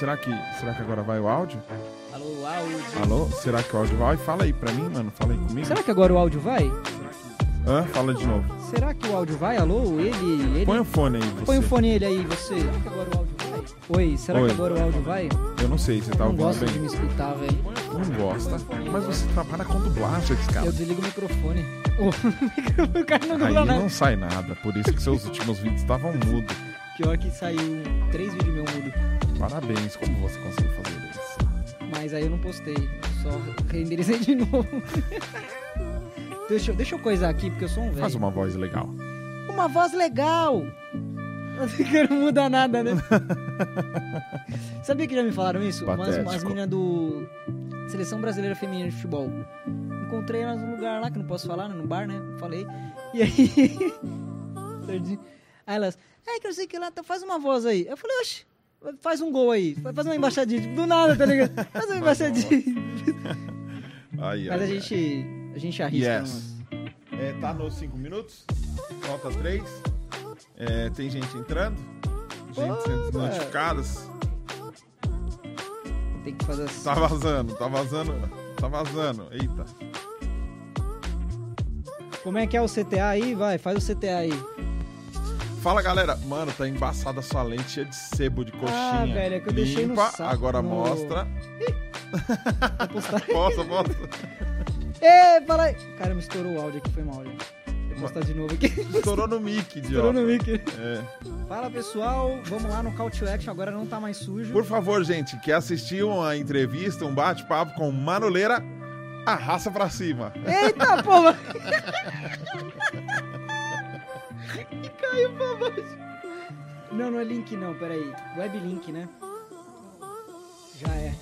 será que, será que agora vai o áudio? Alô, áudio. Alô? Será que o áudio vai? Fala aí pra mim, mano. Fala aí comigo. Será que agora o áudio vai? Hã? Fala de novo. Será que o áudio vai? Alô, ele, ele. Põe o fone aí, você. Põe o fone ele aí, você. Será que agora o áudio vai? Oi, será Oi. que agora o áudio vai? Eu não sei, você tá não ouvindo gosto de bem? me escutar, velho. Não gosta. Mas você trabalha com dublagem, cara. Eu desligo o microfone. O cara não Aí dubla nada. não sai nada, por isso que seus últimos vídeos estavam mudos. Pior que saiu três vídeos meu mudo. Parabéns, como você conseguiu fazer isso? Mas aí eu não postei. Só renderizei de novo. deixa, eu- deixa eu coisar aqui, porque eu sou um velho. Faz uma voz legal. Uma voz legal! Que não muda nada, né? Sabia que já me falaram isso? Umas, Patético. umas meninas do Seleção Brasileira Feminina de Futebol. Encontrei elas num lugar lá que não posso falar, né? no bar, né? Falei. E aí. aí elas, é que eu sei que lá, então faz uma voz aí. Eu falei, oxe, faz um gol aí. Faz uma embaixadinha. Do nada, tá ligado? Faz uma embaixadinha. Aí, Mas a gente, a gente arrisca. Yes. É, tá nos 5 minutos? Falta 3. É, tem gente entrando? Gente sendo Opa. notificadas? umas- Tem que fazer assim. Tá vazando, tá vazando. Tá vazando. Eita. Como é que é o CTA aí? Vai, faz o CTA aí. Fala galera, mano, tá embaçada a sua lente cheia de sebo de coxinha. Ah, velho, é que eu deixei no Limpa, saco, agora no- mostra. Mostra, mostra. Ê, fala aí. Cara, me estourou o áudio aqui, foi mal, gente. Vou postar de novo aqui. Estourou no mic, idiota. Estourou no mic. É. Fala, pessoal. Vamos lá no Call to Action. Agora não tá mais sujo. Por favor, gente, que assistiu uma entrevista, um bate-papo com Manoleira, arrasta pra cima. Eita, porra. Caiu pra baixo. Não, não é link não, peraí. Web link, né? Já é.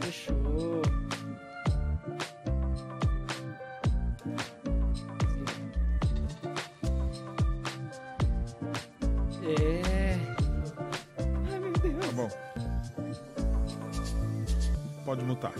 Fechou. É. Ai, meu Deus. Tá bom. Pode mutar.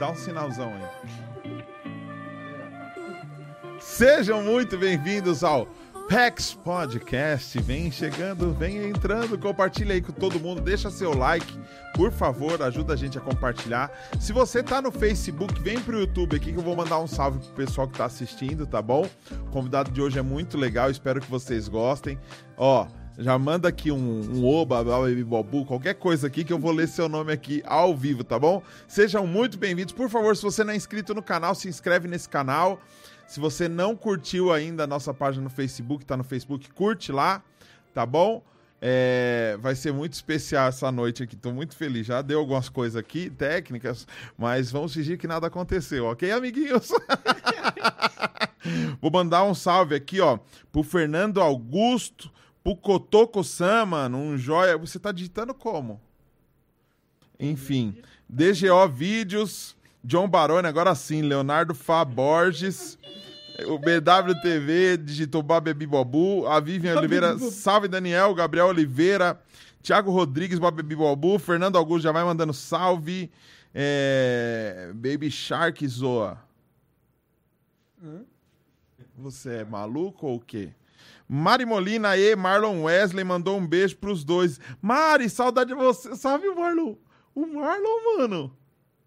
Dá um sinalzão aí. Sejam muito bem-vindos ao PEX Podcast. Vem chegando, vem entrando, compartilha aí com todo mundo, deixa seu like, por favor, ajuda a gente a compartilhar. Se você tá no Facebook, vem pro YouTube aqui que eu vou mandar um salve pro pessoal que tá assistindo, tá bom? O convidado de hoje é muito legal, espero que vocês gostem. Ó, Já manda aqui um, um oba, baby bobu, qualquer coisa aqui que eu vou ler seu nome aqui ao vivo, tá bom? Sejam muito bem-vindos. Por favor, se você não é inscrito no canal, se inscreve nesse canal. Se você não curtiu ainda a nossa página no Facebook, tá no Facebook, curte lá, tá bom? É, vai ser muito especial essa noite aqui. Tô muito feliz. Já deu algumas coisas aqui, técnicas, mas vamos fingir que nada aconteceu, ok, amiguinhos? Vou mandar um salve aqui, ó, pro Fernando Augusto, pro Kotoko Sama, um joia. Você tá digitando como? Enfim, DGO Vídeos, John Baroni, agora sim, Leonardo Fá Borges. O BWTV digitou Babebi Bobu. A Vivian Oliveira, salve Daniel. Gabriel Oliveira. Thiago Rodrigues, Babebi Bobu. Fernando Augusto já vai mandando salve. É... Baby Shark Zoa. Você é maluco ou o quê? Mari Molina e Marlon Wesley mandou um beijo pros dois. Mari, saudade de você. Sabe o Marlon? O Marlon, mano.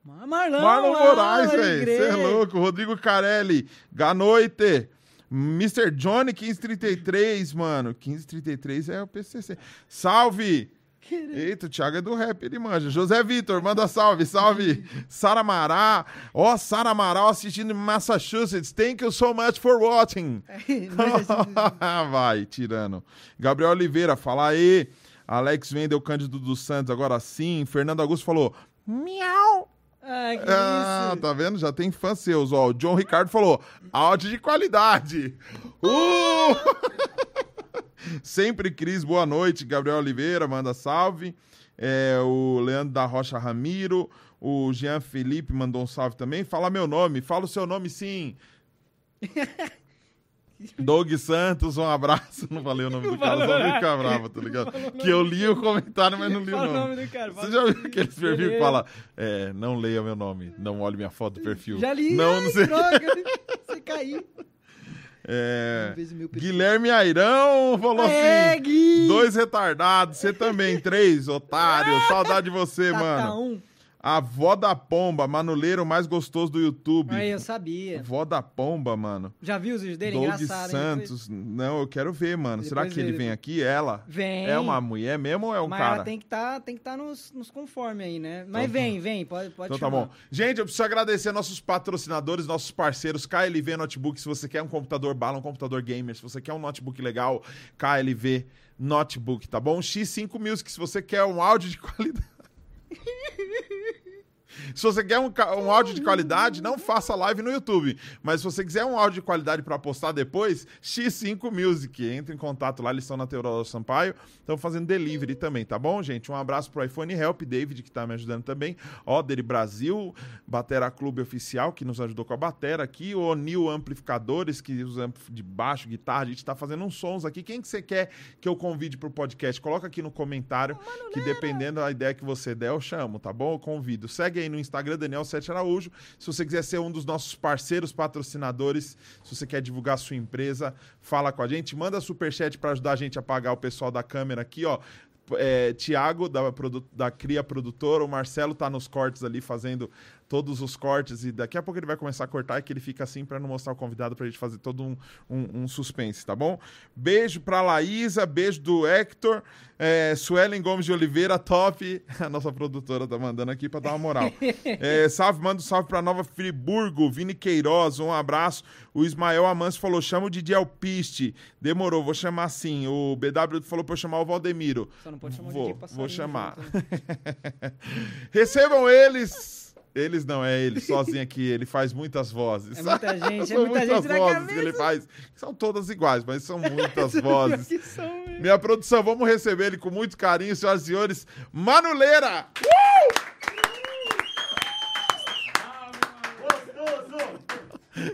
Mar- Marlon, Marlon Moraes, velho. Você é louco. Rodrigo Carelli. Boa noite. Mr. Johnny 1533, mano. 1533 é o PCC. Salve! Eita, o Thiago é do rap, ele manja. José Vitor, manda salve, salve. Sara Mará. Ó, Sara Amaral assistindo em Massachusetts. Thank you so much for watching. Assim, Vai, tirando. Gabriel Oliveira, fala aí. Alex Vendel, Cândido dos Santos, agora sim. Fernando Augusto falou, miau. Ai, que Ah, isso. tá vendo? Já tem fãs seus, ó. O John Ricardo falou, áudio de qualidade. Uh! Sempre Cris, boa noite. Gabriel Oliveira, manda salve. É, o Leandro da Rocha Ramiro. O Jean Felipe mandou um salve também. Fala meu nome. Fala o seu nome, sim. Doug Santos, um abraço. Não falei o nome do cara, só fica nada. bravo, tá ligado? Que eu li o comentário, mas não li o Fala o nome. nome do cara. Você já viu aqueles perfil que fala é, não leia meu nome, não olhe minha foto do perfil. Já li. Não, Ai, não sei. droga. Você caiu. É. Guilherme Airão falou É, assim: Gui. dois retardados, você também, três, otário. Saudade de você, Tata mano. um. A vó da pomba, manuleiro mais gostoso do YouTube. Aí, eu sabia. Vó da pomba, mano. Já viu os vídeos dele? Doug Engraçado, hein? Santos. Não, eu quero ver, mano. Será Depois que ele vem aqui? Ela? Vem. É uma mulher mesmo ou é um Mas cara? ela tem que tá, que tá nos, nos conforme aí, né? Mas Então tá. vem, vem, pode, pode Então tá chamar. bom. Gente, eu preciso agradecer nossos patrocinadores, nossos parceiros, KLV Notebook. Se você quer um computador bala, um computador gamer, se você quer um notebook legal, KLV Notebook, tá bom? X5 Music, se você quer um áudio de qualidade. Se você quer um, um áudio de qualidade, não faça live no YouTube. Mas se você quiser um áudio de qualidade para postar depois, X5 Music. Entre em contato lá, eles estão na Teodoro Sampaio. Estão fazendo delivery também, tá bom, gente? Um abraço pro iPhone Help, David, que tá me ajudando também. Oderi Brasil, Batera Clube Oficial, que nos ajudou com a batera aqui. O Nil Amplificadores, que usa de baixo, guitarra. A gente tá fazendo uns sons aqui. Quem que você quer que eu convide pro podcast? Coloca aqui no comentário, que dependendo da ideia que você der, eu chamo, tá bom? Eu convido. Segue aí no Instagram, Daniel Sete Araújo. Se você quiser ser um dos nossos parceiros patrocinadores, se você quer divulgar a sua empresa, fala com a gente. Manda superchat para ajudar a gente a pagar o pessoal da câmera aqui, ó. É, Tiago, da, da Cria Produtora, o Marcelo tá nos cortes ali fazendo todos os cortes e daqui a pouco ele vai começar a cortar e que ele fica assim para não mostrar o convidado pra gente fazer todo um, um, um suspense, tá bom? Beijo pra Laísa, beijo do Hector, é, Suelen Gomes de Oliveira, top, a nossa produtora tá mandando aqui pra dar uma moral. É, salve, manda um salve pra Nova Friburgo, Vini Queiroz, um abraço. O Ismael Amâncio falou, chama o Didi Alpiste. Demorou, vou chamar sim. O BW falou pra eu chamar o Valdemiro. Só não pode chamar o Vou, DJ Passarinho vou chamar. né? Recebam eles! Eles não, é ele, sozinho aqui. Ele faz muitas vozes. É muita gente, é muita muitas gente vozes que ele faz. São todas iguais, mas são muitas vozes. Que são, velho. Minha produção, vamos receber ele com muito carinho, senhoras e senhores. Manuleira!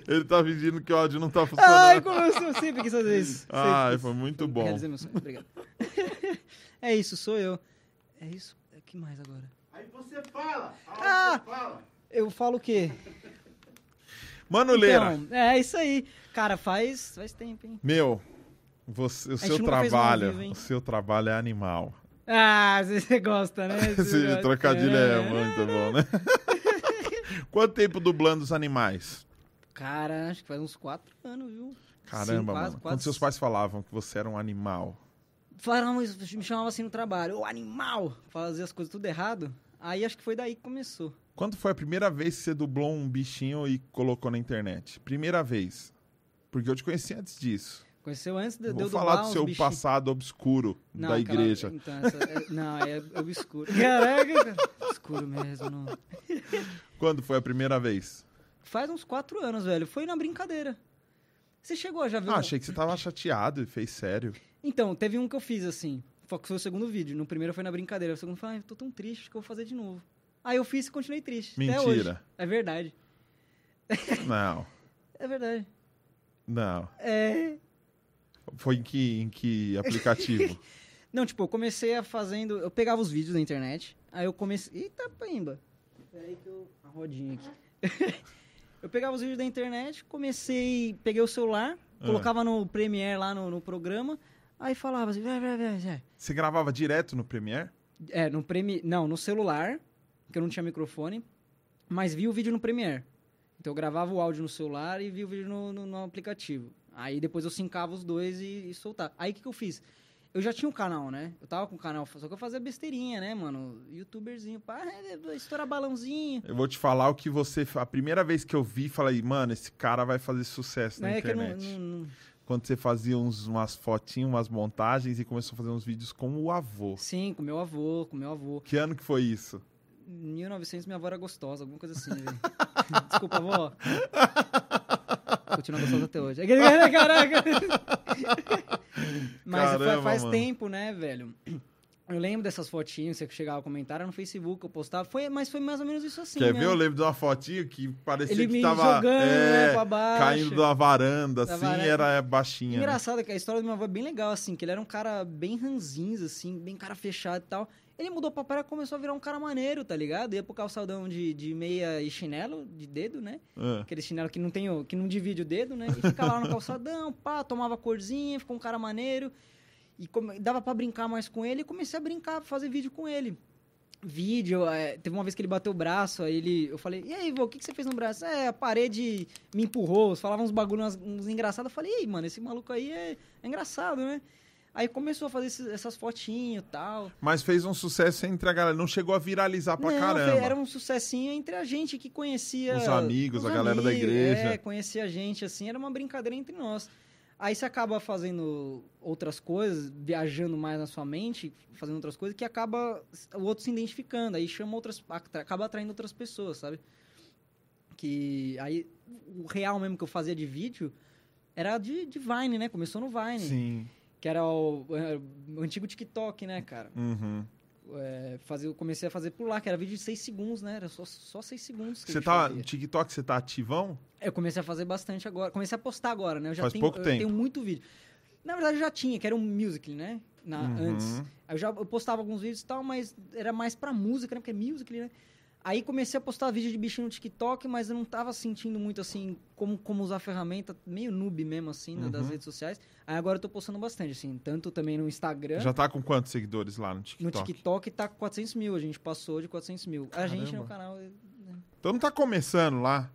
Ele tá fingindo que o áudio não tá funcionando. Ai, como eu sou- sempre quis fazer isso. Sempre Ai, foi muito bom. Realizei meu sonho. Obrigado. é isso, sou eu. É isso. O que mais agora? Você fala. Ah! você fala. Eu falo o quê? Manuleira, Então, é isso aí. Cara, faz, faz tempo, hein? meu, você- o seu trabalho, vivo, o seu trabalho é animal. Ah, você gosta, né? Você Esse gosta. trocadilho é muito bom, né? Quanto tempo dublando os animais? Cara, acho que faz uns quatro anos, viu? Caramba, Sim, quase, mano. quase. Quando seus pais falavam que você era um animal. falaram, isso, me chamavam assim no trabalho, ô animal, fazia as coisas tudo errado. Aí acho que foi daí que começou. Quando foi a primeira vez que você dublou um bichinho e colocou na internet? Primeira vez. Porque eu te conheci antes disso. Conheceu antes de, Eu de eu Vou falar do seu bichinhos. passado obscuro Não, da aquela- igreja. então, essa- é- não, é obscuro. Caraca, cara. Obscuro mesmo. Não. Quando foi a primeira vez? Faz uns quatro anos, velho. Foi na brincadeira. Você chegou, já viu? Ah, achei que você tava chateado e fez sério. Então, teve um que eu fiz assim. Foi foi o segundo vídeo. No primeiro foi na brincadeira. O segundo foi, ai, tô tão triste, acho que eu vou fazer de novo. Aí eu fiz e continuei triste. Até hoje. Mentira. É verdade. Não, É verdade. não. É. Foi em que, em que aplicativo? Não, tipo, eu comecei a fazendo. Eu pegava os vídeos da internet. Aí eu comecei. Eita, pimba. Peraí que eu. A rodinha aqui. eu pegava os vídeos da internet, comecei. Peguei o celular, Ah. colocava no Premiere lá no, no programa. Aí falava assim, vai, vai, vai, vai. Você gravava direto no Premiere? É, no Premiere. Não, no celular, que eu não tinha microfone, mas vi o vídeo no Premiere. Então eu gravava o áudio no celular e vi o vídeo no, no- no aplicativo. Aí depois eu sincava os dois e, e soltava. Aí o que, que eu fiz? Eu já tinha um canal, né? Eu tava com o canal, só que eu fazia besteirinha, né, mano? Youtuberzinho, pá, estourar balãozinho. Eu vou te falar o que você. A primeira vez que eu vi, falei, mano, esse cara vai fazer sucesso na é que eu não, internet. não- não- Quando você fazia uns, umas fotinhas, umas montagens e começou a fazer uns vídeos com o avô. Sim, com meu avô, com meu avô. Que ano que foi isso? 1900 minha avó era gostosa, alguma coisa assim, velho. Desculpa, avó. Continua gostosa até hoje. Caraca! Mas Caramba, faz mano. tempo, né, velho? Eu lembro dessas fotinhas, você que chegava a comentar, no Facebook, eu postava. Foi, mas foi mais ou menos isso assim, Quer né? ver? Eu lembro de uma fotinha que parecia Ele que me tava jogando, é, né, pra baixo. caindo da varanda, Da assim, varanda. era baixinha. né? Engraçado que a história do meu avô é bem legal, assim, que ele era um cara bem ranzinza, assim, bem cara fechado e tal. Ele mudou pra praia e começou a virar um cara maneiro, tá ligado? Ia pro calçadão de, de meia e chinelo, de dedo, né? Ah, Aquele chinelo que não tem que não divide o dedo, né? E ficava lá no calçadão, pá, tomava corzinha, ficou um cara maneiro. E dava pra brincar mais com ele e comecei a brincar, fazer vídeo com ele. Vídeo, é, teve uma vez que ele bateu o braço, aí ele, eu falei, e aí, vô, o que, que você fez no braço? É, a parede me empurrou, falava uns bagulho, uns, engraçados. Eu falei, e aí, mano, esse maluco aí é, é engraçado, né? Aí começou a fazer esses- essas fotinhos e tal. Mas fez um sucesso entre a galera. Não chegou a viralizar pra Não, caramba. era um sucessinho entre a gente que conhecia. Os amigos, a galera da igreja. É, conhecia a gente, assim, era uma brincadeira entre nós. Aí você acaba fazendo outras coisas, viajando mais na sua mente, fazendo outras coisas, que acaba o outro se identificando, aí chama outras. acaba atraindo outras pessoas, sabe? Que aí o real mesmo que eu fazia de vídeo era de, de Vine, né? Começou no Vine. Sim. Que era o, era o antigo TikTok, né, cara? Uhum. É, fazer, eu comecei a fazer por lá, que era vídeo de 6 segundos, né? Era só, só 6 segundos Você tá. fazia. TikTok você tá ativão? Eu comecei a fazer bastante agora. Comecei a postar agora, né? Eu já Faz tenho, pouco eu tempo. tenho muito vídeo. Na verdade, eu já tinha, que era um musical, né? Na, Uhum. Antes. Eu já eu postava alguns vídeos e tal, mas era mais pra música, né? Porque é musical, né? Aí comecei a postar vídeo de bichinho no TikTok, mas eu não tava sentindo muito, assim, como, como usar a ferramenta, meio noob mesmo, assim, né, das Uhum. redes sociais. Aí agora eu tô postando bastante, assim, tanto também no Instagram. Já tá com quantos seguidores lá no No TikTok? TikTok tá com 400 mil, a gente passou de 400 mil. A gente Caramba. no canal. Então não tá começando lá.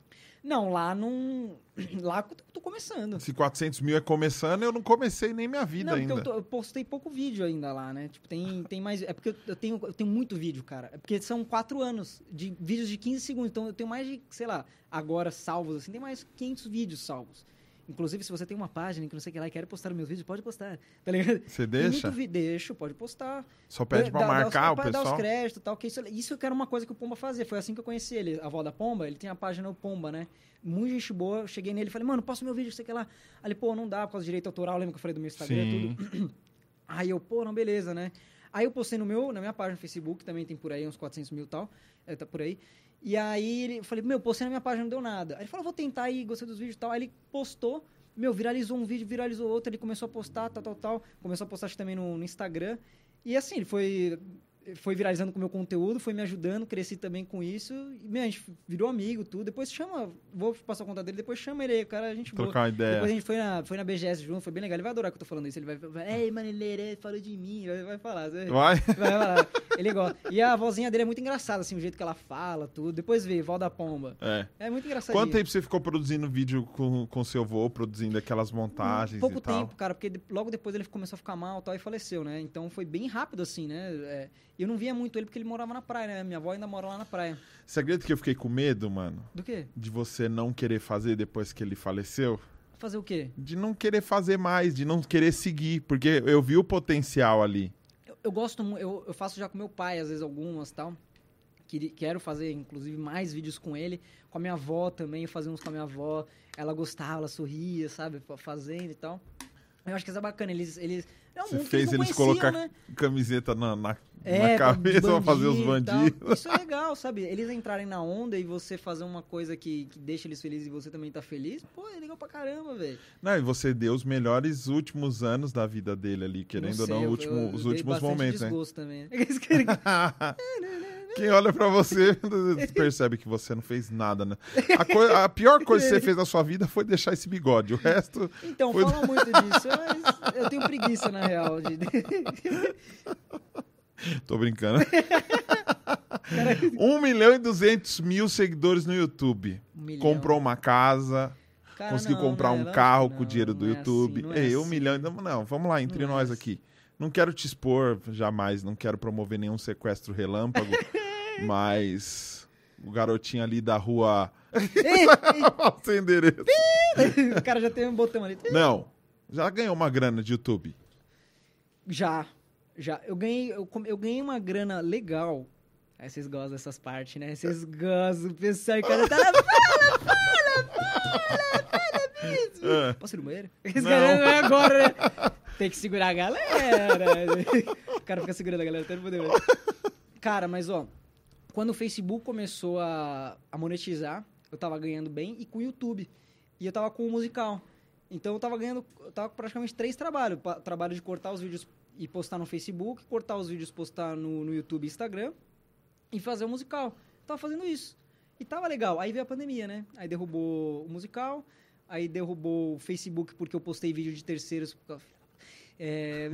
Não, lá não. Lá eu tô- começando. Se 400 mil é começando, eu não comecei nem minha vida não, porque ainda. eu, tô- eu postei pouco vídeo ainda lá, né? Tipo, tem, tem mais. É porque eu- eu tenho, eu tenho muito vídeo, cara. É porque são quatro anos de vídeos de 15 segundos. Então eu tenho mais de, sei lá, agora salvos, assim, tem mais 500 vídeos salvos. Inclusive, se você tem uma página que não sei o que lá e quer postar os meus vídeos, pode postar. Tá ligado? Você deixa? vi- Deixo, pode postar. Só pede pra Dá- dá os- marcar o pra Dar pessoal? os créditos tal. Que isso, isso era uma coisa que o Pomba fazia. Foi assim que eu conheci ele. A avó da Pomba, ele tem a página o Pomba, né? Muito gente boa. Eu cheguei nele e falei, mano, posta meu vídeo, sei que lá. Aí ele, pô, não dá por causa do direito autoral. Lembra que eu falei do meu Instagram e Sim. tudo? Aí eu, pô, não, beleza, né? Aí eu postei no meu, na minha página no Facebook, também tem por aí uns 400 mil e tal. É, tá por aí. E aí ele, eu falei, meu, postei na minha página, não deu nada. Aí ele falou, vou tentar aí, gostei dos vídeos e tal. Aí ele postou, meu, viralizou um vídeo, viralizou outro, ele começou a postar, tal, tal, tal. Começou a postar também no, no Instagram. E assim, ele foi. Foi viralizando com o meu conteúdo, foi me ajudando, cresci também com isso. E, meu, a gente virou amigo, tudo. Depois chama, vou passar a conta dele, depois chama ele aí, cara, a gente Trocar uma ideia. Depois a gente foi na, foi na BGS junto, foi bem legal. Ele vai adorar que eu tô falando isso. Ele vai falar, ei, mano, ele falou de mim, vai, vai falar. Vai, Vai? vai falar. Ele gosta. E a vozinha dele é muito engraçada, assim, o jeito que ela fala, tudo. Depois vê, Val da Pomba. É. É muito engraçado. Quanto tempo você ficou produzindo vídeo com, com seu avô, produzindo aquelas montagens Pouco e tal? tempo, cara, porque logo depois ele começou a ficar mal e tal, e faleceu, né? Então foi bem rápido, assim, né? É, eu não via muito ele porque ele morava na praia, né? Minha avó ainda mora lá na praia. Você acredita que eu fiquei com medo, mano? Do quê? De você não querer fazer depois que ele faleceu? Fazer o quê? De não querer fazer mais, de não querer seguir, porque eu vi o potencial ali. Eu, eu gosto muito, eu, eu faço já com meu pai, às vezes, algumas tal. Quero fazer, inclusive, mais vídeos com ele. Com a minha avó também, fazer uns com a minha avó. Ela gostava, ela sorria, sabe? fa- Fazendo e tal. Eu acho que isso é bacana. Eles. eles é um Você fez eles conheciam, colocar né? camiseta na, na, É, na cabeça pra fazer os bandidos. Isso é legal, sabe? Eles entrarem na onda e você fazer uma coisa que, que deixa eles felizes e você também tá feliz, pô, é legal pra caramba, velho. Não, e você deu os melhores últimos anos da vida dele ali, querendo ou sei, não, eu- último- eu- eu os últimos momentos, né? desgosto também. Quem olha pra você percebe que você não fez nada, né? A, coi- a pior coisa que você fez na sua vida foi deixar esse bigode. O resto. Então, Foi- falam muito disso, mas eu tenho preguiça, na real. De... Tô brincando. 1 milhão e 200 mil seguidores no YouTube. Um. Comprou uma casa, Cara, conseguiu não, comprar né? um Lógico carro que com o dinheiro não, do não é YouTube. assim, não é Ei, um assim. milhão. Não, não, vamos lá, entre Não é nós assim. Não quero te expor jamais, não quero promover nenhum sequestro relâmpago, mas o garotinho ali da rua. Sem endereço. o cara já tem um botão ali. Não, já ganhou uma grana de YouTube. Já, já. Eu ganhei, eu, eu ganhei uma grana legal. Aí vocês gostam dessas partes, né? Vocês gostam, o pessoal, cara tá lá, fala, fala, fala, fala mesmo. É. Posso ir no banheiro? Esse cara é agora, né? Tem que segurar a galera. O cara fica segurando a galera até poder mais. Cara, mas ó, quando o Facebook começou a, a monetizar, eu tava ganhando bem e com o YouTube. E eu tava com o musical. Então eu tava ganhando, eu tava com praticamente três trabalhos. Trabalho de cortar os vídeos e postar no Facebook, cortar os vídeos, postar no, no YouTube e Instagram e fazer o musical. Tava fazendo isso. E tava legal. Aí veio a pandemia, né? Aí derrubou o musical, aí derrubou o Facebook porque eu postei vídeo de terceiros. É...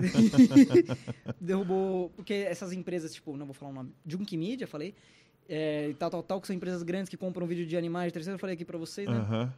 derrubou. Porque essas empresas, tipo, não vou falar o nome, Junk Media, falei. É, e tal, tal, tal, que são empresas grandes que compram vídeo de animais de terceiro, eu falei aqui pra vocês, né? Aham.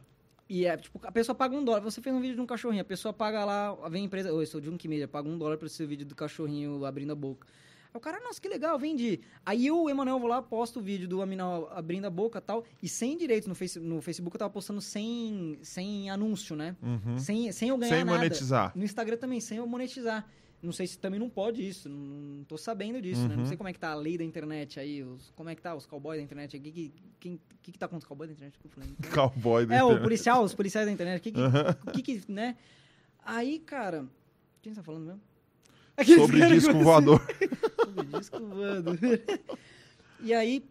E é, tipo, a pessoa paga um dólar. Você fez um vídeo de um cachorrinho, a pessoa paga lá, vem a empresa, oi, sou de um Media, paga um dólar pra esse vídeo do cachorrinho abrindo a boca. O cara, nossa, que legal, vendi. Aí eu, o Emanuel, vou lá, posto o vídeo do Aminal abrindo a boca e tal, e sem direito no, face, no Facebook eu tava postando sem, sem anúncio, né? Uhum. Sem, sem eu ganhar Sem nada. monetizar. No Instagram também, sem eu monetizar. Não sei se também não pode isso, não, não tô sabendo disso, né? Não Uhum. sei como é que tá a lei da internet aí, os, como é que tá os cowboys da internet. O que, que, quem, que, que tá com os cowboys da internet? falei? Cowboy da É, o internet. policial, os policiais da internet. O que, que, o que, que, né? Aí, cara. Quem tá falando mesmo? Sobre disco voador. Sobre disco voador. e aí,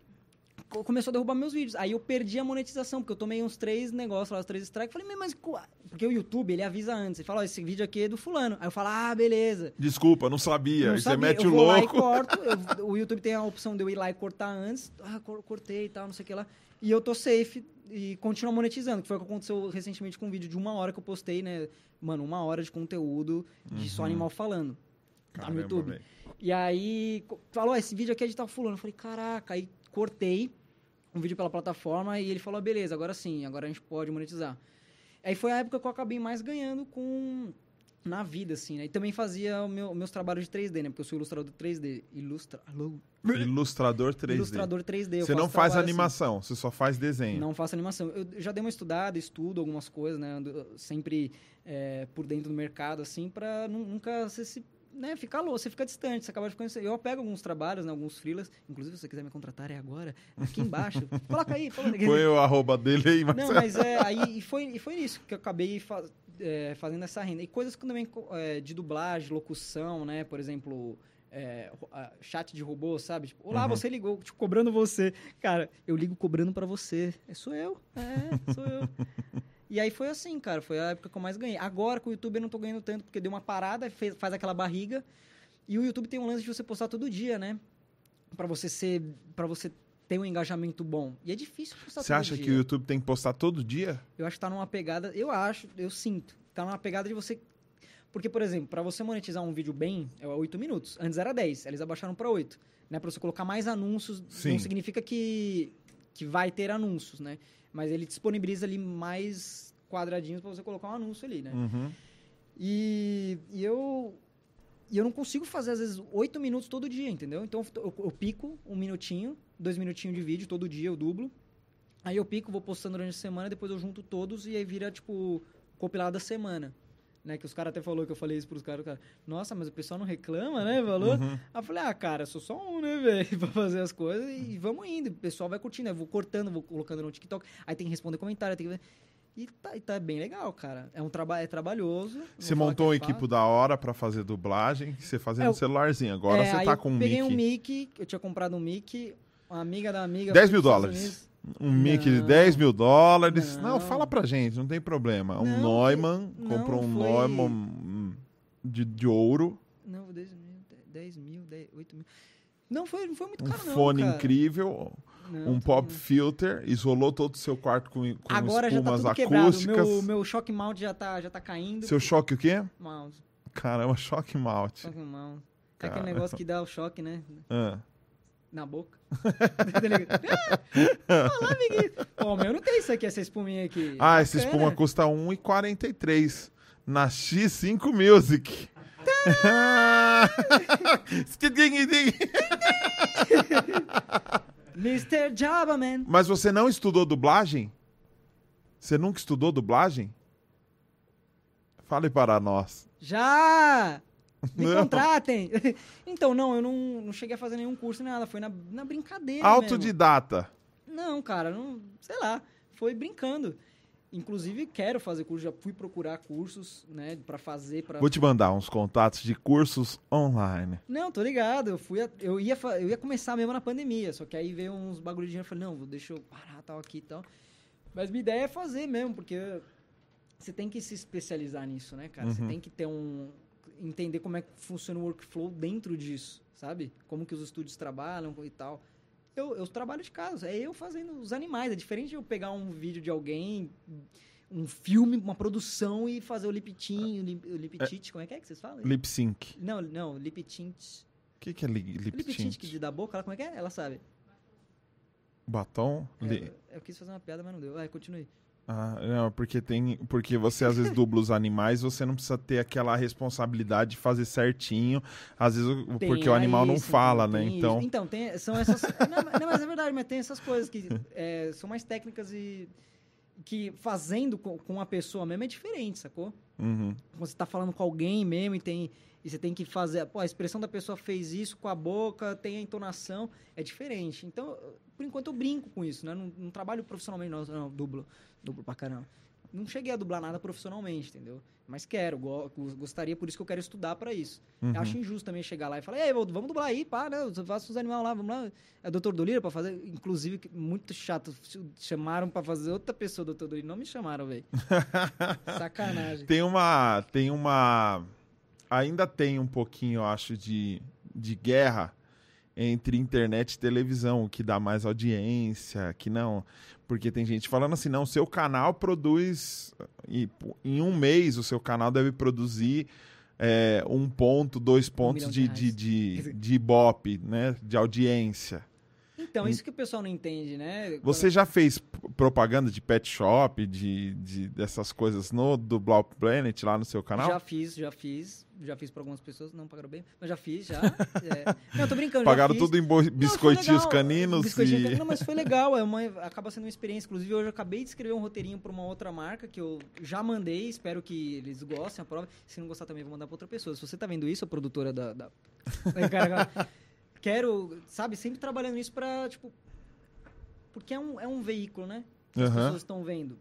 co- começou a derrubar meus vídeos. Aí eu perdi a monetização, porque eu tomei uns três negócios lá, os três strikes. Falei, mas. Porque o YouTube, ele avisa antes. Ele fala, ó, esse vídeo aqui é do fulano. Aí eu falo, ah, beleza. Desculpa, não sabia. Não Aí você sabia. mete eu o vou lá e louco. corto. eu- o YouTube tem a opção de eu ir lá e cortar antes. Ah, cor- cortei e tal, não sei o que lá. E eu tô safe e continuo monetizando, que foi o que aconteceu recentemente com um vídeo de uma hora que eu postei, né? Mano, uma hora de conteúdo de só animal falando. Tá no. Caramba, YouTube. velho. E aí, falou, "Ó, esse vídeo aqui é de tal fulano. Eu falei, caraca, aí cortei um vídeo pela plataforma e ele falou, "Ah, beleza, agora sim, agora a gente pode monetizar. Aí foi a época que eu acabei mais ganhando com na vida, assim, né? E também fazia o meu- meus trabalhos de 3D, né? Porque eu sou ilustrador 3D. Ilustra... Ilustrador 3D. Ilustrador 3D. eu Você não faz assim. animação, você só faz desenho. Não faço animação. Eu já dei uma estudada, estudo algumas coisas, né? Ando sempre é, por dentro do mercado, assim, pra nu- nunca você se. Né, ficar louco, você fica distante, você acaba ficando. Eu pego alguns trabalhos, né, alguns freelas. Inclusive, se você quiser me contratar, é agora. Aqui embaixo. Coloca aí, fala. Põe o arroba dele aí, mas... Não, mas é, aí e foi, e foi isso que eu acabei é, fazendo essa renda. E coisas que também é, de dublagem, locução, né? Por exemplo, é, chat de robô, sabe? Tipo, olá, Uhum. você ligou, tipo, cobrando você. Cara, eu ligo cobrando pra você. É, sou eu. É, sou eu. E aí foi assim, cara, foi a época que eu mais ganhei. Agora com o YouTube eu não tô ganhando tanto, porque deu uma parada, fez- faz aquela barriga. E o YouTube tem um lance de você postar todo dia, né? pra você ser. para você ter um engajamento bom. E é difícil postar Você todo acha dia. que o YouTube tem que postar todo dia? Eu acho que tá numa pegada. Eu acho, eu sinto. Tá numa pegada de você. Porque, por exemplo, pra você monetizar um vídeo bem, é 8 minutos. Antes era 10, eles abaixaram pra 8. Né? Pra você colocar mais anúncios, Sim. não significa que, que vai ter anúncios, né? Mas ele disponibiliza ali mais quadradinhos pra você colocar um anúncio ali, né? Uhum. E, e eu. E eu não consigo fazer, às vezes, oito minutos todo dia, entendeu? Então eu, eu pico um minutinho, dois minutinhos de vídeo todo dia, eu dublo. Aí eu pico, vou postando durante a semana, depois eu junto todos e aí vira, tipo, compilado da semana. Né? Que os caras até falou que eu falei isso pros caras, cara, nossa, mas o pessoal não reclama, né? Falou. Uhum. Aí eu falei, ah, cara, sou só um, né, velho, pra fazer as coisas e vamos indo. O pessoal vai curtindo, eu vou cortando, vou colocando no TikTok, aí tem que responder comentário, tem que. E tá, e tá bem legal, cara. É um trabalho, é trabalhoso. Você montou um que é equipo fácil. da hora pra fazer dublagem, você fazia É, no eu- celularzinho. Agora É, você tá eu com um peguei mic. um mic, eu tinha comprado um mic, uma amiga da amiga. 10 foi mil dólares. Unidos. Um mic de Não. 10 mil dólares. Não. Não. fala pra gente, não tem problema. Um Não, Neumann, não, comprou um foi- Neumann de, de ouro, Não, 10 mil, 10 mil, 10, 8 mil. Não foi, não foi muito um caro, não. fone cara. incrível, Não, um pop bom. filter, isolou todo o seu quarto com, com Agora já tá espumas tudo quebrado. acústicas. Meu, meu shock mount já tá, já tá caindo. Seu choque o quê? Mouse. Caramba, choque mount. Mount. É aquele negócio que dá o choque, né? Ah. Na boca. Tá? Ah, Olá, amiguinho. Meu não tem isso aqui, essa espuminha aqui. Ah, essa Bacana. espuma custa 1,43 na X5 Music. Mr. Jabberman. Mas você não estudou dublagem? Você nunca estudou dublagem? Fale para nós. Já! Me Não. contratem! então, não, eu não, não cheguei a fazer nenhum curso nem nada. Foi na, na brincadeira. mesmo. Autodidata. Não, cara, não, sei lá, foi brincando. Inclusive, quero fazer curso, já fui procurar cursos, né, pra fazer, pra... Vou te mandar uns contatos de cursos online. Não, tô ligado, eu fui, a- eu ia, eu ia começar mesmo na pandemia, só que aí veio uns bagulho de dinheiro, eu falei, não, deixa eu parar, tal, aqui e tal. Mas minha ideia é fazer mesmo, porque você tem que se especializar nisso, né, cara? Você Uhum. tem que ter um... entender como é que funciona o workflow dentro disso, sabe? Como que os estúdios trabalham e tal. Eu, eu trabalho de casa, é eu fazendo os animais. É diferente de eu pegar um vídeo de alguém, um filme, uma produção e fazer o lip-tin, o lip, o lip tint, como é que é que vocês falam? Lip sync. Não, não, lip tint. O que, que é li- lip, Lip tint tint? que da boca, ela como é que é? Ela sabe. Batom? É, Li- eu, eu quis fazer uma piada, mas não deu. Vai, continue. Ah, não, porque tem. Porque você às vezes dubla os animais, você não precisa ter aquela responsabilidade de fazer certinho. Às vezes, Tem porque o animal não isso, fala, tem né? isso. Então. Então, tem, são essas. não, não, mas é verdade, mas tem essas coisas que é, são mais técnicas e. que fazendo com, com a pessoa mesmo é diferente, sacou? Uhum. Quando você tá falando com alguém mesmo e tem. E você tem que fazer. Pô, a expressão da pessoa fez isso com a boca, tem a entonação, é diferente. Então, por enquanto eu brinco com isso, né? Não, não trabalho profissionalmente, não, não, dublo. Dublo pra caramba. Não cheguei a dublar nada profissionalmente, entendeu? Mas quero, go- gostaria, por isso que eu quero estudar pra isso. Uhum. Eu acho injusto também chegar lá e falar, ei, vamos dublar aí, pá, né? Eu faço os animais lá, vamos lá. É Doutor Dolira pra fazer. Inclusive, muito chato. Chamaram pra fazer outra pessoa, Doutor Dolira. Não me chamaram, velho. Sacanagem. Tem uma. Tem uma. Ainda tem um pouquinho, eu acho, de, de guerra entre internet e televisão, o que dá mais audiência, que não. Porque tem gente falando assim, não, seu canal produz. e, em um mês o seu canal deve produzir é, um ponto, dois pontos milhão de, de de, de, de Ibope, né? De audiência. Então, isso que o pessoal não entende, né? Você já fez propaganda de pet shop, de, de dessas coisas no do Blau Planet lá no seu canal? Já fiz, já fiz. Já fiz pra algumas pessoas, não pagaram bem, mas já fiz, já. É. Não, tô brincando. já Pagaram tudo em Não, biscoitinhos legal, caninos biscoitinho e... canino, Não, mas foi legal, é uma, acaba sendo uma experiência. Inclusive, hoje eu acabei de escrever um roteirinho pra uma outra marca que eu já mandei, espero que eles gostem, a prova. Se não gostar também, vou mandar pra outra pessoa. Se você tá vendo isso, a produtora da... da... Quero, sabe, sempre trabalhando nisso pra, tipo... Porque é um, é um veículo, né? Que as pessoas estão vendo.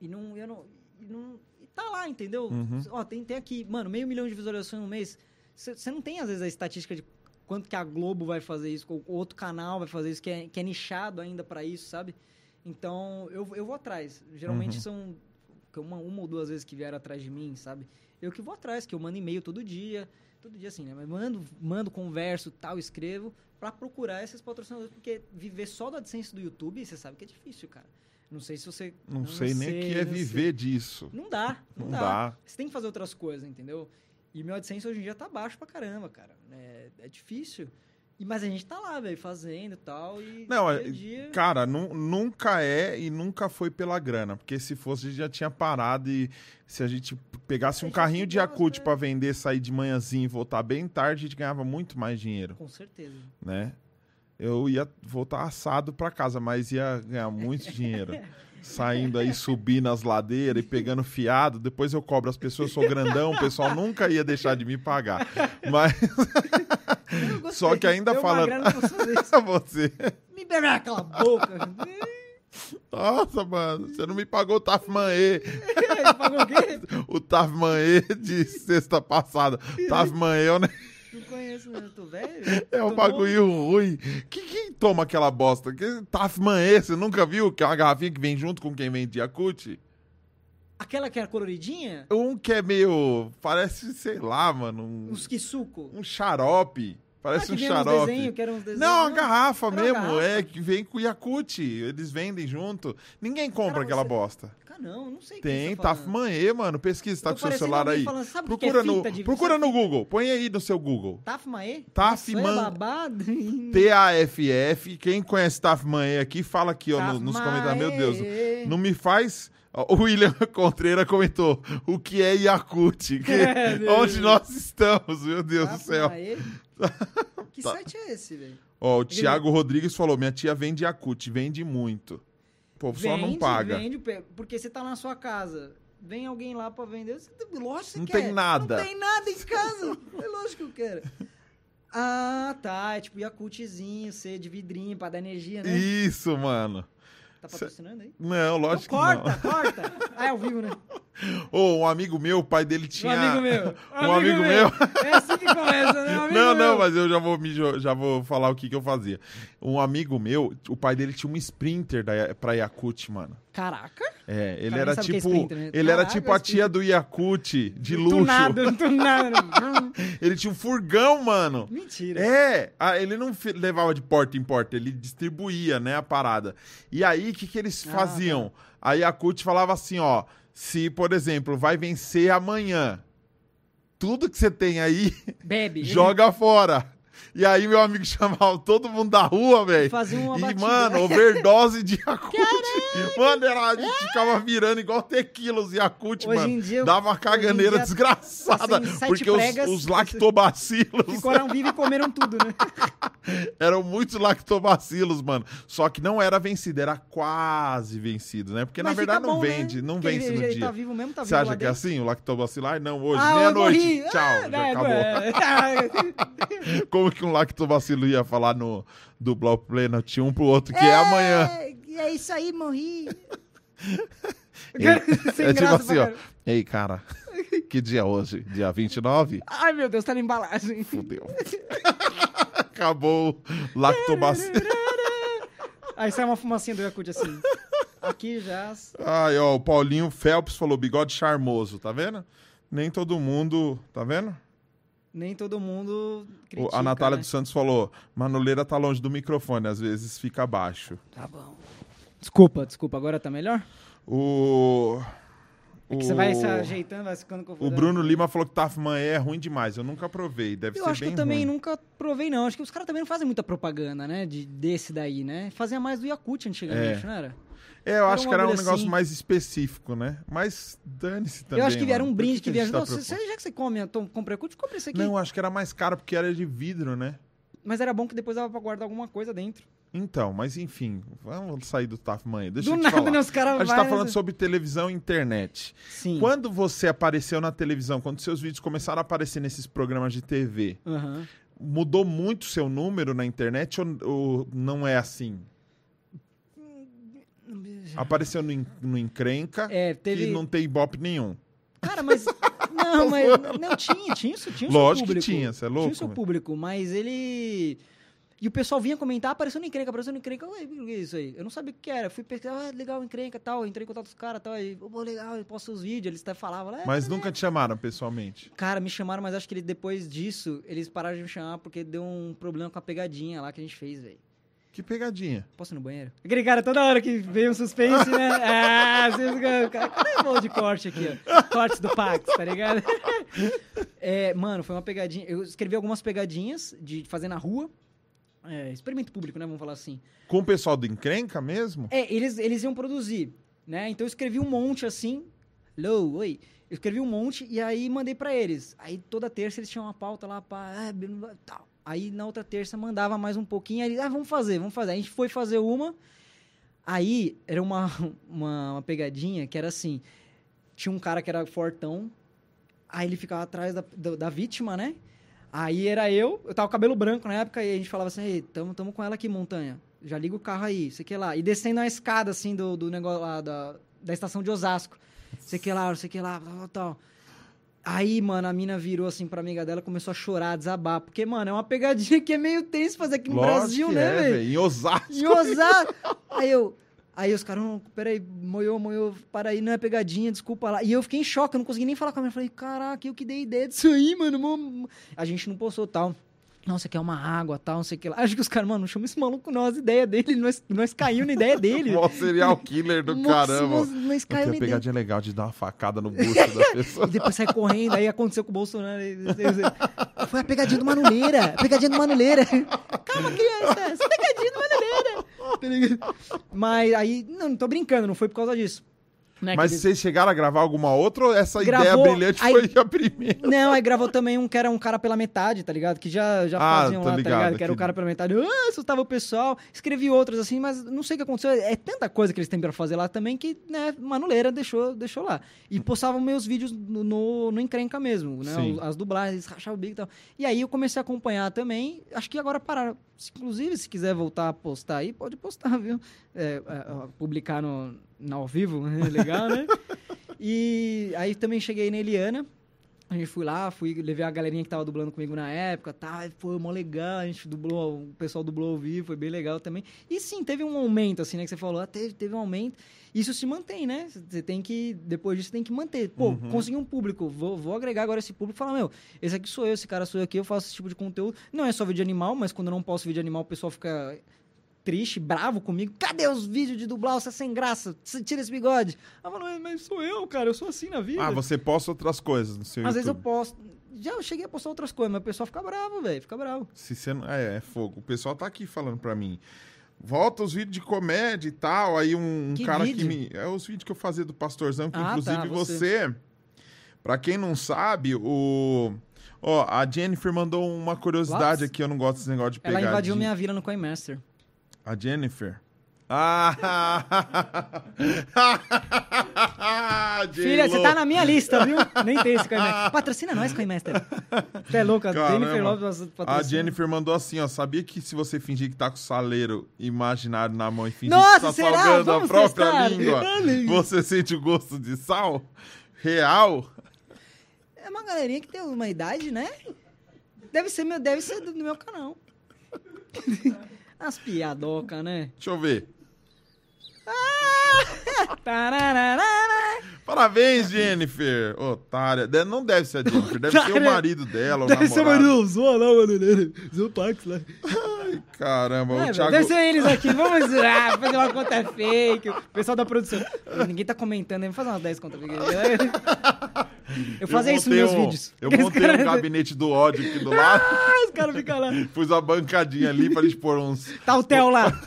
E não, eu não, e não... Tá lá, entendeu? Uhum. Ó, tem, tem aqui, mano, meio milhão de visualizações no mês. Você não tem, às vezes, a estatística de quanto que a Globo vai fazer isso, ou outro canal vai fazer isso, que é, que é nichado ainda pra isso, sabe? Então, eu, eu vou atrás. Geralmente Uhum. são uma, uma ou duas vezes que vieram atrás de mim, sabe? Eu que vou atrás, que eu mando e-mail todo dia, todo dia assim, né? Mas mando, mando, converso, tal, escrevo pra procurar esses patrocinadores, porque viver só do AdSense do YouTube, você sabe que é difícil, cara. Não sei se você. Não, sei nem o que é não viver sei. disso. Não dá, não, Não dá. dá. Você tem que fazer outras coisas, entendeu? E meu AdSense hoje em dia tá baixo pra caramba, cara. É, é difícil. E, mas a gente tá lá, velho, fazendo e tal. E Não, dia é- dia. Cara, nu- nunca é e nunca foi pela grana. Porque se fosse, a gente já tinha parado e se a gente pegasse um A gente carrinho de Yakult né? pra vender, sair de manhãzinho e voltar bem tarde, a gente ganhava muito mais dinheiro, Com certeza. né? Eu ia voltar assado pra casa, mas ia ganhar muito dinheiro. Saindo aí, subindo as ladeiras e pegando fiado. Depois eu cobro as pessoas, eu sou grandão, o pessoal nunca ia deixar de me pagar. Mas Eu gostei. Só que ainda falando- você. Me beber aquela boca. Nossa, mano, você não me pagou o Tafman E. Ele pagou o quê? O Tafman E de sexta passada. Tafman E ne- Não conheço? Eu tô velho. é um bagulho ruim. Que, quem toma aquela bosta? Que Tafman E, você nunca viu? Que é uma garrafinha que vem junto com quem vende Yakult? novo. Aquela que era coloridinha? Um que é meio. Parece, sei lá, mano. Um, que suco? um xarope. Parece ah, um vinha uns xarope. desenhos, que uns desenhos. Não, a garrafa Era uma mesmo, garrafa. é, que vem com Yakult. Eles vendem junto. Ninguém compra Cara, aquela você- bosta. Ah, não, não sei Tem, você tá. Tafman E, mano. Pesquisa, tá com o seu celular aí. falando, sabe o que Procura é no, fita de- procura no Google. Põe aí no seu Google. Tafman- babado. T-A-F-F. Quem conhece Tafman E aqui, fala aqui, ó, no- nos comentários. Meu Deus, não me faz... O William Contreira comentou o que é Yakult. Que, É, onde nós estamos, meu Deus do céu. Que site é esse, velho? Ó, o Thiago Rodrigues falou, minha tia vende Yakult, vende muito. O povo só não Vende, paga. Vende, porque você tá na sua casa. Vem alguém lá pra vender. Você, lógico que você Não quer. tem nada. Não tem nada em casa. é lógico que eu quero. Ah, tá. É tipo Yakultzinho, C de vidrinho pra dar energia, né? Isso, mano. Tá patrocinando aí? Não, lógico Então corta, corta. Ah, é ao vivo, né? não. Ô, um amigo meu, o pai dele Um tinha... amigo meu. Um amigo meu. É assim que começa, né? Um amigo Não, meu. não, mas eu já vou, me já vou falar o que, que eu fazia. Um amigo meu, o pai dele tinha um Sprinter da, pra Yakult, mano. Caraca. É, ele Cara, era é tipo. Né? Ele era Caraca, tipo a tia do Yakult, de luxo. Tunado, tunado. Ele tinha um furgão, mano. Mentira. É, ah, ele não levava de porta em porta, ele distribuía, né, a parada. E aí, o que, que eles Ah, faziam? A Yakult falava assim, ó, se, por exemplo, vai vencer amanhã, tudo que você tem aí, Bebe. joga fora. E aí, meu amigo chamava todo mundo da rua, velho. Fazia uma E, batida. mano, overdose de Yakult. Mano, era, a gente ficava virando igual tequilos Yakult, Hoje mano. em dia- Dava uma caganeira dia, desgraçada. assim, porque os- pregas, os, você- lactobacilos Ficaram vivos e comeram tudo, né? eram muitos lactobacilos, mano. Só que não era vencido, era quase vencido, né? Porque Mas na verdade não bom, né? vende, não Porque vence no ele dia. tá vivo mesmo, tá Você acha que é assim, o lactobacilar? Não, hoje, Ah, meia-noite. Tchau, Ah, já né, acabou. é. Como que um lactobacilo ia falar no dublar o Planet um pro outro que é, amanhã? É, é isso aí, morri. É, Sem é tipo assim, ó. Ei, cara, que dia é hoje? Dia 29? Ai, meu Deus, tá na embalagem. Fudeu. Acabou o lactobacilo. Aí sai uma fumacinha do Yakult assim. Aqui já. Ai, ó, o Paulinho Phelps falou bigode charmoso, tá vendo? Nem todo mundo, tá vendo? Nem todo mundo O- critica, a Natália né? dos Santos falou: Manoleira tá longe do microfone, às vezes fica baixo. Tá bom. Desculpa, desculpa. Agora tá melhor? O. É que você vai se ajeitando, vai ficando O confuso. Bruno Lima falou que Tafman é ruim demais. Eu nunca provei. Deve Eu ser acho que bem eu também ruim. nunca provei, não. Acho que os caras também não fazem muita propaganda, né? De, desse daí, né? Fazia mais do Yakult antigamente, É. não era? É, eu Era acho que era um negócio assim. mais específico, né? Mas dane-se também. eu acho que era um brinde que que, gente tá você, já que você come, compra Yakult, compra esse aqui. Não, acho que era mais caro porque era de vidro, né? Mas era bom que depois dava pra guardar alguma coisa dentro. Então, mas enfim, vamos sair do Tafman aí. Deixa Do eu te nada, falar. né? Os caras A gente vai tá falando sobre televisão e internet. Sim. Quando você apareceu na televisão, quando seus vídeos começaram a aparecer nesses programas de TV, Aham. mudou muito seu número na internet ou, ou não é assim? Apareceu no, no Encrenca, É, teve. que não tem ibope nenhum. Cara, mas. Não, mas. Não, tinha, tinha isso, tinha o Lógico seu que público. tinha, você é louco? Tinha o seu público, mas ele. E o pessoal vinha comentar, apareceu no encrenca, apareceu no encrenca. Ué, o que é isso aí? Eu não sabia o que era. Fui pesquisar, ah, legal, encrenca e tal. Entrei em contato com os caras e tal. Aí, pô, legal, eu posto os vídeos. Eles até falavam. É, Mas nunca te chamaram pessoalmente. Cara, me chamaram, mas acho que ele- depois disso, eles pararam de me chamar porque deu um problema com a pegadinha lá que a gente fez, velho. Que pegadinha. Posso ir no banheiro? Aquele cara, toda hora que veio um suspense, né? Ah, vocês Cadê o bolo de corte aqui, ó? Cortes do Pax, tá ligado? É, mano, foi uma pegadinha. Eu escrevi algumas pegadinhas de fazer na rua. É, experimento público, né? Vamos falar assim. Com o pessoal do encrenca mesmo? É, eles, eles iam produzir, né? Então eu escrevi um monte assim. Hello, oi. Eu escrevi um monte e aí mandei pra eles. Aí toda terça eles tinham uma pauta lá pra. Ah, tal. Aí na outra terça mandava mais um pouquinho. Aí, ah, vamos fazer, vamos fazer. A gente foi fazer uma. Aí era uma, uma, uma pegadinha que era assim: tinha um cara que era fortão. Aí ele ficava atrás da, da, da vítima, né? Aí era eu, eu tava com cabelo branco na época, e a gente falava assim, Ei, tamo, tamo com ela aqui, montanha. Já liga o carro aí, sei que lá. E descendo a escada, assim, do, do negócio lá, da, da estação de Osasco. Sei que lá, sei que lá, tal, tal, tal. Aí, mano, a mina virou assim pra amiga dela, começou a chorar, a desabar. Porque, mano, é uma pegadinha que é meio tenso fazer aqui no Lógico Brasil, né, é, velho? Em Osasco. Em Osasco. aí eu. Aí os caras, peraí, moiou, moiou, para aí, não é pegadinha, desculpa lá. E eu fiquei em choque, eu não consegui nem falar com a minha. Eu falei, caraca, eu que dei ideia disso aí, mano. A gente não postou tal. Não, você quer uma água, tal, não sei o que lá. Acho que os caras, mano, não chama esse maluco, não. As ideias dele, nós, nós caiu na ideia dele. Mó serial killer do Moço, caramba. nós, nós caiu na ideia. pegadinha é legal de dar uma facada no busto da pessoa. E depois sai correndo, aí aconteceu com o Bolsonaro. Foi a pegadinha do Manuleira. A pegadinha do Manuleira. Calma, criança. Essa é pegadinha do Manuleira. Tá? Mas aí, não, não tô brincando, não foi por causa disso. Né, Mas eles- vocês chegaram a gravar alguma outra ou essa Gravou, ideia brilhante aí- foi a primeira? Não, aí gravou também um que era um cara pela metade, tá ligado? Que já, já Ah, faziam lá, ligado, tá ligado? Que era o cara pela metade. Ah, assustava o pessoal. Escrevi outros assim, mas não sei o que aconteceu. É tanta coisa que eles têm pra fazer lá também que, né, Manuleira deixou, deixou lá. E postavam meus vídeos no, no, no Encrenca mesmo, né? Sim. As dublagens, rachava o bico e tal. E aí eu comecei a acompanhar também. Acho que agora pararam. Inclusive, se quiser voltar a postar aí, pode postar, viu? É, é, publicar no ao vivo, né? legal, né? E aí também cheguei na Eliana. A gente fui lá, fui, levei a galerinha que tava dublando comigo na época, tá? Foi mó legal, a gente dublou, o pessoal dublou ao vivo, foi bem legal também. E sim, teve um aumento, assim, né? Que você falou, ah, teve, teve um aumento. Isso se mantém, né? Você tem que, depois disso, tem que manter. Pô, Uhum. consegui um público, vou, vou agregar agora esse público e falar, meu, esse aqui sou eu, esse cara sou eu aqui, eu faço esse tipo de conteúdo. Não é só vídeo animal, mas quando eu não posto vídeo animal, o pessoal fica triste, bravo comigo. Cadê os vídeos de dublar? Você é sem graça, você tira esse bigode. Eu falo, "Mas- sou eu, cara, eu sou assim na vida. Ah, você posta outras coisas no seu Às vezes eu YouTube. posto. Já eu cheguei a postar outras coisas, mas o pessoal fica bravo, velho. Fica bravo. Se você não... É, é fogo. O pessoal tá aqui falando pra mim. Volta os vídeos de comédia e tal. Aí um, um Que cara vídeo? que me. É os vídeos que eu fazia do Pastorzão, que Ah, inclusive tá, você. você. Pra quem não sabe, o. Ó, a Jennifer mandou uma curiosidade Lots? aqui, eu não gosto desse negócio de Ela pegadinha. invadiu minha vila no Coinmaster. A Jennifer. Ah! Filha, você tá na minha lista, viu? Nem tem esse Coinmaster. Patrocina nós, Coinmaster. Você é louca. Jennifer Lopes patrocina. A Jennifer mandou assim, ó. Sabia que se você fingir que tá com o saleiro imaginário na mão e fingir Nossa, que tá será? salgando a Vamos própria testar. língua, você sente o gosto de sal? Real? É uma galerinha que tem uma idade, né? Deve ser, meu, deve ser do meu canal. As piadocas, né? Deixa eu ver. Tararara. Parabéns, Jennifer. Otária. De- Não deve ser a Jennifer, deve ser o Otária. marido dela, o Deve ser o namorado. marido zoa lá, mano. Zoa o Pax lá. Caramba, É, o velho, Thiago... Deve ser eles aqui, vamos ah, fazer uma conta fake. O pessoal da produção. Ninguém tá comentando, vamos fazer umas 10 contas fake. Eu fazia isso nos meus um- vídeos. Eu montei caras- um gabinete do ódio aqui do lado, Ah, os caras ficam lá. pus uma bancadinha ali pra eles pôr uns... Tá o Theo lá.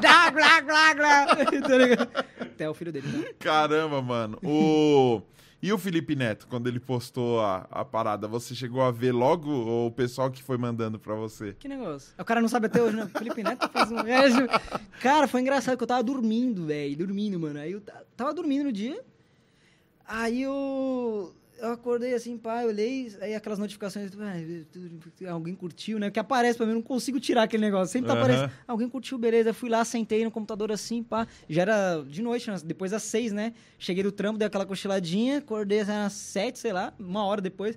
Glá, glá, glá. Tá ligado? Theo, o filho dele. Tá? Caramba, mano. O... E o Felipe Neto, quando ele postou a, a parada, você chegou a ver logo ou o pessoal que foi mandando pra você? Que negócio. O cara não sabe até hoje, né? Felipe Neto fez um. É, Cara, foi engraçado que eu tava dormindo, velho. Dormindo, mano. Aí eu ta- tava dormindo no dia. Aí eu. Eu acordei assim, pá, eu olhei, aí aquelas notificações, ah, alguém curtiu, né? Que aparece pra mim, eu não consigo tirar aquele negócio. Sempre tá Aham. aparecendo, alguém curtiu, beleza. Fui lá, sentei no computador assim, pá. Já era de noite, né? depois das seis, né? Cheguei do trampo, dei aquela cochiladinha, acordei assim, às sete, sei lá, uma hora depois.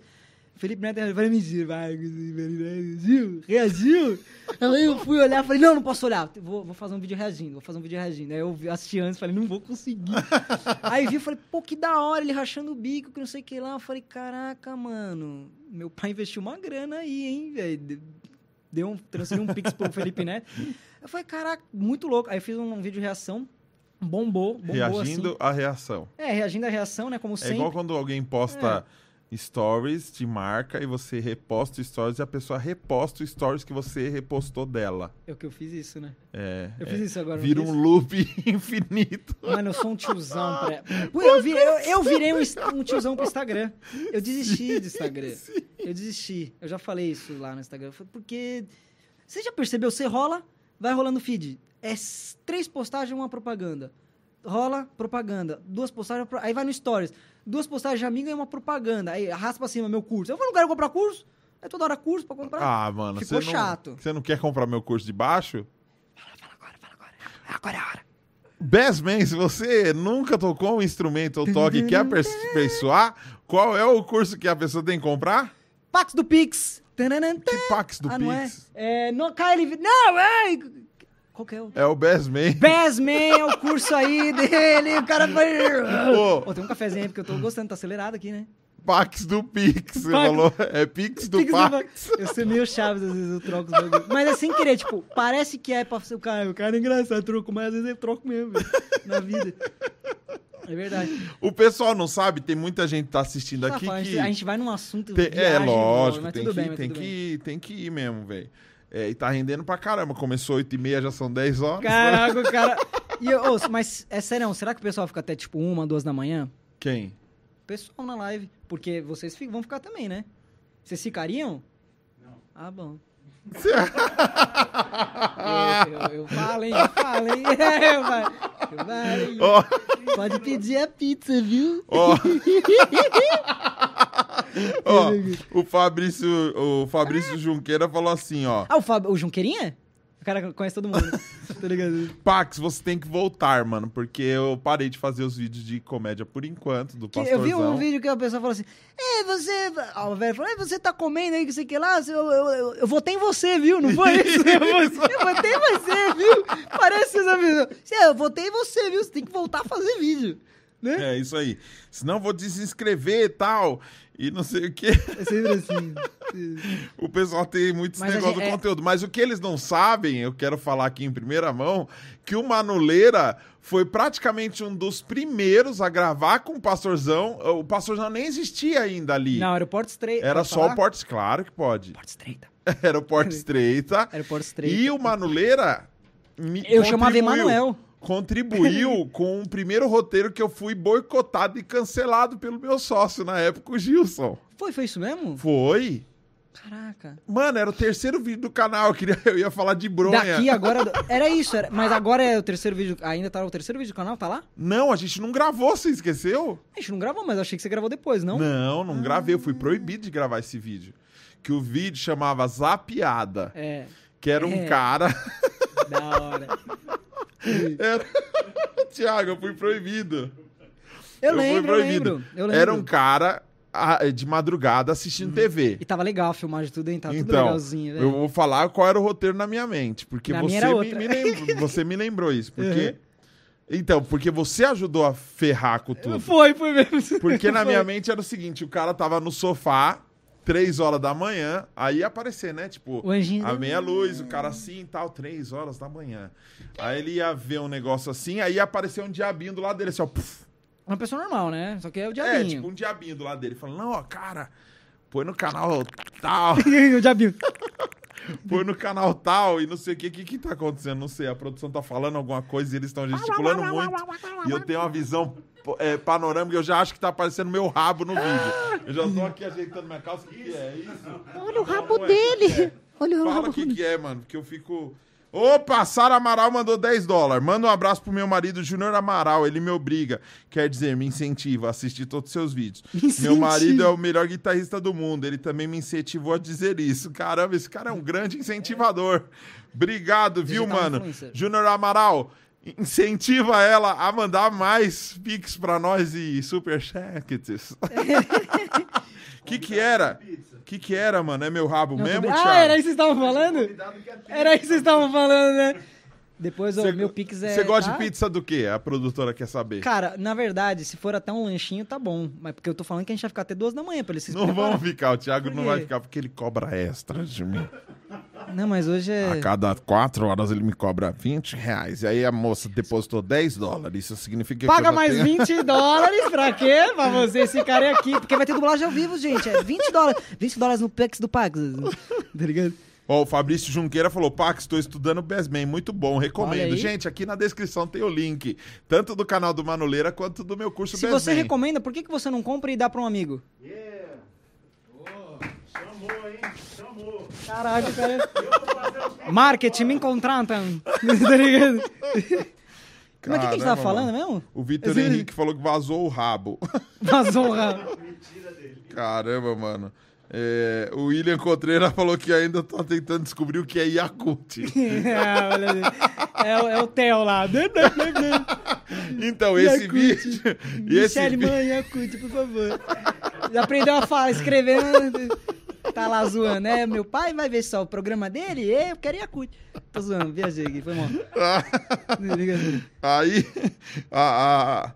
Felipe Neto eu falei, mentira, vai, reagiu, reagiu. Aí eu fui olhar, falei, não, não posso olhar, vou, vou fazer um vídeo reagindo, vou fazer um vídeo reagindo. Aí eu assisti antes, falei, não vou conseguir. Aí vi, falei, pô, que da hora, ele rachando o bico, que não sei o que lá. Eu falei, caraca, mano, meu pai investiu uma grana aí, hein, velho. Deu um, transferiu um pix pro Felipe Neto. Eu falei, caraca, muito louco. Aí fiz um, vídeo de reação, bombou, bombou Reagindo assim. à reação. É, reagindo à reação, né, como É sempre. igual quando alguém posta stories, te marca e você reposta stories e a pessoa reposta stories que você repostou dela. É o que eu fiz isso, né? É. Eu é. fiz isso agora. Vira um loop infinito. Mano, eu sou um tiozão. Pra... Eu, vi- eu, eu virei um, um tiozão pro Instagram. Eu desisti do Instagram. Eu desisti. Eu já falei isso lá no Instagram. Porque. Você já percebeu? Você rola, vai rolando feed. É três postagens, uma propaganda. Rola, propaganda. Duas postagens, aí vai no Stories. Duas postagens de amigo e uma propaganda. Aí arrasta pra cima meu curso. Eu vou no lugar comprar curso. É toda hora curso pra comprar. Ah, mano, Ficou você não, chato. Você não quer comprar meu curso de baixo? Fala agora, fala agora. Agora é a hora. Bassman, se você nunca tocou um instrumento ou toque e quer aperfeiçoar, qual é o curso que a pessoa tem que comprar? Pax do Pix. Que Pax do ah, não é? Pix? É, no, KLV. Não, é! Qual que é o? É o Bassman. Bassman é o curso aí dele, o cara foi... Ô. Ô, tem um cafezinho aí, porque eu tô gostando, tá acelerado aqui, né? Pax do Pix, você falou. É Pix do Pix do Pax. Eu sou meio chaves, às vezes eu troco os bagulhos. Mas é sem querer, tipo, parece que é pra ser o cara, o cara é engraçado, troco, mas às vezes eu troco mesmo, velho, na vida. É verdade. O pessoal não sabe, tem muita gente que tá assistindo aqui que... A gente vai num assunto Tem- é, viagem, lógico, mas tem, que, bem, tem, que, tem que ir mesmo, velho. É, e tá rendendo pra caramba. Começou 8 e meia, já são 10 horas. Caraca, cara... E, eu- ô, mas, é sério, será que o pessoal fica até, tipo, uma, duas da manhã? Quem? O pessoal na live. Porque vocês fi- vão ficar também, né? Vocês ficariam? Não. Ah, bom. eu, eu, eu falo, hein? Eu falo, hein? Eu falo, eu falo, hein? Ó, Pode pedir a pizza, viu? ó. Ó, o Fabrício, o Fabrício Junqueira falou assim, ó. Ah, o, Fábio, o Junqueirinha? O cara conhece todo mundo. tá ligado? Pax, você tem que voltar, mano, porque eu parei de fazer os vídeos de comédia por enquanto, do Que eu vi Pastorzão. um vídeo que a pessoa falou assim: É, você. Ah, o velho falou: "É, você tá comendo aí, que sei que lá. Eu, eu, eu, eu votei em você, viu? Não foi isso? Eu, votei em você, viu? Parece essa visão. "É, Eu votei em você, viu? Você tem que voltar a fazer vídeo. Né? É, isso aí. Senão eu vou desinscrever e tal, e não sei o que. É sempre assim. O pessoal tem muito esse Mas negócio gente- do é- conteúdo. Mas o que eles não sabem, eu quero falar aqui em primeira mão, que o Manuleira foi praticamente um dos primeiros a gravar com o Pastorzão. O Pastorzão nem existia ainda ali. Não, aeroporto estreito. Era só falar? o Porto... Claro que pode. Porta estreita. Era o Porto Estreita. Aeroporto estreito. E o Manuleira... me Eu chamava Emanuel. Contribuiu com o primeiro roteiro que eu fui boicotado e cancelado pelo meu sócio na época, o Gilson. Foi, foi isso mesmo? Foi. Caraca. Mano, era o terceiro vídeo do canal. Eu, queria, eu ia falar de bronha. Daqui agora. Era isso, era- mas agora é o terceiro vídeo. Ainda tá o terceiro vídeo do canal? Tá lá? Não, a gente não gravou, você esqueceu? A gente não gravou, mas achei que você gravou depois, não? Não, não gravei. Eu fui proibido de gravar esse vídeo. Que o vídeo chamava Zapiada. É. Que era um É. cara. Da hora. Era... Tiago, eu fui proibido. Eu, fui lembro, eu lembro. Eu lembro. Era um cara de madrugada assistindo TV. E tava legal a filmagem, tudo, hein? Tava tudo Então, legalzinho, eu velho. vou falar qual era o roteiro na minha mente. Porque Na você me, me lembrou, você me lembrou isso. Porque. Uhum. Então, porque você ajudou a ferrar com tudo. Foi, foi mesmo. Porque na Foi. minha mente era o seguinte: o cara tava no sofá, três horas da manhã, aí ia aparecer, né? Tipo, a da- meia luz, o cara assim e tal, três horas da manhã. Aí ele ia ver um negócio assim, aí ia aparecer um diabinho do lado dele, assim, ó. puf. Uma pessoa normal, né? Só que é o É, diabinho. tipo um diabinho do lado dele. Falando, não, ó, cara, põe no canal tal, o diabinho. põe no canal tal e não sei o que, o que que tá acontecendo, não sei. A produção tá falando alguma coisa e eles estão gesticulando muito. E eu tenho uma visão é, panorâmica, eu já acho que tá aparecendo meu rabo no vídeo. Eu já tô aqui ajeitando minha calça, o que, que é isso? Olha o rabo não é, dele. é? Olha o Fala rabo o que, que é, mano, porque eu fico. Opa, Sara Amaral mandou 10 dólares. Manda um abraço pro meu marido Júnior Amaral. Ele me obriga, quer dizer, me incentiva a assistir todos os seus vídeos. Me Meu marido é o melhor guitarrista do mundo. Ele também me incentivou a dizer isso. Caramba, esse cara é um grande incentivador. Obrigado, viu, Digital mano? Júnior Amaral, incentiva ela a mandar mais pix pra nós e superchats. Que que era? Que que era, mano? É meu rabo Não, mesmo, brin- Thiago? Ah, era isso que vocês estavam falando? Era isso que vocês estavam falando, né? Depois, o meu Pix é. Você gosta tá? de pizza do quê? A produtora quer saber. Cara, na verdade, se for até um lanchinho, tá bom. Mas porque eu tô falando que a gente vai ficar até duas da manhã pra eles se Não preparar. vamos ficar, o Thiago não vai ficar porque ele cobra extra de mim. Não, mas hoje é. A cada quatro horas ele me cobra 20 reais. E aí a moça depositou 10 dólares. Isso significa que eu Paga mais tenho... 20 dólares pra quê? Pra vocês ficarem aqui. Porque vai ter dublagem ao vivo, gente. É 20 dólares. 20 dólares no Pix do Pax. Tá ligado? Ó, o Fabrício Junqueira falou: Pax, estou estudando Bestman, muito bom, recomendo. Gente, aqui na descrição tem o link, tanto do canal do Manoleira quanto do meu curso Se Bestman. você recomenda, por que, que você não compra e dá pra um amigo? Chamou, hein? Chamou. Caralho, cara. Marketing, me contratam. tá ligado? Mas o que, que a gente tava falando mesmo? O Vitor Esse- Henrique falou que vazou o rabo. Vazou o rabo. Caramba, mano. É, o William Contreira falou que ainda tá tentando descobrir o que é. Ah, ali. é, o- é o Theo lá. Então, esse vídeo. e esse Mãe, Yakut, por favor. Aprendeu a falar, escrevendo. Tá lá zoando, né? Meu pai vai ver só o programa dele, eu quero Yakut. Tô zoando, viajei aqui, foi mal. Aí, a- a-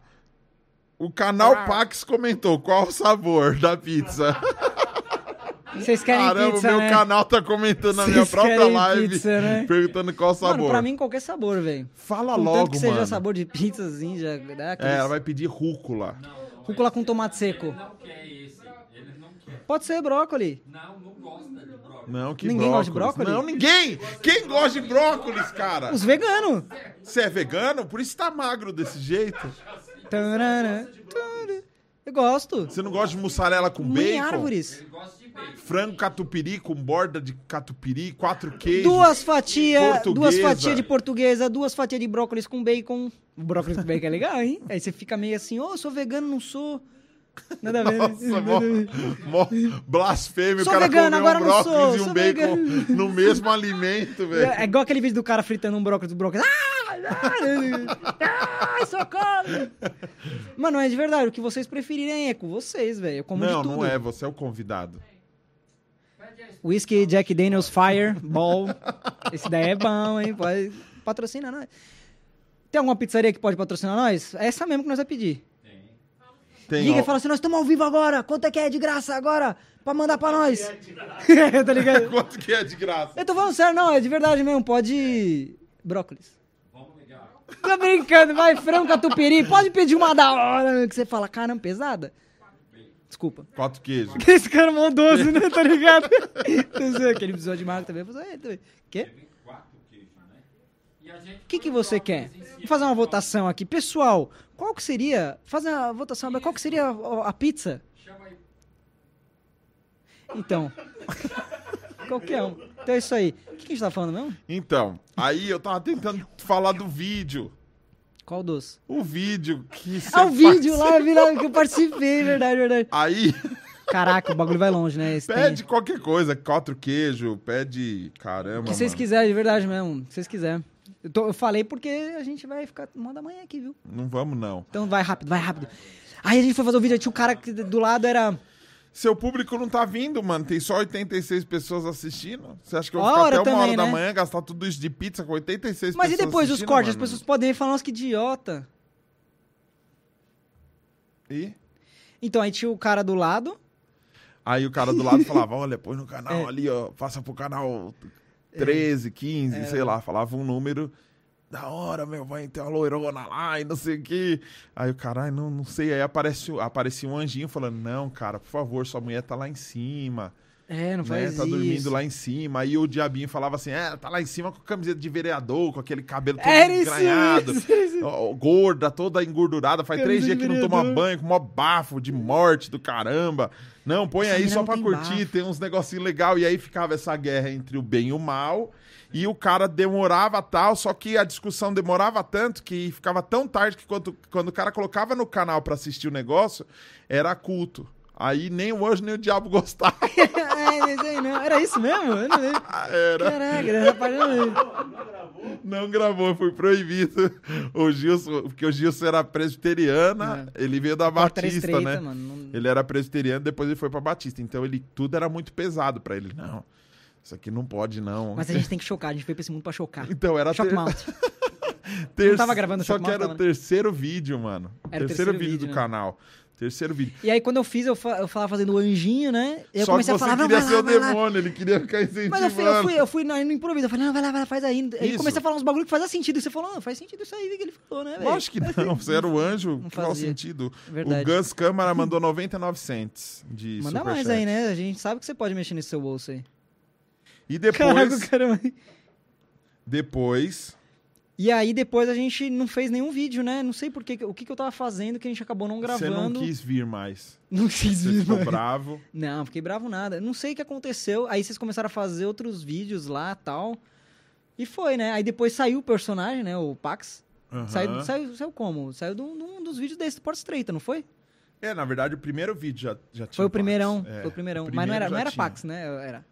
o canal Pax comentou qual o sabor da pizza. Vocês querem Caramba, pizza, meu né? canal tá comentando na minha Vocês própria live, pizza, né? perguntando qual sabor. Mano, pra mim qualquer sabor, velho. Fala Contanto logo, que seja mano. sabor de pizza, assim, já dá aqueles... É, ela vai pedir rúcula. Rúcula com tomate seco. não quer esse. Ele não quer. Pode ser brócoli. Não, não gosta de brócolis. Não, que Ninguém gosta de brócolis. brócolis? Não, ninguém! Quem gosta de brócolis, cara? Os veganos. Você é vegano? Por isso tá magro desse jeito. Eu gosto. Você não gosta de mussarela com Mãe bacon? árvores. Ele gosta de. Frango catupiry com borda de catupiry, quatro queijos. Duas fatias, duas fatias de portuguesa, duas fatias de brócolis com bacon. O brócolis com bacon é legal, hein? Aí você fica meio assim, ô, eu sou vegano, não sou. Nada a ver. Nossa, mó, mó blasfêmio. Sou o cara vegano, agora um não sou, e um sou bacon vegano. no mesmo alimento, velho. É igual aquele vídeo do cara fritando um brócolis, brócolis. Ah! Ai, socorro! Mano, é de verdade, o que vocês preferirem é com vocês, velho. Eu como Não, de tudo. não é, você é o convidado. Whisky Jack Daniels Fire Ball. Esse daí é bom, hein? Pode patrocinar nós. Tem alguma pizzaria que pode patrocinar nós? É essa mesmo que nós vai pedir. Tem, Liga ó, e fala assim, nós estamos ao vivo agora. Quanto é que é de graça agora? Pra mandar pra nós. tá ligado? Quanto que é de graça? Eu tô falando sério, não, é de verdade mesmo. Pode... Brócolis. Vamos ligar. Tô brincando, vai, frango catupiry. Pode pedir uma da hora, que você fala, caramba, pesada. Desculpa. Quatro queijos. Esse cara é maldoso, né? Tá ligado? Aquele episódio de Marco também. eu falei, "É, também." Quê? Vem quatro queijos, né? O que, que você quer? Vou fazer uma votação aqui. Pessoal, qual que seria... Fazer a votação, qual que seria a, a pizza? chama aí. Então. Qualquer um. Então é isso aí. O que, que a gente tá falando mesmo? Então, aí eu tava tentando falar do vídeo. Qual doce? O vídeo que você Ah, o vídeo lá, vi lá que eu participei, verdade, verdade. Aí, Caraca, o bagulho vai longe, né? Esse pede tem- qualquer coisa, quatro queijo, pede... Caramba, O que vocês quiserem, de verdade mesmo. O que vocês quiserem. Eu, tô- eu falei porque a gente vai ficar uma da manhã aqui, viu? Não vamos, não. Então vai rápido, vai rápido. Aí a gente foi fazer o vídeo, aí tinha o cara que do lado era. Seu público não tá vindo, mano. Tem só 86 pessoas assistindo. Você acha que eu vou ficar até uma também, hora da né? manhã, gastar tudo isso de pizza com 86 Mas e pessoas depois dos assistindo, cortes? As pessoas podem ir falar, nossa, que idiota. E? Então aí tinha o cara do lado. Aí o cara do lado falava, olha, põe no canal É. ali, ó, passa pro canal 13, 15, É. sei lá, falava um número. Da hora, meu, vai ter uma loirona lá e não sei o que. Aí o cara, "Ai, não, não sei. Aí aparece, aparecia um anjinho falando, não, cara, por favor, sua mulher tá lá em cima. É, não né? faz Tá isso. dormindo lá em cima. Aí o diabinho falava assim, é, tá lá em cima com camiseta de vereador, com aquele cabelo todo Era isso engranhado. era isso. ó, ó, gorda, toda engordurada. Faz três dias que não toma banho, com mó bafo de morte do caramba. Não, põe aí só pra tem curtir, bafo. tem uns negocinhos legais. E aí ficava essa guerra entre o bem e o mal. E o cara demorava tal, só que a discussão demorava tanto que ficava tão tarde que quando, quando o cara colocava no canal pra assistir o negócio, era culto. Aí nem o anjo nem o diabo gostava. é. Era isso mesmo? Eu não lembro. Era. Caraca, eu não lembro. Não gravou, foi proibido. O Gilson, porque o Gilson era presbiteriana, ele veio da Batista, estreita, né? mano. Não, Ele era presbiteriano, depois ele foi pra Batista. Então ele tudo era muito pesado pra ele. Não, isso aqui não pode, não. Mas a gente tem que chocar, a gente veio pra esse mundo pra chocar. Então era Shock ter- Mount. ter- Não tava gravando Só Shock que Mount, era o né? terceiro vídeo, mano. Era terceiro, terceiro vídeo, vídeo, do né? canal. Terceiro vídeo. E aí quando eu fiz, eu, fa- eu falava fazendo o anjinho, né? E eu Só comecei que a você falar, não, queria vai ser o lá. demônio, ele queria ficar incentivando. Mas eu fui, eu fui, eu fui no, improviso. Eu falei, não, vai lá, vai lá, faz aí. Aí Isso. comecei a falar uns bagulho que fazia sentido. E você falou, não, faz sentido isso aí que ele falou, né, velho? Lógico que não, você era o anjo, Não qual sentido? Verdade. O Gus Câmara mandou 99 cents de Manda mais aí, né? A gente sabe que você pode mexer nesse seu bolso aí. E depois, Caraca, caramba. depois, E aí depois a gente não fez nenhum vídeo, né? Não sei por que, o que, que eu tava fazendo que a gente acabou não você não gravando. quis vir mais. Não quis Você vir, ficou mano. bravo. Não, fiquei bravo nada. Não sei o que aconteceu. Aí vocês começaram a fazer outros vídeos lá tal. E foi, né? Aí depois saiu o personagem, né? O Pax. Aham. Saiu, saiu, saiu como? Saiu de um, dos vídeos desse do Porta Estreita, não foi? É, na verdade, o primeiro vídeo já, já tinha Foi o primeirão. É, foi o primeirão. Mas não era, não era. Pax, né? Era.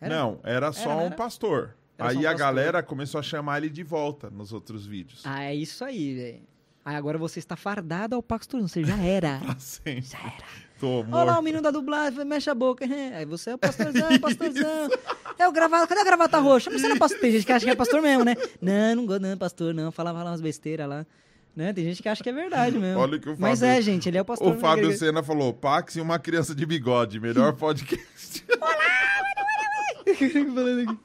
Era? Não, era só não um era? pastor. Era Aí um a pastor. galera começou a chamar ele de volta nos outros vídeos. Ah, é isso aí, velho. Aí agora você está fardado ao Pax Turno. Você já era. Pra sempre. já era. Tô Olha lá o menino da dublagem, mexe a boca. Aí você é o pastorzão, pastorzão. É o gravata, cadê a gravata roxa? Mas você não é pastor. Tem gente que acha que é pastor mesmo, né? Não, não gosto, não, pastor, não. Falava lá umas besteiras lá. Né? Tem gente que acha que é verdade mesmo. Olha o que o Mas Fábio- é, gente, ele é o pastor. O Fábio. Sena falou: Pax e uma criança de bigode, melhor podcast.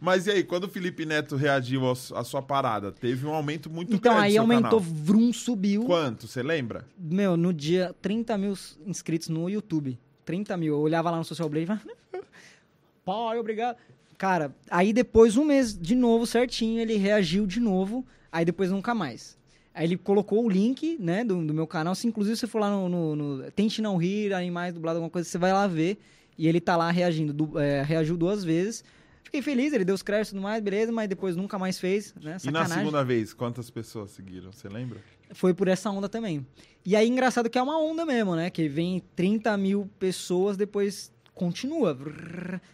Mas e aí, quando o Felipe Neto reagiu à sua parada, teve um aumento muito Então grande. aí no seu aumentou, canal. vrum, subiu. Quanto? Você lembra? Meu, no dia, 30 mil inscritos no YouTube. 30 mil. Eu olhava lá no Social Blade e falava, pai, obrigado. Cara, aí depois, um mês de novo, certinho, ele reagiu de novo. Aí depois nunca mais. Aí ele colocou o link, né, do, do meu canal. Se inclusive você for lá no, no- no Tente Não Rir, Animais Dublado, alguma coisa, você vai lá ver. E ele tá lá reagindo. du- é, reagiu duas vezes. Fiquei feliz, ele deu os créditos e tudo mais, beleza, mas depois nunca mais fez, né? E na Sacanagem. segunda vez, quantas pessoas seguiram? Você lembra? Foi por essa onda também. E aí, engraçado que é uma onda mesmo, né? Que vem 30 mil pessoas, depois continua.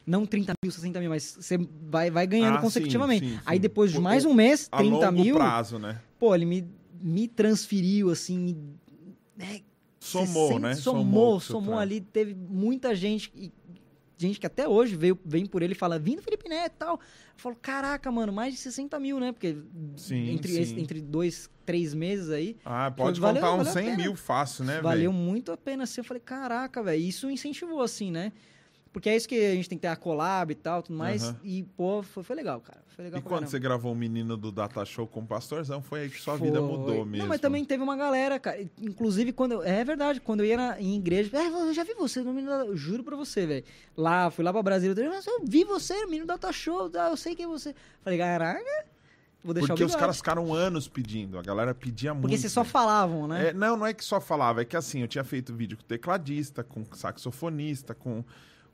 Não 30 mil, 60 mil, mas você vai, vai ganhando Ah, consecutivamente. sim, sim, Aí sim. depois de mais um mês, A 30 longo mil, prazo, né? pô, ele me, me transferiu, assim, né, Somou, 60 né? Somou, somou trampo. ali. Teve muita gente, e gente que até hoje veio, vem por ele e fala, vindo Felipe Neto e tal. Eu falo, caraca, mano, mais de 60 mil, né? Porque Sim, entre, sim. esse- entre dois, três meses aí, Ah, pode valeu- contar uns valeu a 100 pena. mil fácil, né, valeu velho? muito a pena assim. Eu falei, caraca, velho, isso incentivou, assim, né? Porque é isso que a gente tem que ter a collab e tal, tudo mais. Aham. E, pô, foi, foi legal, cara. Foi legal E quando caramba. você gravou o menino do Data Show com o Pastorzão, foi aí que sua vida Foi. mudou mesmo. Não, mas também teve uma galera, cara. Inclusive, quando eu, é verdade, quando eu ia na, em igreja, "É, eu já vi você no menino da, eu juro pra você, velho. Lá, fui lá pra Brasília, eu eu vi você no menino da Data Show, tá, eu sei quem é você. Falei, caraca, vou deixar Porque os caras ficaram anos pedindo, a galera pedia muito. Porque vocês só falavam, né? É, não, não é que só falava, é que assim, eu tinha feito vídeo com tecladista, com saxofonista, com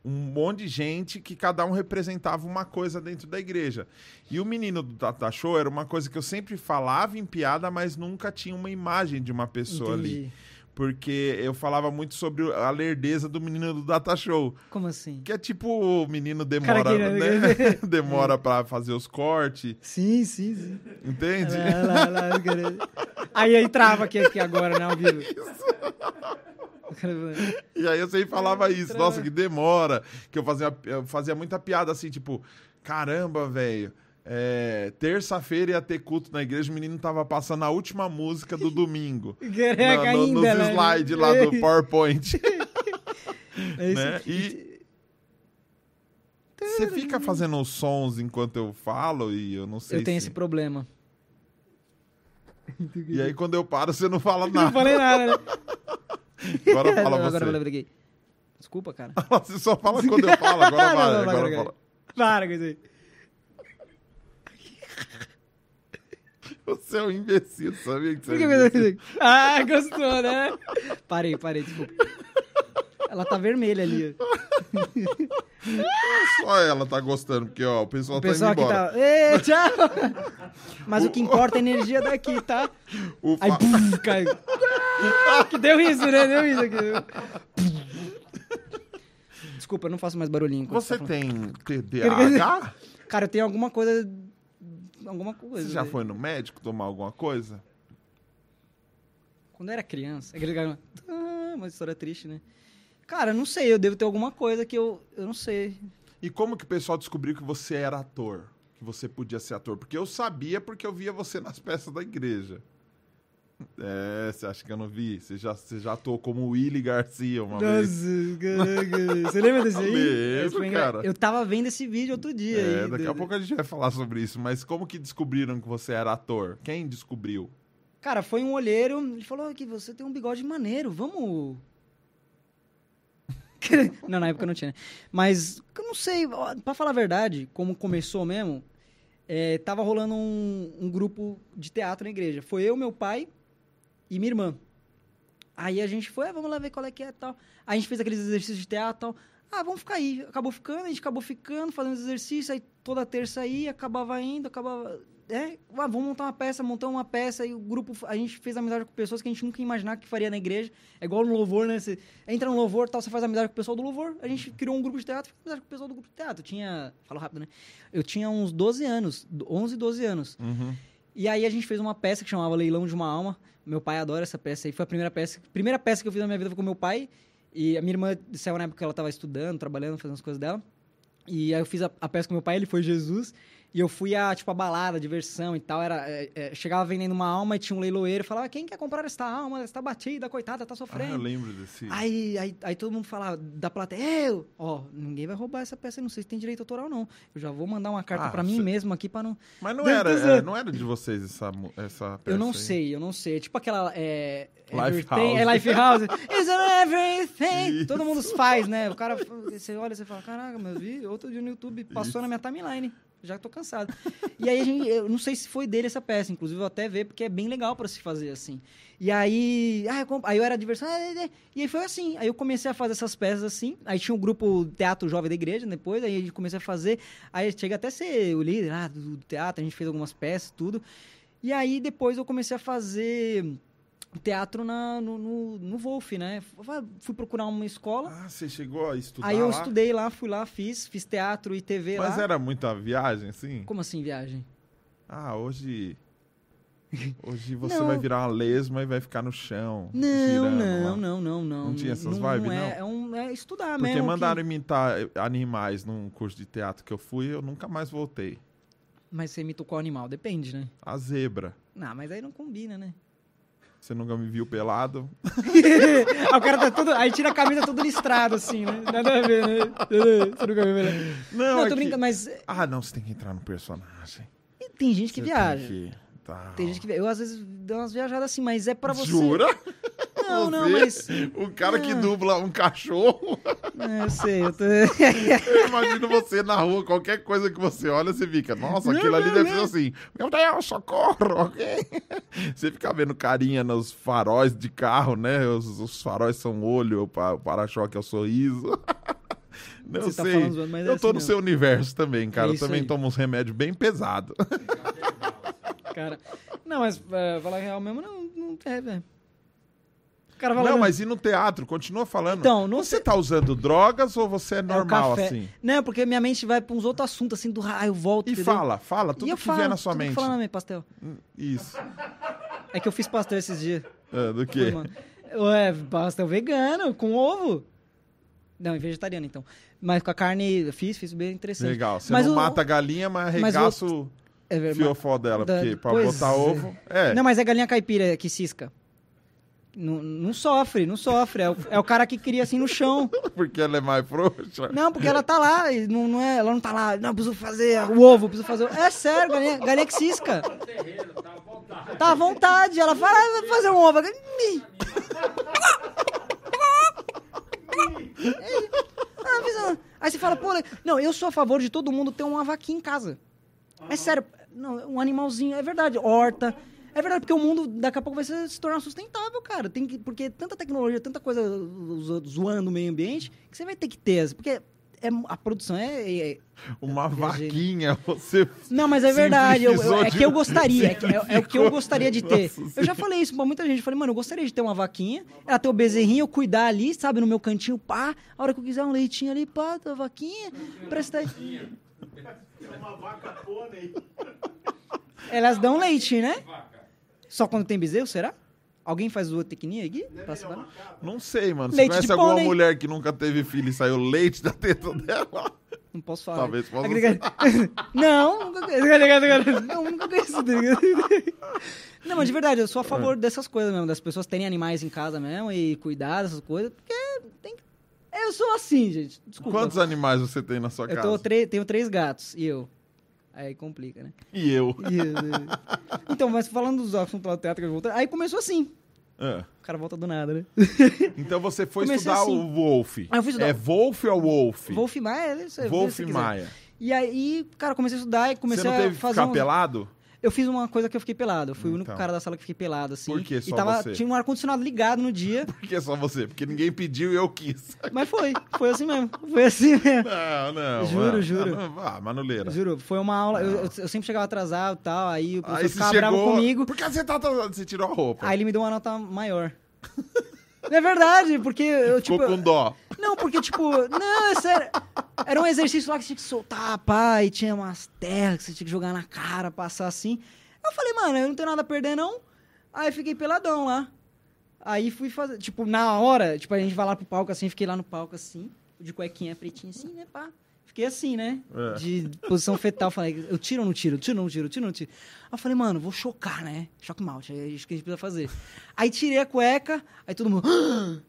um monte de gente que cada um representava uma coisa dentro da igreja. E o menino do Tata Show era uma coisa que eu sempre falava em piada, mas nunca tinha uma imagem de uma pessoa ali. Entendi. Porque eu falava muito sobre a lerdeza do menino do Data Show. Como assim? Que é tipo, o menino demora, né? demora pra fazer os cortes, Sim, sim, sim. entende? Lá, lá, lá. Aí aí trava aqui, aqui agora, né, ao vivo. O cara falando, E aí eu sempre falava isso, Trava. nossa, que demora. Que eu fazia, eu fazia muita piada assim, tipo, caramba, velho. é, Terça-feira ia ter culto na igreja, o menino tava passando a última música do domingo. Caraca, na- no- nos ainda, né? slides lá do PowerPoint. É isso. né? E você fica fazendo os sons enquanto eu falo e eu não sei Eu tenho se... esse problema. E aí quando eu paro, você não fala Não nada. falei nada, né? Agora fala agora você. eu falei, Desculpa, cara. Você só fala quando eu falo, agora Não, vai. não, agora agora, fala. Para com isso aí. Você é um imbecil, sabia que você Por que é um imbecil? isso? Ah, gostou, né? Parei, parei, desculpa. Ela tá vermelha ali. Só ela tá gostando, porque ó, o pessoal, O pessoal tá indo embora. tá. Ê, tchau! Mas o que importa é a energia daqui, tá? O Aí, fa- pum, caiu. Que deu isso, né? Deu isso aqui. Desculpa, eu não faço mais barulhinho. Você tá tem. TDAH? Cara, eu tenho alguma coisa. Alguma coisa. Você já foi no médico tomar alguma coisa? Quando eu era criança, aquele cara. É uma história triste, né? Cara, não sei, eu devo ter alguma coisa que eu, eu não sei. E como que o pessoal descobriu que você era ator? Que você podia ser ator? Porque eu sabia porque eu via você nas peças da igreja. É, você acha que eu não vi? Você já, você já atuou como Willy Garcia uma vez. caraca. Você lembra desse aí? Lembro, cara. Eu tava vendo esse vídeo outro dia. É, aí, daqui a pouco a gente vai falar sobre isso, mas como que descobriram que você era ator? Quem descobriu? Cara, foi um olheiro, ele falou que você tem um bigode maneiro, vamos... não, na época não tinha, né? Mas, eu não sei, ó, pra falar a verdade, como começou mesmo, é, tava rolando um, um grupo de teatro na igreja. Foi eu, meu pai e minha irmã. Aí a gente foi, ah, vamos lá ver qual é que é tal. Aí a gente fez aqueles exercícios de teatro tal. Ah, vamos ficar aí. Acabou ficando, a gente acabou ficando, fazendo os exercícios, aí toda terça aí, acabava indo, acabava. É, ah, vamos montar uma peça, montamos uma peça, e o grupo, a gente fez amizade com pessoas que a gente nunca ia imaginar que faria na igreja. É igual no louvor, né? Você entra no louvor tal, você faz amizade com o pessoal do louvor. A gente criou um grupo de teatro, fez amizade com o pessoal do grupo de teatro. Eu tinha. Falo rápido, né? Eu tinha uns 12 anos, 11, 12 anos. Uhum. E aí a gente fez uma peça que chamava Leilão de uma Alma. Meu pai adora essa peça aí. Foi a primeira peça, primeira peça que eu fiz na minha vida foi com meu pai. E a minha irmã saiu na época que ela estava estudando, trabalhando, fazendo as coisas dela. E aí eu fiz a, a peça com meu pai, ele foi Jesus. E eu fui a, tipo, a balada, a diversão e tal. Era, é, é, chegava vendendo uma alma e tinha um leiloeiro. Falava, quem quer comprar esta alma? Ela está batida, coitada, tá Ah, eu sofrendo. lembro desse. Aí, aí, aí todo mundo falava, da plateia, eu, ó, ninguém vai roubar essa peça, aí, não sei se tem direito autoral não. Eu já vou mandar uma carta Ah, pra mim cê- mesmo aqui pra não... Mas não era, é, não era de vocês essa, essa peça Eu não aí? sei, eu não sei. É tipo aquela. É, Life everything- House. É Life House. Is it everything? Isso. Todo mundo faz, né? O cara. Você olha você fala: caraca, meu, vi outro dia no YouTube, passou Isso. na minha timeline. Já tô cansado. E aí a gente. Eu não sei se foi dele essa peça, inclusive eu até ver, porque é bem legal pra se fazer assim. E aí. Ah, eu comp- aí eu era diversão. ah, é, é. E aí foi assim. Aí eu comecei a fazer essas peças assim. Aí tinha um grupo Teatro Jovem da Igreja depois. Aí a gente comecei a fazer. Aí chega até ser o líder lá do, do teatro. A gente fez algumas peças, tudo. E aí depois eu comecei a fazer teatro na, no, no, no Wolf, né? Fui procurar uma escola. Ah, você chegou a estudar aí eu lá? estudei lá, fui lá, fiz, fiz teatro e TV Mas lá. era muita viagem, assim? Como assim, viagem? Ah, hoje... Hoje você Não. vai virar uma lesma e vai ficar no chão, Não, girando não, lá. não, não, não. Não tinha essas não vibes, é, não? É, um, é estudar Porque mesmo. mandaram que- imitar animais num curso de teatro que eu fui eu nunca mais voltei. Mas você imita qual animal? Depende, né? A zebra. Não, mas aí não combina, né? Você nunca me viu pelado? aí o cara tá todo. Aí tira a camisa todo listrado, assim, né? Nada a ver, né? Você nunca viu, né? Não, Não, é tô que- brincando, mas Ah, não, você tem que entrar no personagem. tem gente que Você viaja. Tem, que... tá. Tem gente que viaja. Eu às vezes dou umas viajadas assim, mas é pra você. Jura? Não, não, mas. O cara que Ah. dubla um cachorro. É, eu sei, eu tô. Eu imagino você na rua, qualquer coisa que você olha, você fica, nossa, aquilo ali deve ser assim. Meu Deus, socorro, ok? Você fica vendo carinha nos faróis de carro, né? Os, os faróis são olho, o pa- o para-choque é o sorriso. Não Você tá sei. falando zoando, mas é eu tô assim no mesmo. seu universo também, cara. É eu também aí. tomo uns remédios bem pesados. Cara. Não, mas é, falar real mesmo, não, não é, velho. Cara fala. Não, mas e no teatro? Continua falando. Então, no você te- tá usando drogas ou você é é normal café. assim? Não, porque minha mente vai pra uns outros assuntos, assim, do raio, eu volto. E entendeu? fala, fala tudo eu que falo, vier na sua mente. fala na minha pastel. Hum, Isso. É que eu fiz pastel esses dias. Ah, do quê? Ué, pastel vegano, com ovo. Não, vegetariano, então. Mas com a carne, eu fiz, fiz bem interessante. Legal. Você Mas não o- mata a galinha, mas o arregaça o É fiofó dela. da- Porque pra pois botar é. ovo. É. Não, mas é galinha caipira que cisca. Não, não sofre, não sofre. É o, é o cara que cria assim no chão. Porque ela é mais frouxa. Não, porque ela tá lá, não, não é, ela não tá lá, não, preciso fazer o ovo, preciso fazer. o-" É sério, galinha, galinha que cisca. tá à vontade. Ela fala, ah, vai fazer um ovo. Aí você fala, pô, não, eu sou a favor de todo mundo ter uma vaquinha em casa. É sério, não, um animalzinho, é verdade, horta. É verdade, porque o mundo daqui a pouco vai se se tornar sustentável, cara. Tem que, porque tanta tecnologia, tanta coisa zo- zoando o meio ambiente, que você vai ter que ter. Porque é, a produção é- é, Uma Viajei. vaquinha, você. Não, mas é verdade. eu- eu- é que eu gostaria. É, é- é o que eu gostaria de ter. Nossa eu já falei isso pra muita gente. Eu falei, mano, eu gostaria de ter uma vaquinha. Ela ter o bezerrinho, eu cuidar ali, sabe, no meu cantinho, pá. A hora que eu quiser um leitinho ali, pá, a vaquinha. Presta aí. É uma vaca pônei. Elas dão leite, né? Vaca. Só quando tem bezerro, será? Alguém faz zootecnia aqui? Separar? Não sei, mano. Você Leite conhece de alguma pônei. mulher que nunca teve filho e saiu leite da teta dela? Não posso falar. Talvez possa Não, nunca conheço. Não, nunca conheço. tá? Não, mas de verdade, eu sou a favor dessas coisas mesmo, das pessoas terem animais em casa mesmo e cuidar dessas coisas, porque tem que... Eu sou assim, gente. Desculpa. Quantos animais você tem na sua Eu casa? tre- tenho três gatos e eu. Aí complica, né? E eu. E eu, né? Então, mas falando dos assuntos lá do teatro que eu voltei, aí começou assim. É. O cara volta do nada, né? Então você foi Comecei estudar assim. o Wolf. Ah, eu fui estudar- É Wolf ou Wolf? Wolf Maia, né? Wolf. Maia. E aí, cara, comecei a estudar e comecei Você não a teve que fazer ficar pelado? Eu fiz uma coisa que eu fiquei pelado. Eu fui o único Então. cara da sala que fiquei pelado, assim. Por que E só tava, você? tinha um ar-condicionado ligado no dia. Por que só você? Porque ninguém pediu e eu quis. Mas foi, foi assim mesmo. Foi assim mesmo. Não, não. Juro, mano. juro. Ah, não, Ah, manuleira. Juro, foi uma aula. Eu, eu- sempre chegava atrasado e tal, aí o professor Aí ficava chegou... bravo comigo. Por que você tá atrasado? Você tirou a roupa. Aí ele me deu uma nota maior. É verdade, porque eu, tipo. Ficou com dó. Não, porque, tipo, não, é sério. Era um exercício lá que você tinha que soltar, pá, e tinha umas terras que você tinha que jogar na cara, passar assim. Eu falei, mano, eu não tenho nada a perder, não. Aí fiquei peladão lá. Aí fui fazer, tipo, na hora, tipo, a gente vai lá pro palco assim, fiquei lá no palco assim, de cuequinha pretinha assim, né, pá. Fiquei assim, né? É. De posição fetal. Falei, eu tiro ou não tiro? Tiro ou não tiro? Tiro ou não tiro? Aí eu falei, mano, vou chocar, né? Choque malte, é isso que a gente precisa fazer. Aí tirei a cueca, aí todo mundo.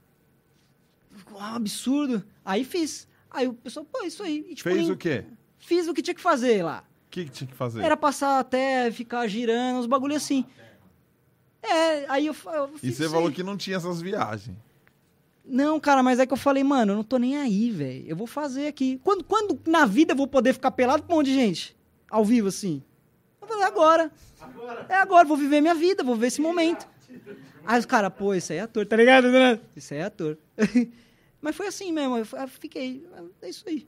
Ficou um absurdo. Aí fiz. Aí o pessoal, pô, isso aí. E, tipo, Fez nem- o quê? Fiz o que tinha que fazer lá. O que, que tinha que fazer? Era passar até ficar girando, uns bagulho assim. É, aí eu, eu E você falou que não tinha essas viagens. Não, cara, mas é que eu falei, mano, eu não tô nem aí, velho. Eu vou fazer aqui. Quando, quando na vida eu vou poder ficar pelado com um monte de gente? Ao vivo, assim? Eu falei, agora. É agora, vou viver minha vida, vou viver esse momento. Aí os caras, pô, isso aí é ator, tá ligado? né? Isso aí é ator. mas foi assim mesmo, eu fiquei, é isso aí.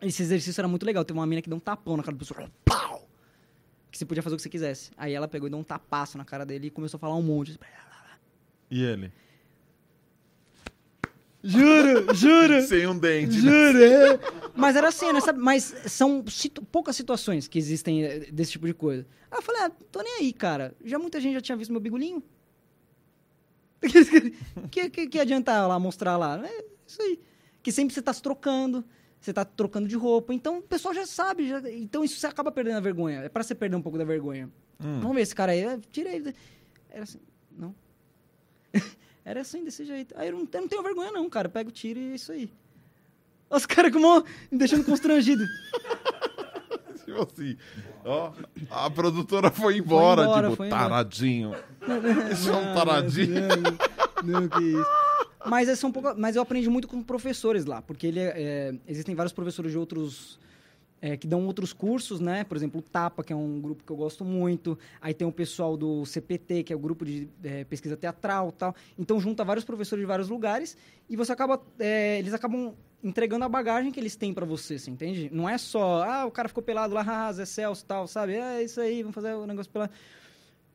Esse exercício era muito legal. Teve uma mina que deu um tapão na cara do pessoal. Pau! Que você podia fazer o que você quisesse. Aí ela pegou e deu um tapaço na cara dele e começou a falar um monte. E ele? Juro, juro. Sem um dente. né? Juro, é. Mas era assim, né? sabe? Mas são situ- poucas situações que existem eh, desse tipo de coisa. Aí eu falei, ah, tô nem aí, cara. Já muita gente já tinha visto meu bigolinho. que, que, que adiantar lá, mostrar lá? É isso aí. Que sempre você tá se trocando, você tá trocando de roupa. Então o pessoal já sabe. já- então isso você acaba perdendo a vergonha. É pra você perder um pouco da vergonha. Hum. Vamos ver esse cara aí. Tira ele. Era assim, não. Era assim, desse jeito. Aí eu não, eu não tenho vergonha, não, cara. Pega o tiro e é isso aí. Os caras como me deixando constrangido. Tipo assim, ó, a produtora foi embora, embora, tipo, foi embora. taradinho. Isso é um taradinho. Não, não, que isso. Mas, é um pouco, mas eu aprendi muito com professores lá, porque ele é- é, existem vários professores de outros. É, que dão outros cursos, né? Por exemplo, o TAPA, que é um grupo que eu gosto muito. Aí tem o pessoal do CPT, que é o grupo de é, pesquisa teatral tal. Então junta vários professores de vários lugares e você acaba. é, eles acabam entregando a bagagem que eles têm pra você, você entende? Não é só, ah, o cara ficou pelado lá, ah, Zé Celso tal, sabe? É isso aí, vamos fazer o negócio pelado.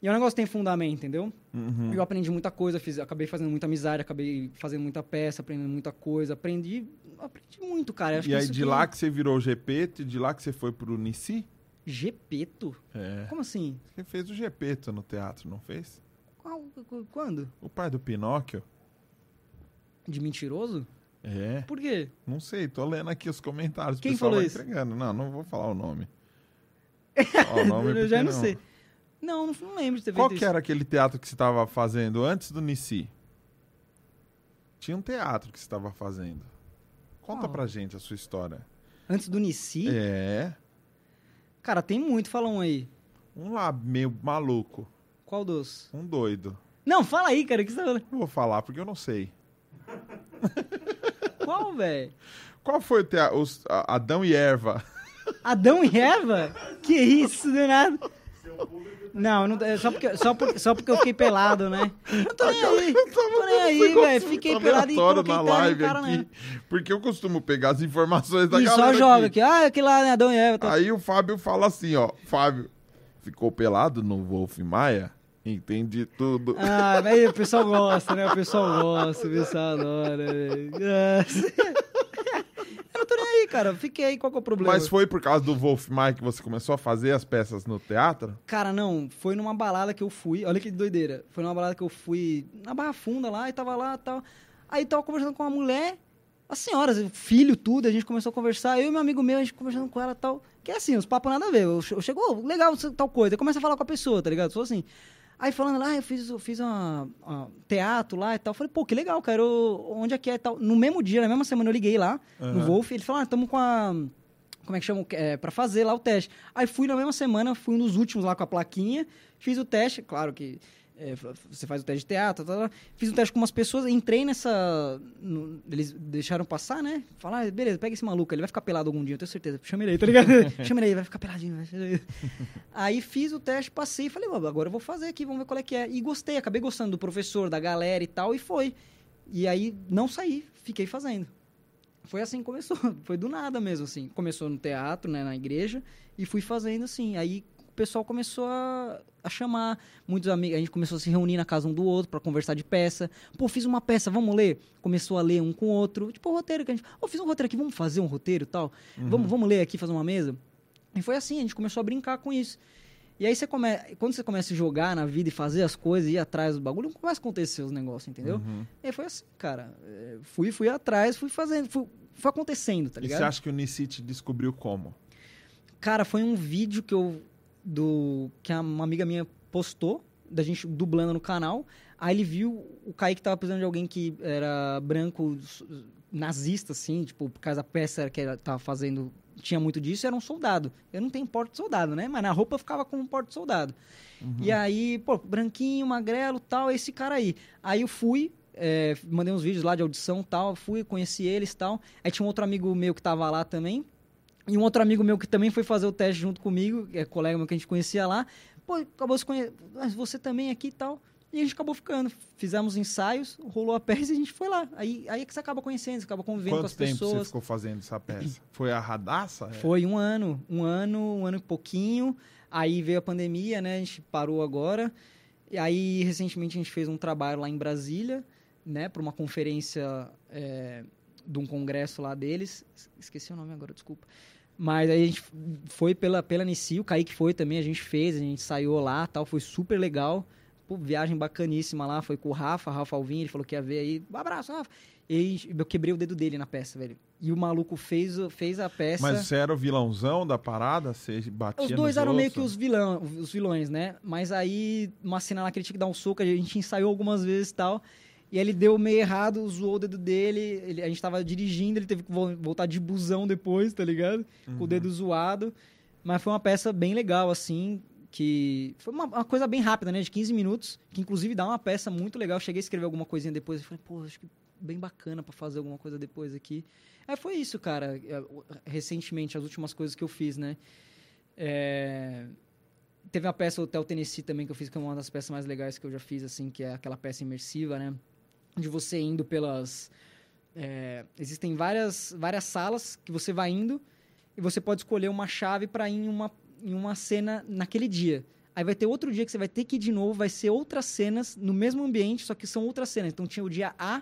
E é um negócio que tem fundamento, entendeu? Uhum. Eu aprendi muita coisa, fiz, acabei fazendo muita amizade, acabei fazendo muita peça, aprendendo muita coisa, aprendi, aprendi muito, cara. Acho E aí de lá que você virou o Gepeto, de lá que você foi pro Nici? Gepeto? É. Como assim? Você fez o Gepeto no teatro, não fez? Qual- qu- quando? O pai do Pinóquio? De mentiroso? É. Por quê? Não sei, tô lendo aqui os comentários. Quem falou isso? entregando. Não, não vou falar o nome. Ó, o nome eu já não sei. Não, não, não lembro de ter Qual que isso. era aquele teatro que você estava fazendo antes do Nici? Tinha um teatro que você estava fazendo. Conta Qual? pra gente a sua história. Antes do Nici? É. Cara, tem muito, fala um aí. Um lá meio maluco. Qual dos? Um doido. Não, fala aí, cara, o que você tá falando? Não vou falar porque eu não sei. Qual, velho? Qual foi o teatro? Os, a- Adão e Eva. Adão e Eva? Que isso, do nada. Não, não é só, porque, só, porque, só porque eu fiquei pelado, né? Eu tô nem aí. Tô nem aí, velho. Fiquei pelado e coloquei na terra live cara, aqui. né? Porque eu costumo pegar as informações da E galera só joga aqui. aqui. Ah, aquele lá, né? Adão e Eva. Tá. Aí o Fábio fala assim, ó. Fábio, ficou pelado no Wolf Maia? Entendi tudo. Ah, mas aí o pessoal gosta, né? O pessoal gosta, o pessoal adora, velho. Tô nem aí, cara, fiquei, qual que é o problema? Mas foi por causa do Wolf Maia que você começou a fazer as peças no teatro? Cara, não, foi numa balada que eu fui, olha que doideira. Foi numa balada que eu fui na Barra Funda lá, e tava lá e tal. Aí tava conversando com uma mulher, as senhoras, o filho, tudo, a gente começou a conversar, eu e meu amigo meu, a gente conversando com ela e tal. Que é assim, os papos nada a ver. Eu, eu chego, "Ô, legal, tal coisa. Aí começa a falar com a pessoa, tá ligado? Sou assim. Aí falando lá, eu fiz, eu fiz uma, uma teatro lá e tal. Falei, pô, que legal, cara. eu- onde é que é e tal? No mesmo dia, na mesma semana, eu liguei lá no Aham. Wolf. Ele falou, ah, tamo com a. Como é que chama? É, pra fazer lá o teste. Aí fui na mesma semana, fui um dos últimos lá com a plaquinha, fiz o teste. Claro que é, você faz o teste de teatro, tal, tal, tal. fiz um teste com umas pessoas, entrei nessa. no- eles deixaram passar, né? Falaram, ah, beleza, pega esse maluco, ele vai ficar pelado algum dia, eu tenho certeza. Chama ele aí, tá ligado? Chama ele aí, vai ficar peladinho. vai- Aí fiz o teste, passei e falei, "Ó, agora eu vou fazer aqui, vamos ver qual é que é. E gostei, acabei gostando do professor, da galera e tal, e foi. E aí não saí, fiquei fazendo. Foi assim que começou, foi do nada mesmo, assim. Começou no teatro, né, na igreja, e fui fazendo assim. Aí o pessoal começou a, a chamar, muitos amigos, a gente começou a se reunir na casa um do outro para conversar de peça. Pô, fiz uma peça, vamos ler? Começou a ler um com o outro, tipo o roteiro que a gente, ô, fiz um roteiro aqui, vamos fazer um roteiro e tal? Vamos, vamos ler aqui, fazer uma mesa? E foi assim, a gente começou a brincar com isso. E aí você come... quando você começa a jogar na vida e fazer as coisas, ir atrás do bagulho, começa a acontecer os negócios, entendeu? Uhum. E aí foi assim, cara. É, Fui, fui atrás, fui fazendo, fui, foi acontecendo, tá E ligado? você acha que o Nicite descobriu como? Cara, foi um vídeo que eu. Do, que uma amiga minha postou, da gente dublando no canal. Aí ele viu o Kaique tava precisando de alguém que era branco, nazista, assim, tipo, por causa da peça que ele tava fazendo, tinha muito disso, era um soldado. Eu não tenho porte de soldado, né? Mas na roupa eu ficava com um porte de soldado. E aí, pô, branquinho, magrelo tal, esse cara aí. Aí eu fui, é, mandei uns vídeos lá de audição tal, fui, conheci eles tal. Aí tinha um outro amigo meu que tava lá também. E um outro amigo meu que também foi fazer o teste junto comigo, que é colega meu que a gente conhecia lá. Pô, acabou se conhecendo. Mas você também aqui e tal. E a gente acabou ficando. Fizemos ensaios, rolou a peça e a gente foi lá. Aí, aí é que você acaba conhecendo, você acaba convivendo com Quanto as tempo você pessoas. ficou fazendo essa peça? Foi a radaça? É. Foi um ano, um ano, um ano e pouquinho. Aí veio a pandemia, né? A gente parou agora. E aí, recentemente, a gente fez um trabalho lá em Brasília, né? Para uma conferência é, de um congresso lá deles. Es- Esqueci o nome agora, desculpa. Mas aí a gente foi pela, pela Nici, o Kaique foi também, a gente fez, a gente saiu lá tal, foi super legal. Pô, viagem bacaníssima lá, foi com o Rafa, Rafa Alvim, ele falou que ia ver aí. Um abraço, Rafa. E eu quebrei o dedo dele na peça, velho. E o maluco fez, fez a peça. Mas você era o vilãozão da parada? Você batia Os dois eram meio que os, vilão, os vilões, né? Mas aí, uma cena lá que ele tinha que dar um soco, a gente ensaiou algumas vezes e tal. E aí ele deu meio errado, zoou o dedo dele. ele- a gente tava dirigindo, ele teve que vol- voltar de busão depois, tá ligado? Com o Uhum. dedo zoado. Mas foi uma peça bem legal, assim. Que foi uma, uma coisa bem rápida, né? De 15 minutos. Que inclusive dá uma peça muito legal. Eu cheguei a escrever alguma coisinha depois e falei, pô, acho que bem bacana pra fazer alguma coisa depois aqui. É, foi isso, cara. É, Recentemente, as últimas coisas que eu fiz, né? É, Teve uma peça Hotel Tennessee também que eu fiz, que é uma das peças mais legais que eu já fiz, assim, que é aquela peça imersiva, né? De você indo pelas. é, existem várias, várias salas que você vai indo e você pode escolher uma chave para ir em uma, em uma cena naquele dia. Aí vai ter outro dia que você vai ter que ir de novo, vai ser outras cenas no mesmo ambiente, só que são outras cenas. Então tinha o dia A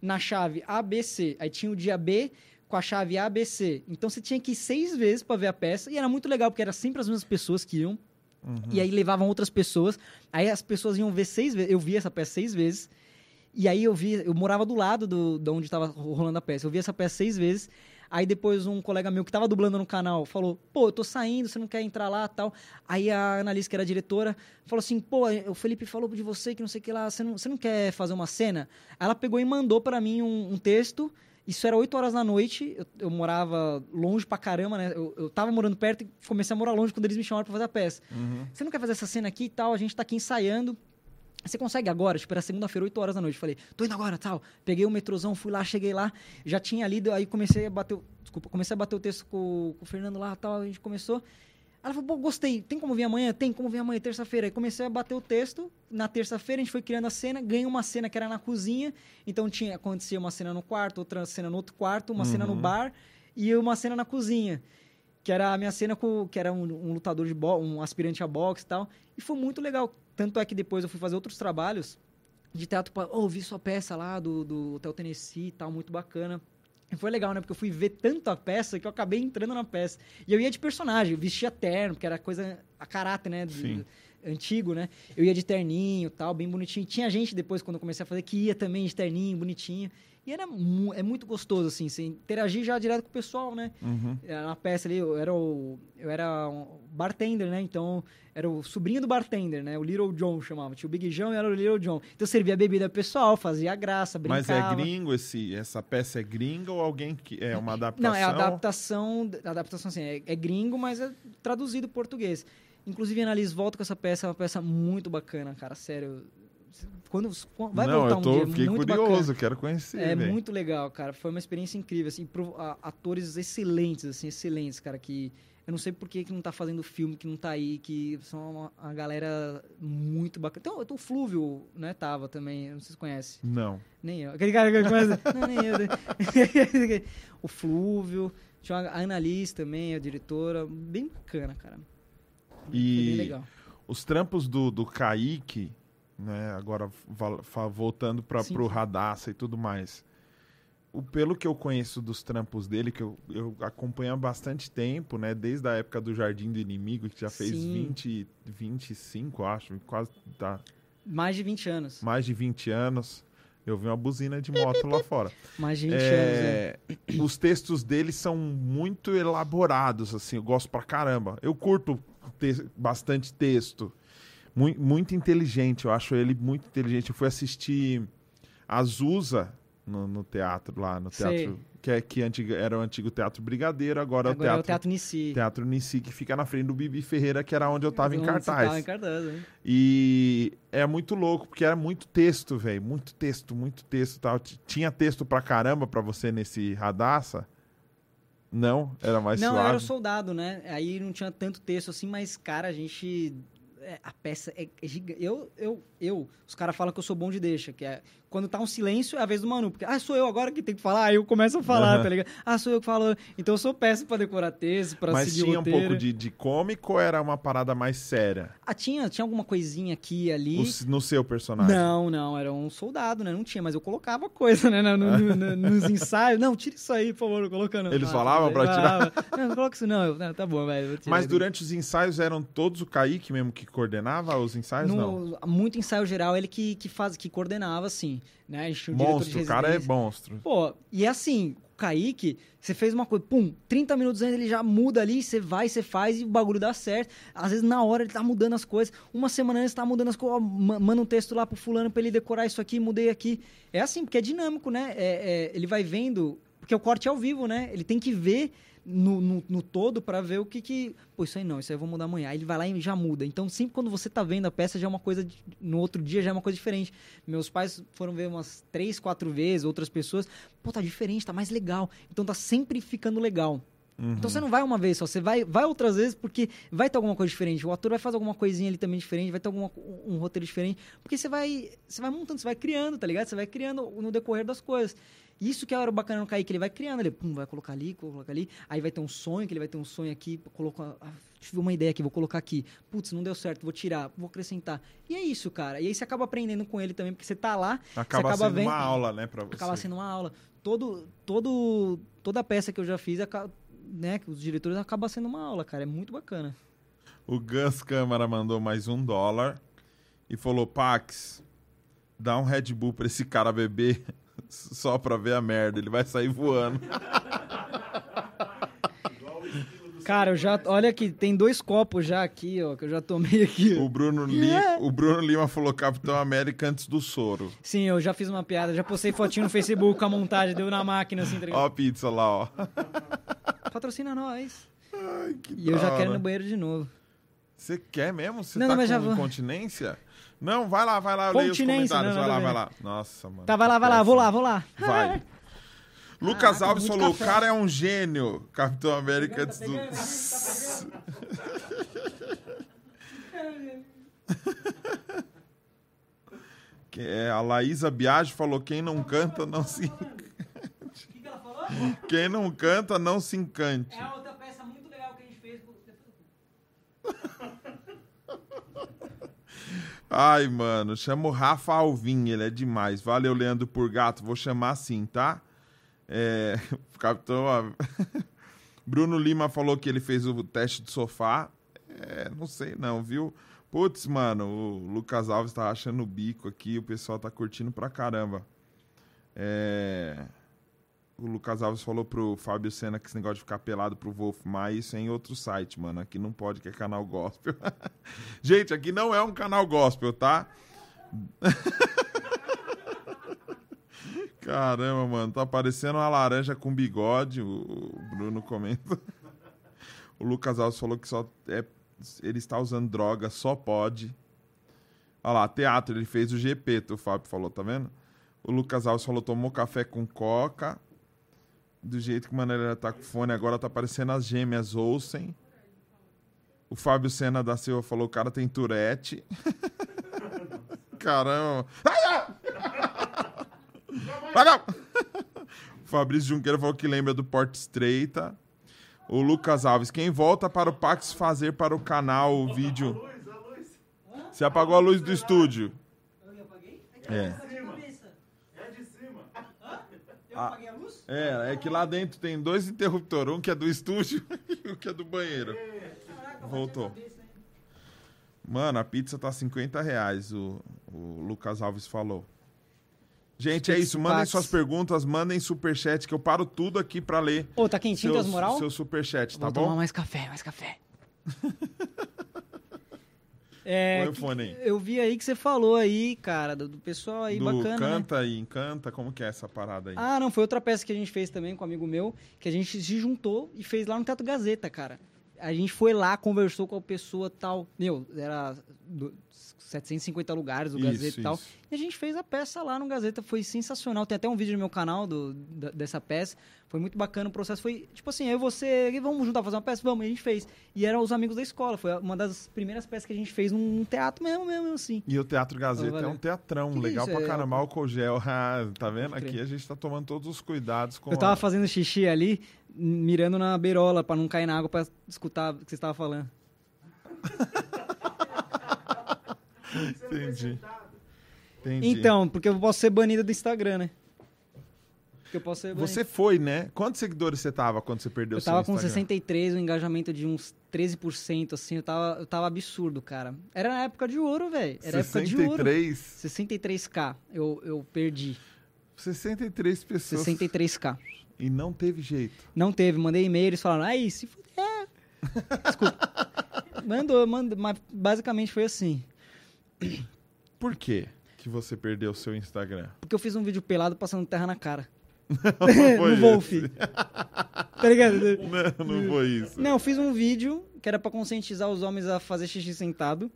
na chave ABC, aí tinha o dia B com a chave ABC. Então você tinha que ir seis vezes para ver a peça e era muito legal porque era sempre as mesmas pessoas que iam. Uhum. E aí levavam outras pessoas. Aí as pessoas iam ver seis vezes. Eu vi essa peça seis vezes. E aí eu vi, eu morava do lado do, de onde estava rolando a peça. Eu vi essa peça seis vezes. Aí depois um colega meu que estava dublando no canal falou: pô, eu tô saindo, você não quer entrar lá tal. Aí a Annalise, que era a diretora, falou assim: pô, o Felipe falou de você que não sei o que lá, você não, você não quer fazer uma cena? Aí ela pegou e mandou para mim um, um texto. Isso era 8 horas da noite, eu, eu morava longe pra caramba, né? Eu, eu tava morando perto e comecei a morar longe quando eles me chamaram pra fazer a peça. Uhum. Você não quer fazer essa cena aqui e tal? A gente tá aqui ensaiando. Você consegue agora? Tipo, era segunda-feira, 8 horas da noite. Falei, tô indo agora, tal. Peguei o metrôzão, fui lá, cheguei lá. Já tinha lido, aí comecei a bater... o- Desculpa, comecei a bater o texto com, com o Fernando lá, tal. A gente começou. Ela falou, pô, gostei. Tem como vir amanhã? Tem como vir amanhã, terça-feira. Aí comecei a bater o texto. Na terça-feira a gente foi criando a cena. Ganhei uma cena que era na cozinha. Então tinha, acontecia uma cena no quarto, outra cena no outro quarto, uma cena no Uhum. bar e uma cena na cozinha. Que era a minha cena com. Que era um, um lutador de boxe, um aspirante a boxe e tal. E foi muito legal. Tanto é que depois eu fui fazer outros trabalhos de teatro. Oh, vi sua peça lá do, do Hotel Tennessee e tal, muito bacana. E foi legal, né? Porque eu fui ver tanto a peça que eu acabei entrando na peça. E eu ia de personagem, eu vestia terno, porque era coisa a caráter, né? do- Sim. antigo, né? Eu ia de terninho tal, bem bonitinho. Tinha gente depois, quando eu comecei a fazer, que ia também de terninho, bonitinho. E era mu- é muito gostoso, assim, você interagir já direto com o pessoal, né? Uhum. Na peça ali, eu era o, eu era um bartender, né? Então, era o sobrinho do bartender, né? O Little John chamava. Tinha o Big John e era o Little John. Então, eu servia bebida pessoal, fazia graça, brincava. Mas é gringo esse, essa peça é gringa ou alguém que é uma adaptação? Não, é adaptação, adaptação assim, é, é gringo, mas é traduzido português. Inclusive, a Annalise volta com essa peça, é uma peça muito bacana, cara, sério. Quando, vai Não, voltar eu um tô, dia, fiquei muito curioso, bacana. quero conhecer, É muito legal, cara. Foi uma experiência incrível, assim, pro- a- atores excelentes, assim, excelentes, cara, que eu não sei por que, que não tá fazendo filme, que não tá aí, que são uma, a galera muito bacana. Então, o Flúvio, né, tava também, não sei se conhece. Não. Nem eu. Aquele cara que começa. não, nem eu. né? o Flúvio. Tinha a Annalise também, a diretora. Bem bacana, cara. Foi E- bem legal. Os trampos do, do Kaique, né, agora voltando para sim. Radassa e tudo mais. O, pelo que eu conheço dos trampos dele, que eu, eu acompanho há bastante tempo, né? Desde a época do Jardim do Inimigo, que já fez Sim. 20, 25, acho, quase tá, Mais de 20 anos. mais de 20 anos. Eu vi uma buzina de moto lá fora. Mais de 20 anos, é. É, Os textos dele são muito elaborados, assim, eu gosto pra caramba. Eu curto te- bastante texto. Mui- Muito, inteligente, eu acho ele muito inteligente. Eu fui assistir Azusa no, no teatro lá, no Sei. teatro. Que, é, que antiga- era o antigo Teatro Brigadeiro, agora, Agora é é o o Teatro, Teatro Nici. teatro Nici, que fica na frente do Bibi Ferreira, que era onde eu tava em cartaz. Tava em cartaz, né? E é muito louco, porque era muito texto, velho. Muito texto, muito texto. Tal. Tinha texto pra caramba pra você nesse Radassa? Não? Era mais não, suave? era o soldado, né? Aí não tinha tanto texto assim, mas, cara, a gente. É, a peça é, gigante. Eu, eu, eu, os caras falam que eu sou bom de deixa, que é quando tá um silêncio é a vez do Manu, porque, ah, sou eu agora que tem que falar, aí eu começo a falar, Aham. tá ligado? Ah, sou eu que falo. Então eu sou péssimo pra decorar texto, pra Mas seguir tinha o um pouco de, de cômico ou era uma parada mais séria? Ah, tinha, tinha alguma coisinha aqui e ali. O no seu personagem? Não, não, era um soldado, né? Não tinha, mas eu colocava coisa, né? no- no- no- nos ensaios. Não, tira isso aí, por favor, colocando. Eles falavam pra tirar? Não, não coloca isso não. Eu, não, tá bom, velho. Mas durante os ensaios eram todos o Kaique mesmo que coordenava os ensaios? Não. No, muito ensaio geral, ele que, que, faz, que coordenava, assim, né? A gente tinha Monstro, o cara é monstro. Pô, e é assim, o Kaique, você fez uma coisa, pum, 30 minutos antes ele já muda ali, você vai, você faz e o bagulho dá certo. Às vezes na hora ele tá mudando as coisas, uma semana antes tá mudando as coisas, manda um texto lá pro fulano pra ele decorar isso aqui, mudei aqui. É assim, porque é dinâmico, né? É- é, ele vai vendo, porque o corte é ao vivo, né? Ele tem que ver no, no, no todo pra ver o que que... Pô, isso aí não, isso aí eu vou mudar amanhã. Aí ele vai lá e já muda. Então sempre quando você tá vendo a peça já é uma coisa, no outro dia já é uma coisa diferente. Meus pais foram ver umas três, quatro vezes, outras pessoas. Pô, tá diferente, tá mais legal. Então tá sempre ficando legal. Uhum. Então você não vai uma vez só, você vai, vai outras vezes porque vai ter alguma coisa diferente. O ator vai fazer alguma coisinha ali também diferente, vai ter alguma, um, um roteiro diferente. Porque você vai, você vai montando, você vai criando, tá ligado? Você vai criando no decorrer das coisas. Isso que é o bacana no Kaique, ele vai criando, ele pum, vai colocar ali, colocar ali, aí vai ter um sonho, que ele vai ter um sonho aqui, coloca, ah, tive uma ideia aqui, vou colocar aqui. Putz, não deu certo, vou tirar, vou acrescentar. E é isso, cara. E aí você acaba aprendendo com ele também, porque você tá lá, Acaba, acaba sendo vendo, uma aula, né, pra você. acaba sendo uma aula. Todo, todo, toda peça que eu já fiz, né, os diretores acaba sendo uma aula, cara. É muito bacana. O Gus Câmara mandou mais um dólar e falou: Pax, dá um Red Bull pra esse cara beber só pra ver a merda. Ele vai sair voando. Cara, eu já. Olha aqui, tem dois copos já aqui, ó, que eu já tomei aqui. O Bruno. Li- o Bruno Lima falou Capitão América antes do soro. Sim, eu já fiz uma piada, já postei fotinho no Facebook com a montagem, deu na máquina, assim, tá? Ó a pizza lá, ó. Patrocina nós. Ai, que E eu já quero ir no banheiro de novo. Você quer mesmo? Você Não, tá não, mas com já vou. incontinência? Não, vai lá, vai lá, eu leio os Continência, comentários. não, vai lá, vai lá. Nossa, mano. Tá, vai lá, vai lá, vou lá, vou lá. Vai. Lucas Caraca, Alves falou: o cara é um gênio. Capitão América antes do. Que é, a Laísa Biagi falou: quem não canta, não se. O que, que ela falou? Quem não canta, não se encante. É outra peça muito legal que a gente fez. Ai, mano, chama o Rafa Alvim, ele é demais. Valeu, Leandro Purgato, vou chamar assim, tá? É, capitão. Bruno Lima falou que ele fez o teste de sofá. É, não sei não, viu? Putz, mano, o Lucas Alves tá achando o bico aqui, o pessoal tá curtindo pra caramba. É, O Lucas Alves falou pro Fábio Senna que esse negócio de ficar pelado pro Wolf Maia, isso é em outro site, mano. Aqui não pode, que é canal gospel. Gente, aqui não é um canal gospel, tá? Caramba, mano, tá parecendo uma laranja com bigode. O Bruno comenta. O Lucas Alves falou que só é, ele está usando droga, só pode. Olha lá, teatro, ele fez o GP, o Fábio falou, tá vendo? O Lucas Alves falou, tomou café com coca. Do jeito que o Maneira tá com fone, agora tá parecendo as gêmeas Olsen. O Fábio Sena da Silva falou, o cara tem Tourette. Caramba. Ai, ai! Vai não! O Fabrício Junqueira falou que lembra do Porta Estreita. O Lucas Alves, quem volta para o Pax fazer para o canal o vídeo? Luz, a luz. Você apagou a luz do estúdio. Eu apaguei? É. É. Eu apaguei a luz? É, é que lá dentro tem dois interruptores, um que é do estúdio e o que é do banheiro. Caraca, Voltou. bati a cabeça, hein? Mano, a pizza tá 50 reais, o, o Lucas Alves falou. Gente, é isso. Mandem suas perguntas, mandem superchat, que eu paro tudo aqui pra ler Ô, tá quentinho seu, das moral? seu superchat, tá Vou tomar bom? mais café, mais café. é, o que- aí. eu vi aí que você falou aí, cara, do, do pessoal aí Do bacana, né? Canta e Encanta, como que é essa parada aí? Ah, não, foi outra peça que a gente fez também com um amigo meu, que a gente se juntou e fez lá no Teatro Gazeta, cara. A gente foi lá, conversou com a pessoa tal. Meu, era do- 750 lugares o Isso, Gazeta e tal. isso. E a gente fez a peça lá no Gazeta, foi sensacional. Tem até um vídeo no meu canal do, da- dessa peça. Foi muito bacana o processo. Foi tipo assim, eu e você, vamos juntar fazer uma peça? Vamos, e a gente fez. E eram os amigos da escola. Foi uma das primeiras peças que a gente fez num teatro mesmo, mesmo assim. E o Teatro Gazeta Oh, é um teatrão, Que legal isso, pra é- caramba. Álcool gel, ah, tá vendo? Aqui a gente tá tomando todos os cuidados com Eu tava a- fazendo xixi ali, mirando na beirola pra não cair na água pra escutar o que você estava falando. Entendi. Entendi. Então, porque eu posso ser banido do Instagram, né? Porque eu posso ser banido. Você foi, né? Quantos seguidores você tava quando você perdeu Eu seu tava com Instagram? 63, um engajamento de uns 13%, assim, eu tava, eu tava absurdo, cara. Era na época de ouro, velho. Era época de ouro. 63? 63k, eu, eu perdi. 63 pessoas. 63k. E não teve jeito. Não teve, mandei e-mail, eles falaram, aí, se fuder. Desculpa. Mandou, mandou, mas basicamente foi assim. Por quê que você perdeu o seu Instagram? Porque eu fiz um vídeo pelado passando terra na cara. foi no Wolf. tá ligado? Não, não foi isso. Não, eu fiz um vídeo que era pra conscientizar os homens a fazer xixi sentado.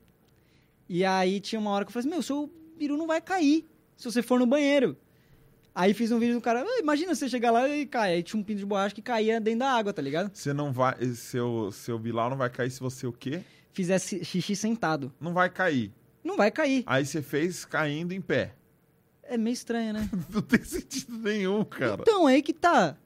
E aí tinha uma hora que eu falei assim, meu, seu peru não vai cair se você for no banheiro. Aí fiz um vídeo do cara, "Ah, imagina você chegar lá e cai. Aí tinha um pinto de borracha que caía dentro da água, tá ligado? Você não vai. Seu, seu Bilal não vai cair se você o quê? Fizesse xixi sentado. Não vai cair. Não vai cair. Aí você fez caindo em pé. É meio estranho, né? Não tem sentido nenhum, cara. Então, aí que tá.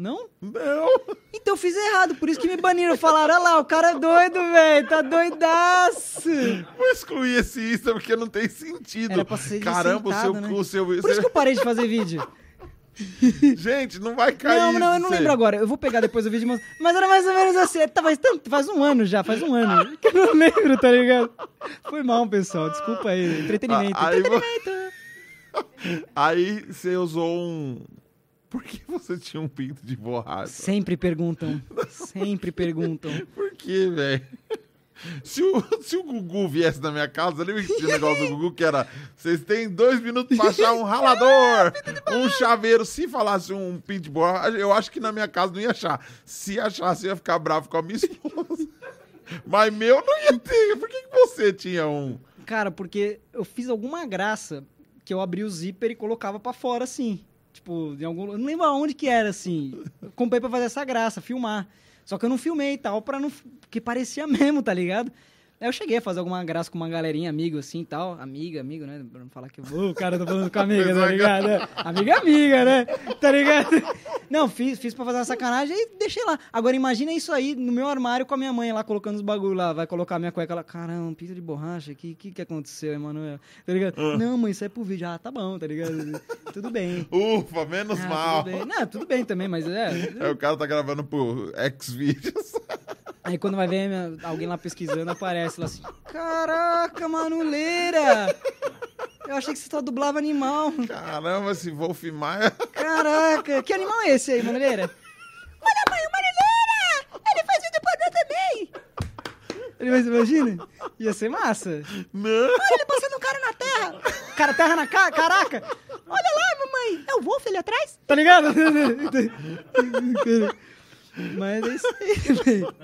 Não? Não. Então eu fiz errado, por isso que me baniram. Falaram, olha lá, o cara é doido, velho, tá doidaço. Vou excluir esse Insta porque não tem sentido. Era pra ser Caramba, o seu, né? o seu, Por isso que eu parei de fazer vídeo. Gente, não vai cair. não, não, eu não lembro agora. Eu vou pegar depois o vídeo, mas, mas era mais ou menos assim. Tá, faz, tanto, faz um ano já, faz um ano. Que eu não lembro, tá ligado? Foi mal, pessoal. Desculpa aí. Entretenimento. Ah, aí vo- Entretenimento. Aí você usou um. Por que você tinha um pinto de borracha? Sempre perguntam. Sempre perguntam. Por que, velho? Se o, se o Gugu viesse na minha casa, lembra que tinha o negócio do Gugu que era vocês têm dois minutos pra achar um ralador, um chaveiro. Se falasse um pinto de borracha, eu acho que na minha casa não ia achar. Se achasse, eu ia ficar bravo com a minha esposa. Mas meu não ia ter. Por que, que você tinha um? Cara, porque eu fiz alguma graça que eu abri o zíper e colocava pra fora, assim. Tipo, em algum... Eu não lembro aonde que era, assim. Eu comprei pra fazer essa graça, filmar. Só que eu não filmei e tal, pra não... Porque parecia mesmo, tá ligado? Aí eu cheguei a fazer alguma graça com uma galerinha, amigo assim e tal. Amiga, amigo, né? Pra não falar que eu. O cara tá falando com amiga, tá ligado? É, Amiga, amiga, né? Tá ligado? Não, fiz, fiz pra fazer uma sacanagem e deixei lá. Agora imagina isso aí no meu armário com a minha mãe lá colocando os bagulho lá. Vai colocar a minha cueca lá. Caramba, pizza de borracha. O que, que que aconteceu, Emanuel? Tá ligado? Ah. Não, mãe, isso é pro vídeo. Ah, tá bom, tá ligado? Tudo bem. Ufa, menos Ah, mal. Tudo bem. Não, tudo bem também, mas é. É, o cara tá gravando pro Xvideos. Aí quando vai ver minha- alguém lá pesquisando, aparece lá assim: Caraca, manuleira! Eu achei que você só dublava animal. Caramba, esse Wolf Maia. Caraca, que animal é esse aí, manuleira? Olha, mãe, o manuleira! Ele faz vídeo pornô também! Ele mas imagina? Ia ser massa. Não. Olha ele passando um cara na terra! Cara, terra na cara, caraca! Olha lá, mamãe! É o Wolf ali atrás? Tá ligado? Mas é isso aí, velho.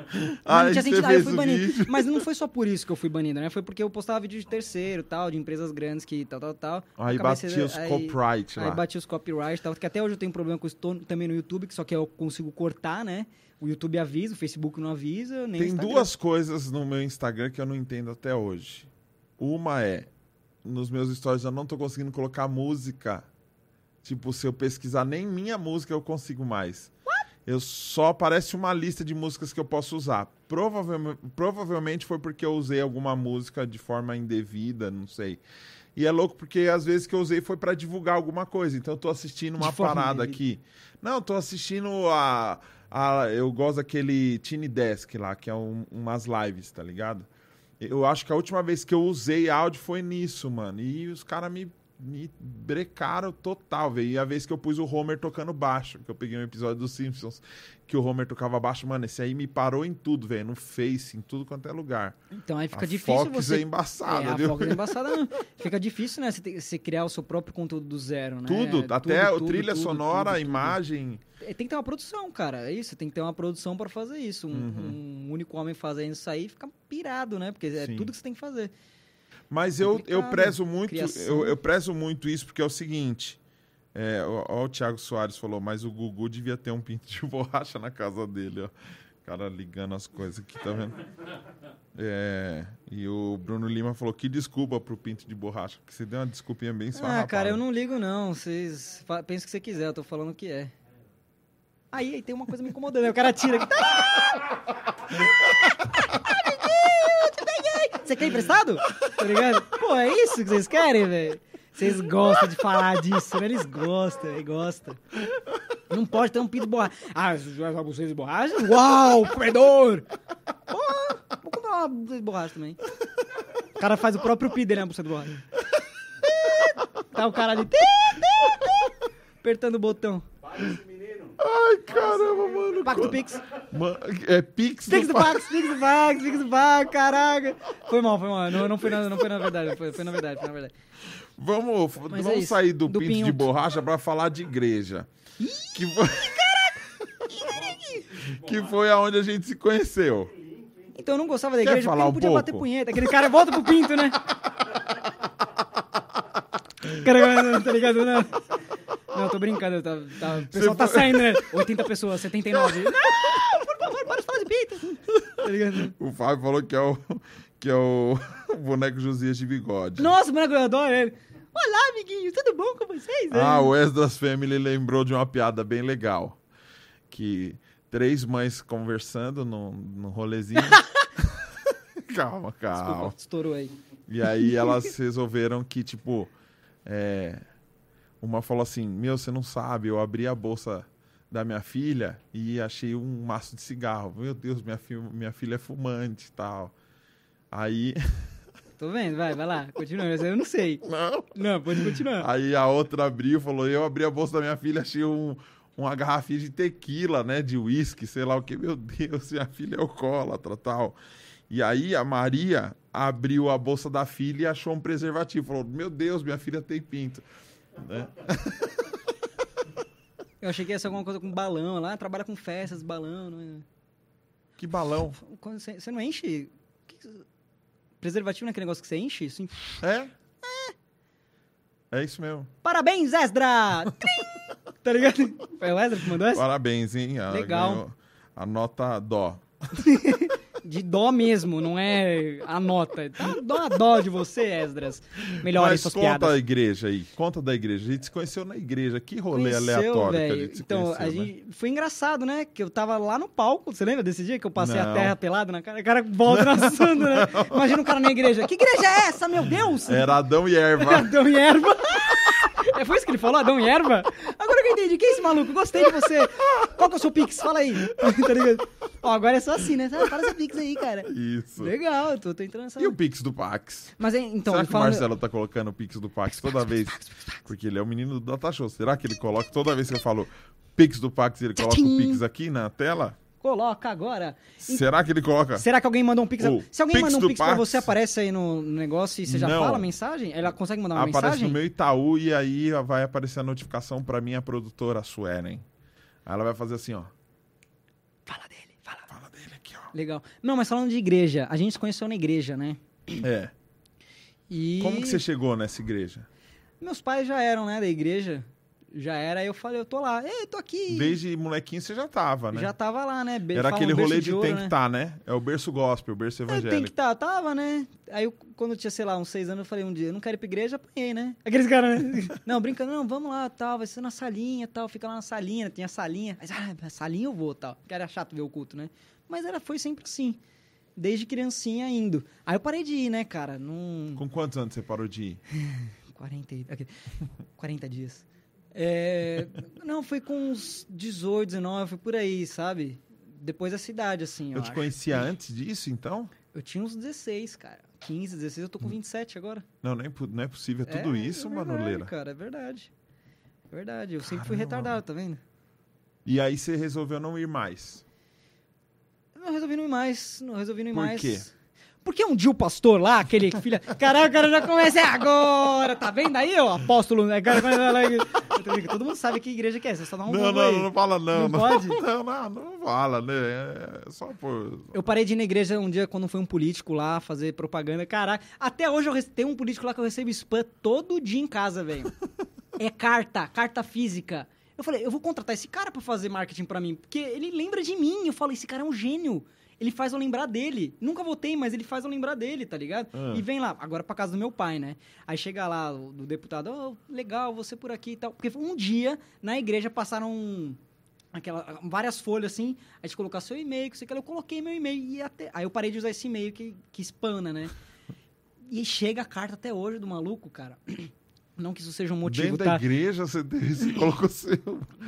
Tinha sentido, aí eu fui banido. vídeo. Mas não foi só por isso que eu fui banido, né? Foi porque eu postava vídeo de terceiro, tal, de empresas grandes que tal, tal, tal. Aí batia sendo- os aí- copyright Aí lá. bati os copyright, tal, que até hoje eu tenho problema com isso também no YouTube, que só que eu consigo cortar, né? O YouTube avisa, o Facebook não avisa, nem Tem Instagram. duas coisas no meu Instagram que eu não entendo até hoje. Uma é, nos meus stories eu não tô conseguindo colocar música. Tipo, se eu pesquisar nem minha música eu consigo mais. Eu só aparece uma lista de músicas que eu posso usar. Provavelmente, provavelmente foi porque eu usei alguma música de forma indevida, não sei. E é louco porque às vezes que eu usei foi pra divulgar alguma coisa. Então eu tô assistindo uma De parada aqui. Não, eu tô assistindo a, a. Eu gosto daquele Tiny Desk lá, que é um- umas lives, tá ligado? Eu acho que a última vez que eu usei áudio foi nisso, mano. E os caras me, me brecaram total, velho. E a vez que eu pus o Homer tocando baixo, que eu peguei um episódio dos Simpsons, que o Homer tocava baixo, mano, esse aí me parou em tudo, velho. No Face, em tudo quanto é lugar. Então aí fica a difícil Fox você... é embaçada, é, a viu? Fox é embaçada. não. Fica difícil, né? Você, ter- você criar o seu próprio conteúdo do zero, né? Tudo, até Tudo, trilha tudo, sonora, tudo, a imagem. É, Tem que ter uma produção, cara. É isso, tem que ter uma produção pra fazer isso. Um, Uhum. um único homem fazendo isso aí fica pirado, né? Porque é Sim. tudo que você tem que fazer. Mas eu, eu prezo muito, eu, eu prezo muito isso, porque é o seguinte. É, ó, ó, o Thiago Soares falou, mas o Gugu devia ter um pinto de borracha na casa dele, ó. O cara ligando as coisas aqui, tá vendo? É, e o Bruno Lima falou que desculpa pro pinto de borracha, porque você deu uma desculpinha bem só. ah, cara, eu não ligo, não. Vocês pensam o que você quiser, eu tô falando o que é. Aí, aí tem uma coisa me incomodando. aí O cara tira aqui. Você quer emprestado? Tá ligado? Pô, é isso que vocês querem, velho? Vocês gostam de falar disso, né? Eles gostam, eles gostam. Não pode ter um pinto de borracha. Ah, vocês de borracha? Uau, comedor! Pô, vou comprar uma de borracha também. O cara faz o próprio PID, né? A buceta de borracha. Tá o cara ali. Apertando o botão. Ai, caramba, mano. Pacto co- Pix. Ma- É Pix, Pix do do Pax, Pix do Pax, Pix do Pax, caraca. Foi mal, foi mal. Não, não, foi, na, não foi na verdade, foi, foi na verdade, foi na verdade. Vamos, Mas vamos é sair do, do pinto de pinto. borracha pra falar de igreja. que foi... que foi aonde a gente se conheceu. Então eu não gostava da Quer igreja porque falar não um podia pouco? bater punheta. Aquele cara volta pro pinto, né? Cara, não, tá ligado? Não, tô brincando. Tá, tá, o pessoal tá saindo, né? 80 pessoas, 79. Não, por favor, para de falar de pinto. Tá ligado? O Fábio falou que é o, que é o boneco Josias de bigode. Nossa, mano, eu adoro ele. Olá, amiguinhos, tudo bom com vocês? Ah, o Esdras Family lembrou de uma piada bem legal. Que três mães conversando no, no rolezinho. calma, calma. Desculpa, estourou aí. E aí elas resolveram que, tipo, é, uma falou assim, meu, você não sabe, eu abri a bolsa da minha filha e achei um maço de cigarro. Meu Deus, minha, fi minha filha é fumante e tal. Aí, Tô vendo, vai, vai lá, continua, mas eu não sei. não. Não, pode continuar. Aí a outra abriu e falou, eu abri a bolsa da minha filha, achei um, uma garrafinha de tequila, né, de uísque, sei lá o que. Meu Deus, minha filha é alcoólatra, tal. E aí a Maria abriu a bolsa da filha e achou um preservativo. Falou, meu Deus, minha filha tem pinto. Né? Eu achei que ia ser alguma coisa com balão lá, trabalha com festas, balão. Não é? Que balão. Quando você, você não enche. que- preservativo não é aquele negócio que você enche? Assim, É? É isso mesmo. Parabéns, Esdra! Trim! tá ligado? Foi o Esdra que mandou essa? Parabéns, hein? A, Legal. ganhou A nota dó. De dó mesmo, não é a nota. Dá dó a dó de você, Esdras. Melhore Mas suas conta piadas. a igreja aí. Conta da igreja. A gente se conheceu na igreja. Que rolê Conheceu, aleatório que a gente se Então, conheceu, a né? gente... foi engraçado, né? Que eu tava lá no palco. Você lembra desse dia que eu passei Não. a terra pelada na cara? O cara volta assando, né? Imagina o cara na igreja. Que igreja é essa, meu Deus? Era Adão e Erva. Adão e erva. É, foi isso que ele falou, Adão e erva? Agora que eu entendi. Quem é esse maluco? Gostei de você. Qual que é o seu pix? Fala aí. tá ligado? Ó, agora é só assim, né? Ah, Fala seu pix aí, cara. Isso. Legal, eu tô, tô entrando nessa... E o Pix do Pax? Mas, é, então, Será que o falando... Marcelo tá colocando o Pix do Pax toda vez? Porque ele é o menino do Data Show. Será que ele coloca toda vez que eu falo Pix do Pax, ele coloca o. Pix aqui na tela? Coloca agora. Será que ele coloca? Será que alguém mandou um pix? O Se alguém Pix manda um do pix pra você, aparece aí no no negócio e você já Não. fala a mensagem? Ela consegue mandar uma Aparece mensagem? no meu Itaú e aí vai aparecer a notificação pra minha produtora, a Suelen. Aí ela vai fazer assim, ó. Fala dele, fala. Fala dele aqui, ó. Legal. Não, mas falando de igreja, a gente se conheceu na igreja, né? É. E Como que você chegou nessa igreja? meus pais já eram, né, da igreja. Já era, aí eu falei, eu tô lá. Ei, tô aqui. Desde molequinho você já tava, né? Já tava lá, né? Be- Era aquele rolê de, ouro, tem né? que estar, né? É o berço gospel, o berço É, tem que evangélico. estar, tava, né? Aí eu, quando eu tinha, sei lá, uns seis anos, eu falei um dia, eu não quero ir pra igreja, apanhei, né? Aqueles caras, né? não, brincando, não, vamos lá, tal, vai ser na salinha, tal, fica lá na salinha, tinha salinha. Mas, ah, salinha eu vou, tal. Porque era chato ver o culto, né? Mas era, foi sempre assim. Desde criancinha indo. Aí eu parei de ir, né, cara? Num... Com quantos anos você parou de ir? 40, e- aqui, 40 dias. É, não, foi com uns 18, 19, foi por aí, sabe? Depois da cidade, assim, eu, Eu te acho. conhecia antes disso, então? Eu tinha uns 16, cara. 15, 16, eu tô com 27 agora. Não, nem, pu- não é possível. É tudo isso, é verdade, cara, é verdade. É verdade, eu sempre fui Caramba, retardado, tá vendo? E aí você resolveu não ir mais. Eu não resolvi não ir mais, não resolvi não ir Por mais. quê? Porque um dia o pastor lá, aquele filha. Caraca, o cara já começa é agora, tá vendo aí, ó? Apóstolo, né? Cara, Todo mundo sabe que igreja que é, você só dá um não, não, aí. não, fala não. Não pode? Não, não, não fala, né? É só por... Eu parei de ir na igreja um dia quando foi um político lá fazer propaganda. Caraca, até hoje eu rece... tem um político lá que eu recebo spam todo dia em casa, velho. é carta, carta física. Eu falei, eu vou contratar esse cara pra fazer marketing pra mim, porque ele lembra de mim. Eu falo, esse cara é um gênio. Ele faz eu lembrar dele. Nunca votei, mas ele faz eu lembrar dele, tá ligado? Ah. E vem lá, agora pra casa do meu pai, né? Aí chega lá o do deputado, oh, legal, você por aqui e tal. Porque um dia, na igreja, passaram aquela, várias folhas assim, a gente colocar seu e-mail, que você quer, eu coloquei meu e-mail e até. Aí eu parei de usar esse e-mail que, que spana, né? E chega a carta até hoje do maluco, cara. Não que isso seja um motivo, Dentro da tá? igreja, você, você colocou seu...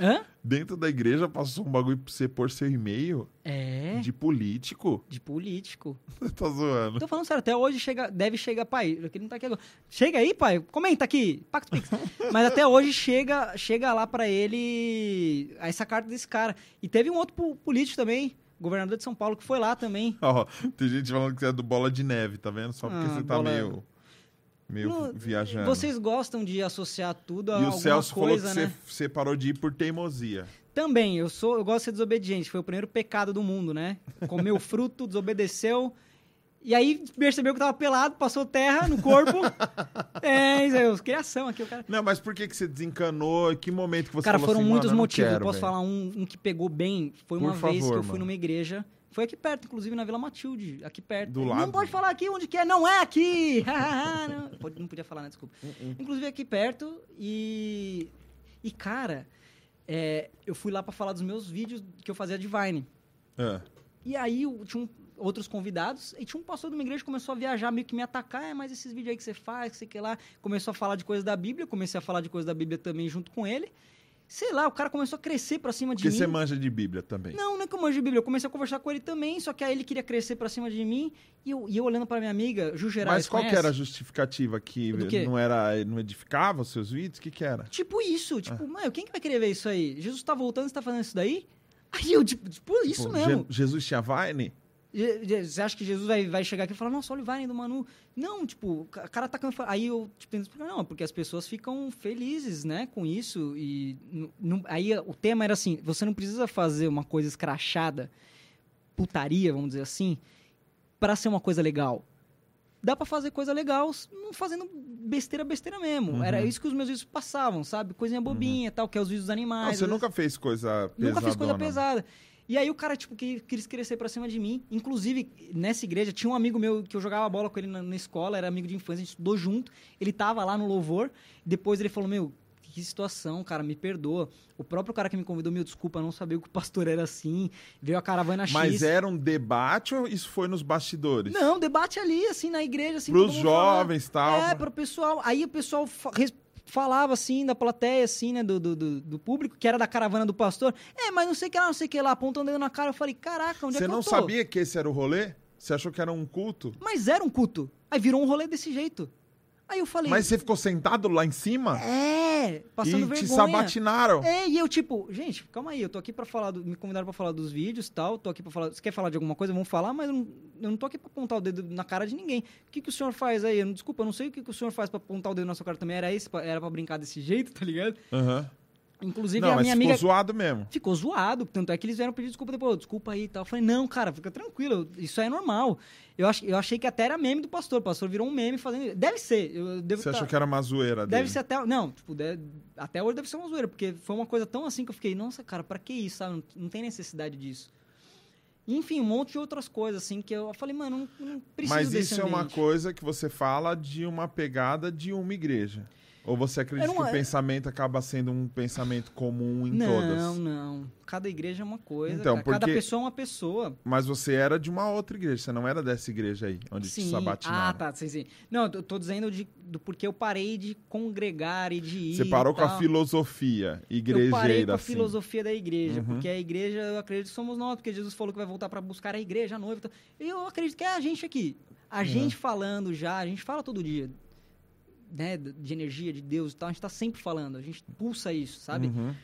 Hã? Dentro da igreja passou um bagulho pra você pôr seu e-mail É, de político? de político. Você tá zoando. Tô falando sério, até hoje chega, deve chegar, pai, ele não tá aqui agora. Chega aí, pai, comenta aqui, Pacto Pix. Mas até hoje chega, chega lá pra ele essa carta desse cara. E teve um outro po- político também, governador de São Paulo, que foi lá também. Ó, tem gente falando que você é do Bola de Neve, tá vendo? Só porque Ah, você tá bola- meio... Meio Não, viajando. Vocês gostam de associar tudo a E o alguma Celso coisa, falou né? que você, você parou de ir por teimosia. Também, eu sou, eu gosto de ser desobediente. Foi o primeiro pecado do mundo, né? Comeu fruto, desobedeceu. E aí percebeu que tava pelado, passou terra no corpo. é, isso aí, criação aqui, o cara. Não, mas por que, que você desencanou? Que momento que você Cara, foram assim, muitos "Mano, eu não motivos. quero, eu posso velho"? falar um, um que pegou bem. Foi uma Por vez favor, que eu fui mano. numa igreja. Foi aqui perto, inclusive, na Vila Matilde. Aqui perto. Do Não lado? pode falar aqui onde que é. Não é aqui! não, pode- não podia falar, né? Desculpa. Uh-uh. Inclusive aqui perto. E... E, cara, é, eu fui lá pra falar dos meus vídeos que eu fazia de Vine. Ah, E aí tinha um- outros convidados, e tinha um pastor de uma igreja que começou a viajar, meio que me atacar, é, mas esses vídeos aí que você faz, que sei que lá. Começou a falar de coisas da Bíblia, comecei a falar de coisas da Bíblia também junto com ele. Sei lá, o cara começou a crescer pra cima de Porque mim. você manja de Bíblia também. Não, não é que eu manjo de Bíblia. Eu comecei a conversar com ele também, só que aí ele queria crescer pra cima de mim. E eu, e eu olhando pra minha amiga, Ju Gerais, Mas qual que conhece? era a justificativa que não era, não edificava os seus vídeos? O que que era? Tipo isso, tipo, Ah. mano, quem que vai querer ver isso aí? Jesus tá voltando, você tá fazendo isso daí? Aí eu, tipo, tipo, isso Tipo, mesmo. Je- Jesus tinha Vine? Você acha que Jesus vai, vai chegar aqui e falar, nossa, olha o Vine do Manu? Não, tipo, o ca- cara tá cansado. Aí eu tipo, não, porque as pessoas ficam felizes, né, com isso. E aí o tema era assim: você não precisa fazer uma coisa escrachada, putaria, vamos dizer assim, pra ser uma coisa legal. Dá pra fazer coisa legal não fazendo besteira, besteira mesmo. Uhum. Era isso que os meus vídeos passavam, sabe? Coisinha bobinha e tal, que é os vídeos dos Não, animais. você às nunca fez coisa pesada. Nunca fiz coisa pesada. E aí o cara, tipo, que quis crescer pra cima de mim. Inclusive, nessa igreja, tinha um amigo meu que eu jogava bola com ele na, na escola, era amigo de infância, a gente estudou junto. Ele tava lá no louvor. Depois ele falou, meu, que situação, cara, me perdoa. O próprio cara que me convidou, meu, desculpa, não sabia que o pastor era assim. Veio a caravana X. Mas era um debate ou isso foi nos bastidores? Não, debate ali, assim, na igreja, assim. Pros jovens e tal. É, pro pessoal. Aí o pessoal falava assim da plateia, assim, né, do, do, do- público, que era da caravana do pastor. É, mas não sei o que lá, não sei o que lá, apontando dedo na cara. Eu falei, caraca, onde é Você que não eu tô? sabia que esse era o rolê? Você achou que era um culto? Mas era um culto. Aí virou um rolê desse jeito. Aí eu falei, Mas você ficou sentado lá em cima? é, passando e vergonha. te sabatinaram. É, e eu tipo, gente, calma aí, eu tô aqui pra falar, do- me convidaram pra falar dos vídeos e tal, tô aqui pra falar, você quer falar de alguma coisa, vamos falar, mas eu não, eu não tô aqui pra apontar o dedo na cara de ninguém. O que que o senhor faz aí? Eu não- desculpa, eu não sei o que que o senhor faz pra apontar o dedo na sua cara também, era esse, era pra brincar desse jeito, tá ligado? Aham. Inclusive Não, a minha ficou amiga zoado mesmo. ficou zoado, tanto é que eles vieram pedir desculpa depois, desculpa aí e tal. Eu falei, não, cara, fica tranquilo, isso é normal. Eu, ach, eu achei que até era meme do pastor, o pastor virou um meme fazendo, deve ser, eu devo Você tá- achou que era uma zoeira Deve dele? ser até. Não, tipo, deve- até hoje deve ser uma zoeira, porque foi uma coisa tão assim que eu fiquei, nossa, cara, pra que isso, sabe? Não, não tem necessidade disso. Enfim, um monte de outras coisas, assim, que eu falei, mano, não, não preciso Mas isso é uma coisa que você fala de uma pegada de uma igreja. Ou você acredita Eu não- que o pensamento acaba sendo um pensamento comum em Não, todas? não. Cada igreja é uma coisa, Então, cara. cada porque- pessoa é uma pessoa. Mas você era de uma outra igreja, você não era dessa igreja aí, onde te Sim. sabatinaram. Ah, tá, sim, sim. Não, eu tô- dizendo de, do porquê eu parei de congregar e de ir. Você parou com a filosofia Eu igrejeira, parei com a assim. filosofia da igreja, Uhum. porque a igreja, eu acredito que somos nós, porque Jesus falou que vai voltar para buscar a igreja, a noiva. e tal. E eu acredito que é a gente aqui. A Uhum. gente falando já, a gente fala todo dia, né, de energia, de Deus e tal, a gente tá sempre falando, a gente pulsa isso, sabe? Uhum.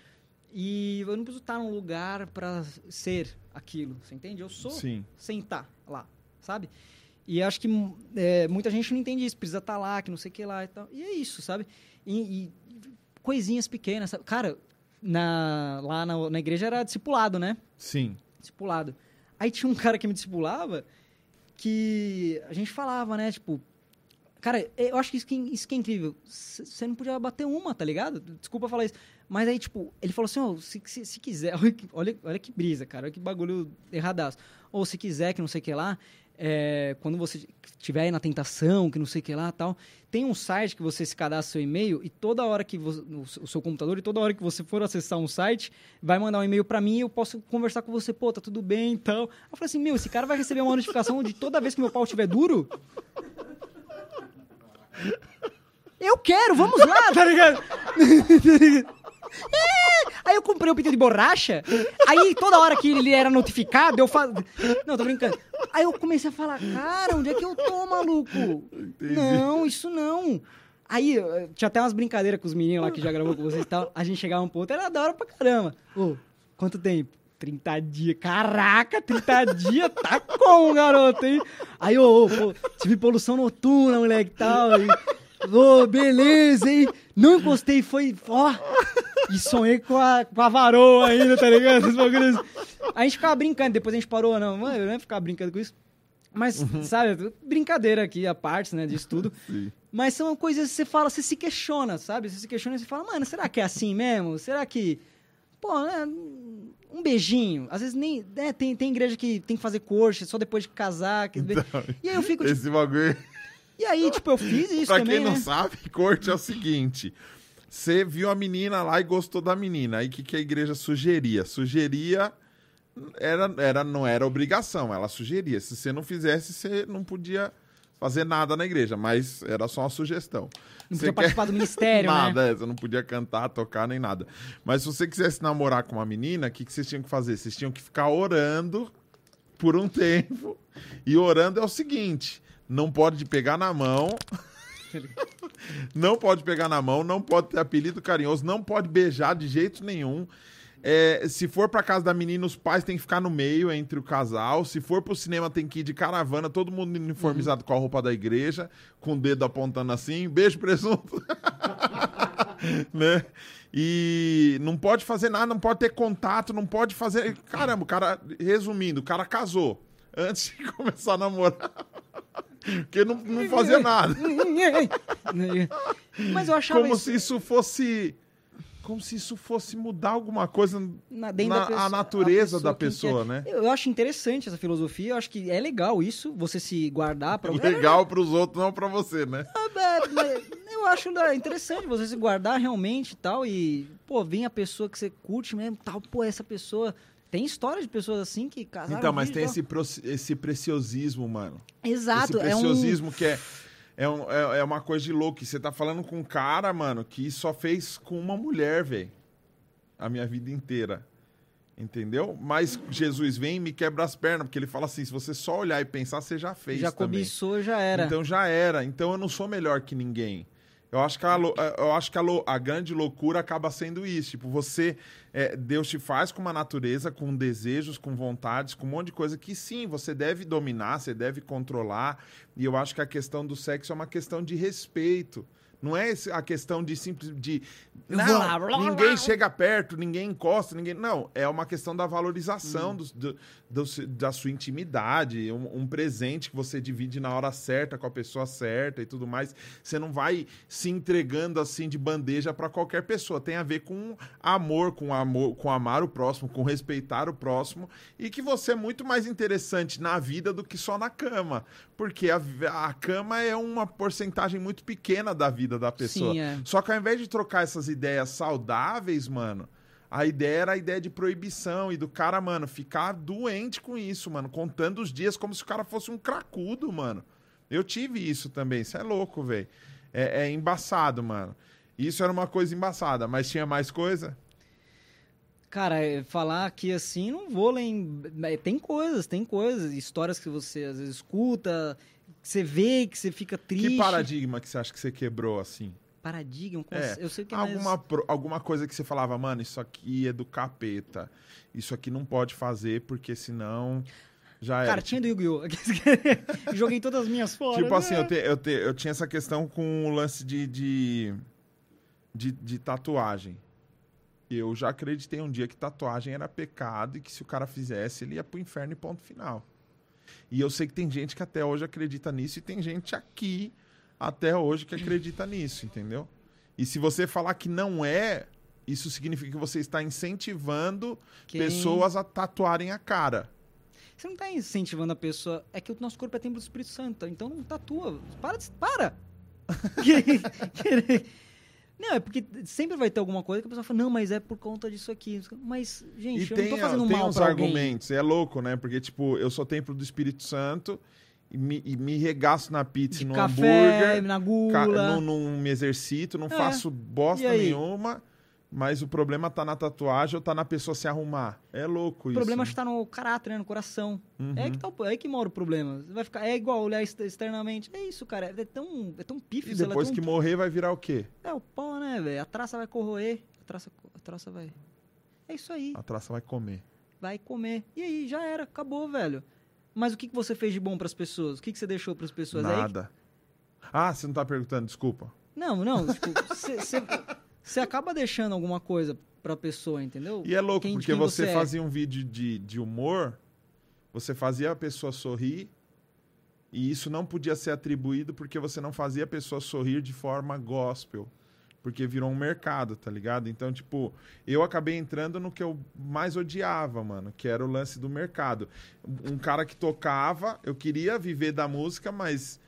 E eu não preciso estar num lugar para ser aquilo, você entende? Eu sou Sim. sentar lá, sabe? E acho que é, muita gente não entende isso, precisa estar lá, que não sei o que lá e tal. E é isso, sabe? E, e coisinhas pequenas, sabe? Cara, na, lá na, na igreja era discipulado, né? Sim. Discipulado. Aí tinha um cara que me discipulava que a gente falava, né? Tipo, cara, eu acho que isso que, isso que é incrível. Você não podia bater uma, tá ligado? Desculpa falar isso. Mas aí, tipo, ele falou assim: ó, se, se, se quiser, olha olha, que brisa, cara, olha que bagulho erradaço. Ou se quiser, que não sei o que lá, é, quando você estiver na tentação, que não sei o que lá tal, tem um site que você se cadastra seu e-mail e toda hora que você, o seu computador, e toda hora que você for acessar um site, vai mandar um e-mail pra mim e eu posso conversar com você, pô, tá tudo bem e tal. Eu falei assim, meu, esse cara vai receber uma notificação de toda vez que meu pau estiver duro? Eu quero, vamos lá, tá ligado? É! Aí eu comprei o pito de borracha, aí toda hora que ele era notificado, eu falo. Não, tô brincando. Aí eu comecei a falar, cara, onde é que eu tô, maluco? Não, isso não. Aí eh, tinha até umas brincadeiras com os meninos lá que já gravou com vocês e tal. A gente chegava um ponto, era da hora pra caramba. Ô, quanto tempo? 30 dias. Caraca, 30 dias tá com, garoto, hein? Aí, ô, ô, pô, tive poluição noturna, moleque e tal. E, ô, beleza, hein? Não encostei, foi. Ó. E sonhei com a, com a varoa ainda, tá ligado? A gente ficava brincando, depois a gente parou, não, mano, eu não ia ficar brincando com isso. Mas, sabe, brincadeira aqui, a parte, né, disso tudo. Sim. Mas são coisas que você fala, você se questiona, sabe? Você se questiona e você fala, mano, será que é assim mesmo? Será que. Pô, né, um beijinho. Às vezes nem. né, tem, tem igreja que tem que fazer coxa só depois de casar. que- E aí eu fico, tipo, Esse bagulho. e aí, tipo, eu fiz isso pra também, quem não né? sabe, corte é o seguinte. Você viu a menina lá e gostou da menina. Aí o que, que a igreja sugeria? Sugeria. Era, era, não era obrigação, ela sugeria. Se você não fizesse, você não podia fazer nada na igreja, mas era só uma sugestão. Não podia participar do ministério, né? nada, é, você não podia cantar, tocar, nem nada. Mas se você quisesse namorar com uma menina, o que, que vocês tinham que fazer? Vocês tinham que ficar orando por um tempo. E orando é o seguinte: não pode pegar na mão. não pode pegar na mão, não pode ter apelido carinhoso, não pode beijar de jeito nenhum. É, se for pra casa da menina, os pais têm que ficar no meio entre o casal. Se for pro cinema, tem que ir de caravana, todo mundo uniformizado com a roupa da igreja, com o dedo apontando assim. Beijo, presunto. né? E não pode fazer nada, não pode ter contato, não pode fazer. Caramba, o cara, resumindo, o cara casou antes de começar a namorar. Porque não, não fazia nada. Mas eu achava Como isso... se isso fosse como se isso fosse mudar alguma coisa Na, na da pessoa- a natureza da quem pessoa, quer. né? Eu, acho interessante essa filosofia, eu acho que é legal isso, você se guardar pra... Legal pros outros, não pra você, né? É, mas eu acho interessante você se guardar realmente e tal. E, pô, vem a pessoa que você curte mesmo tal. Pô, essa pessoa. Tem história de pessoas assim que casaram. Então, mas tem esse, pro- esse preciosismo, mano. Exato, esse é um. preciosismo que é, é, um- é, é uma coisa de louco. Você tá falando com um cara, mano, que só fez com uma mulher, velho. A minha vida inteira. Entendeu? Mas Jesus vem e me quebra as pernas, porque ele fala assim: se você só olhar e pensar, você já fez. Já também. cobiçou, já era. Então já era. Então eu não sou melhor que ninguém. Eu acho que a, lou- eu acho que a, a grande loucura acaba sendo isso. Tipo, você. é, Deus te faz com uma natureza, com desejos, com vontades, com um monte de coisa que sim, você deve dominar, você deve controlar. E eu acho que a questão do sexo é uma questão de respeito. Não é a questão de simples de não, blá, blá, ninguém blá. chega perto, ninguém encosta, ninguém não. É uma questão da valorização Hum. do, do se- da sua intimidade, um, um presente que você divide na hora certa com a pessoa certa e tudo mais. Você não vai se entregando assim de bandeja para qualquer pessoa. Tem a ver com amor, com amor, com amar o próximo, com respeitar o próximo e que você é muito mais interessante na vida do que só na cama, porque a, a cama é uma porcentagem muito pequena da vida da pessoa. Sim, é. Só que ao invés de trocar essas ideias saudáveis, mano, a ideia era a ideia de proibição e do cara, mano, ficar doente com isso, mano, contando os dias como se o cara fosse um cracudo, mano. Eu tive isso também, isso é louco, velho. É, é embaçado, mano. Isso era uma coisa embaçada, mas tinha mais coisa? Cara, é, falar aqui assim, não vou lem... é, Tem coisas, tem coisas, histórias que você às vezes escuta, que você vê, que você fica triste. Que paradigma que você acha que você quebrou, assim? Paradigma? como É, assim? Eu sei que é mais... Alguma, pro- alguma coisa que você falava, mano, isso aqui é do capeta. Isso aqui não pode fazer, porque senão já era. Cartinha do Yu-Gi-Oh! Joguei todas as minhas fora. Tipo assim, né? eu, te- eu, te- eu tinha essa questão com o lance de, de, de, de tatuagem. Eu já acreditei um dia que tatuagem era pecado e que se o cara fizesse, ele ia pro inferno e ponto final. E eu sei que tem gente que até hoje acredita nisso e tem gente aqui até hoje que acredita nisso, entendeu? E se você falar que não é, isso significa que você está incentivando Quem- pessoas a tatuarem a cara. Você não tá incentivando a pessoa. É que o nosso corpo é templo do Espírito Santo, então não tatua. Para! de- Para! não, é porque sempre vai ter alguma coisa que a pessoa fala, não, mas é por conta disso aqui. Mas, gente, E eu tem, não tô fazendo tem mal uns pra alguém. argumentos, é louco, né? Porque, tipo, eu sou templo do Espírito Santo e me, e me regaço na pizza e no café, hambúrguer, na ca- gula. não, não me exercito, não É. faço bosta nenhuma, mas o problema tá na tatuagem ou tá na pessoa se arrumar. É louco O isso. problema acho que tá no caráter, né? No coração. Uhum. É, que tá, o- é aí que mora o problema. Vai ficar. É igual olhar ex- externamente. É isso, cara. É tão, é tão E pífido. ela é depois tão- que morrer vai virar o quê? É o pó, né, velho? A traça vai corroer. A traça, a traça vai. É isso aí. A traça vai comer. Vai comer. E aí, já era. Acabou, velho. Mas o que, que você fez de bom pras pessoas? O que, que você deixou pras pessoas? É aí que- Nada. Ah, você não tá perguntando, desculpa. Não, não. Tipo, você- você você acaba deixando alguma coisa pra pessoa, entendeu? E é louco, Quem- porque quem você você é. fazia um vídeo de, de humor, você fazia a pessoa sorrir, e isso não podia ser atribuído porque você não fazia a pessoa sorrir de forma gospel. Porque virou um mercado, tá ligado? Então, tipo, eu acabei entrando no que eu mais odiava, mano, que era o lance do mercado. Um cara que tocava, eu queria viver da música, mas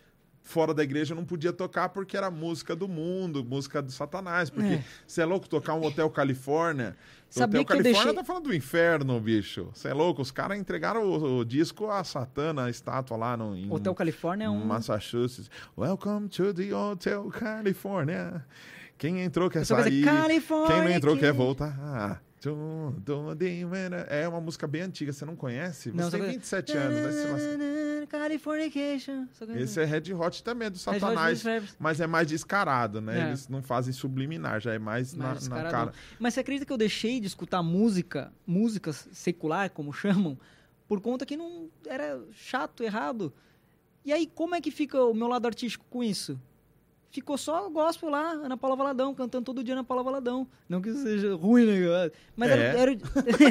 fora da igreja não podia tocar porque era música do mundo, música do satanás. Porque É. você é louco tocar um Hotel Califórnia. Sabia Hotel Califórnia deixei- tá falando do inferno, bicho. Você é louco? Os caras entregaram o, o disco a Satana, a estátua lá no, em Hotel Califórnia é um. Massachusetts. Welcome to the Hotel California. Quem entrou quer sair. Quem não entrou que- quer voltar. É uma música bem antiga, você não conhece? Você Não, tem que- 27 anos, lascar. Californication. Esse é Red Hot também, do Red Hot Satanás. Mas é mais descarado, né? É. Eles não fazem subliminar, já é mais, na- Mais na, descaradão. cara. Mas você acredita que eu deixei de escutar música, música secular, como chamam, por conta que não era chato, errado? E aí, como é que fica o meu lado artístico com isso? Ficou só gospel lá, Ana Paula Valadão, cantando todo dia Ana Paula Valadão. Não que isso seja ruim, né? Mas É. era, era-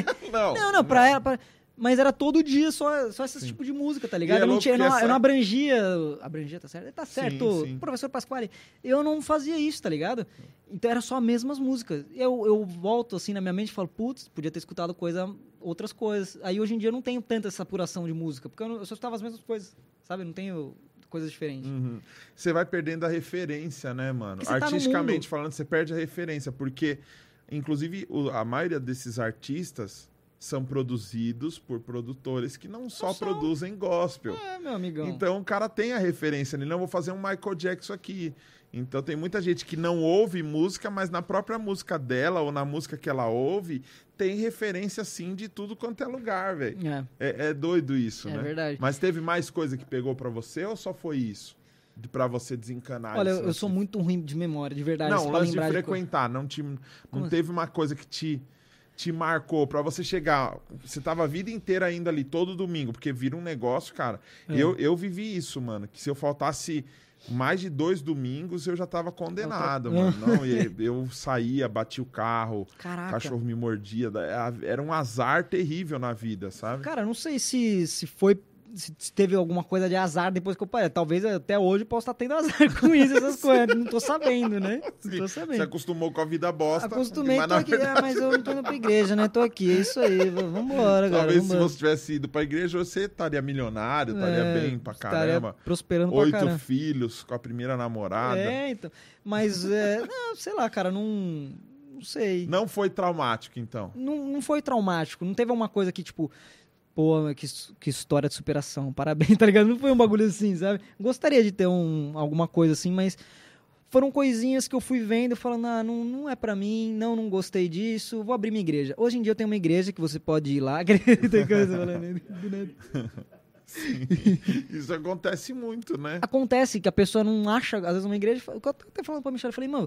Não, Não, não, pra ela. pra- Mas era todo dia só, só esse Sim. tipo de música, tá ligado? é eu, não tinha, eu, não, essa- eu não abrangia. Abrangia, tá certo? Tá certo, sim. professor Pasquale. Eu não fazia isso, tá ligado? Então era só as mesmas músicas. Eu, eu volto assim na minha mente e falo, putz, podia ter escutado coisa, outras coisas. Aí hoje em dia eu não tenho tanta essa apuração de música, porque eu, não- eu só escutava as mesmas coisas, sabe? Eu não tenho coisas diferentes. Uhum. Você vai perdendo a referência, né, mano? Tá Artisticamente mundo. falando, você perde a referência, porque, inclusive, o- a maioria desses artistas são produzidos por produtores que não só Não produzem gospel. É, meu amigão. Então o cara tem a referência, ele não vou fazer um Michael Jackson aqui. Então tem muita gente que não ouve música, mas na própria música dela ou na música que ela ouve, tem referência sim de tudo quanto é lugar, velho. É, É, é doido isso, é né? verdade. Mas teve mais coisa que pegou pra você ou só foi isso? De, pra você desencanar Olha, isso, eu, eu sou assim? muito ruim de memória, de verdade. Não, assim, lance de frequentar, não, te, não Como teve uma coisa que te, te marcou pra você chegar. Você tava a vida inteira ainda ali, todo domingo, porque vira um negócio, cara. É. Eu, eu vivi isso, mano. Que se eu faltasse mais de dois domingos, eu já tava condenado, Outra- mano. Não, e eu saía, batia o carro, o Caraca. cachorro me mordia. Era um azar terrível na vida, sabe? Cara, eu não sei se, se foi. Se teve alguma coisa de azar depois que eu parei. Talvez até hoje eu possa estar tendo azar com isso, essas coisas. Não tô sabendo, né? Não tô Você sabendo. acostumou com a vida bosta. Acostumei, mas tô aqui. verdade- Ah, mas eu não tô indo pra igreja, né? Tô aqui, é isso aí. Vambora, cara. Talvez se você tivesse ido pra igreja, você estaria milionário, estaria É, bem pra caramba. prosperando pra Oito caramba. filhos com a primeira namorada. É, então. Mas, é, não, sei lá, cara, não. Não sei. Não foi traumático, então. Não, não foi traumático. Não teve uma coisa que, tipo. Pô, que, que história de superação. Parabéns, tá ligado? Não foi um bagulho assim, sabe? Gostaria de ter um, alguma coisa assim, mas foram coisinhas que eu fui vendo falando, ah, não, não é pra mim, não, não gostei disso, vou abrir minha igreja. Hoje em dia eu tenho uma igreja que você pode ir lá. Tem coisa falando nada. Isso acontece muito, né? Acontece que a pessoa não acha, às vezes, uma igreja. Eu até falando pra Michelle, eu falei, mano,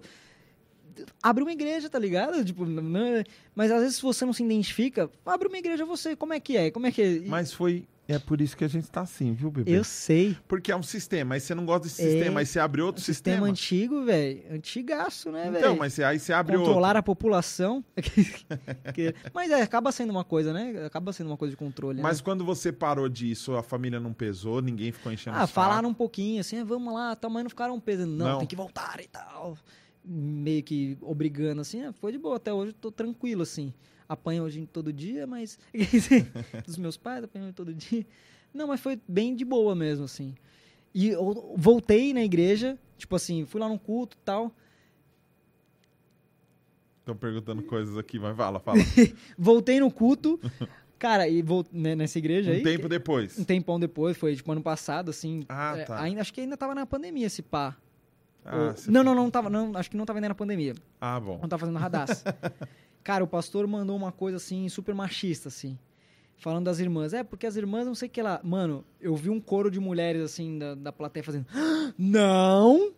abre uma igreja, tá ligado? Tipo, não, é- mas às vezes se você não se identifica, abre uma igreja você, como é que é? Como é que é? Mas foi. É por isso que a gente tá assim, viu, bebê? Eu sei. Porque é um sistema, aí você não gosta desse É. sistema, aí você abre outro O sistema, sistema. antigo, velho. Antigaço, né, velho? Então, mas você- aí você abre Controlar outro. a população. Mas é, acaba sendo uma coisa, né? Acaba sendo uma coisa de controle. Mas né? quando você parou disso, a família não pesou, ninguém ficou enchendo Ah, falaram um pouquinho assim, ah, vamos lá, tal, mas não ficaram pesando. Não, Não. tem que voltar e tal. Meio que obrigando, assim, ah, foi de boa. Até hoje eu tô tranquilo, assim. Apanho hoje todo dia, mas. Dos meus pais, apanho todo dia. Não, mas foi bem de boa mesmo, assim. E eu voltei na igreja, tipo assim, fui lá num culto e tal. Estão perguntando coisas aqui, mas fala, fala. Voltei no culto. Cara, e vol- né, nessa igreja aí. um tempo depois. Um tempão depois, foi tipo ano passado, assim. Ah, é, tá. ainda, acho que ainda tava na pandemia esse pá. Ah, não, não, não tava. Não, acho que não tava ainda na pandemia. Ah, bom. Não tava fazendo radaz. Cara, o pastor mandou uma coisa assim, super machista, assim. Falando das irmãs. É, porque as irmãs não sei o que lá. Mano, eu vi um coro de mulheres, assim, da, da plateia fazendo. "Ah, Não!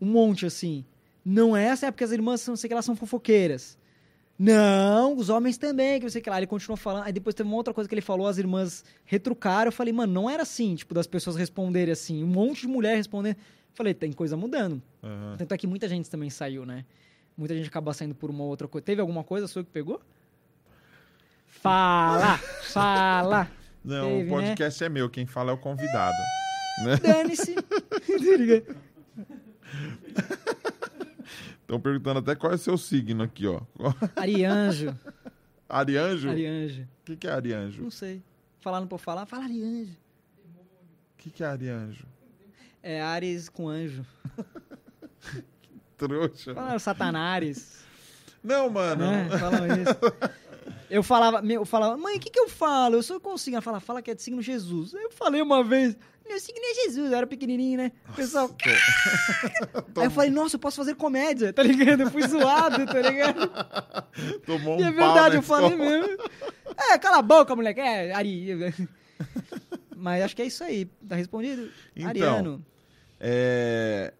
Um monte, assim. Não é essa, é porque as irmãs não sei o que lá são fofoqueiras. Não, os homens também, que não sei o que lá. Ele continuou falando. Aí depois teve uma outra coisa que ele falou, as irmãs retrucaram. Eu falei, mano, não era assim, tipo, das pessoas responderem assim. Um monte de mulher respondendo. Falei, tem coisa mudando. Aham. Tanto é que muita gente também saiu, né? Muita gente acaba saindo por uma outra coisa. Teve alguma coisa sua que pegou? Fala! fala! Não, Teve, o né? podcast é meu, quem fala é o convidado. né? Dane-se! Estão perguntando até qual é o seu signo aqui, ó. Arianjo. Arianjo? O Arianjo. que, que é Arianjo? Não sei. Falar não pode falar? Fala Arianjo. O que, que é Arianjo? É Ares com anjo. Trouxa. Fala Satanares. Não, mano. É, falam isso. Eu falava, eu falava, mãe, o que, que eu falo? Eu sou consigo. Ela fala, fala que é de signo Jesus. Eu falei uma vez, meu signo é Jesus. Eu era pequenininho, né? O pessoal, Aí eu falei, nossa, eu posso fazer comédia, tá ligado? Eu fui zoado, tá ligado? Tomou um E é verdade, eu falei escola. mesmo. É, cala a boca, moleque. É, Ari. Mas acho que é isso aí. Tá respondido? Então. Ariano. É,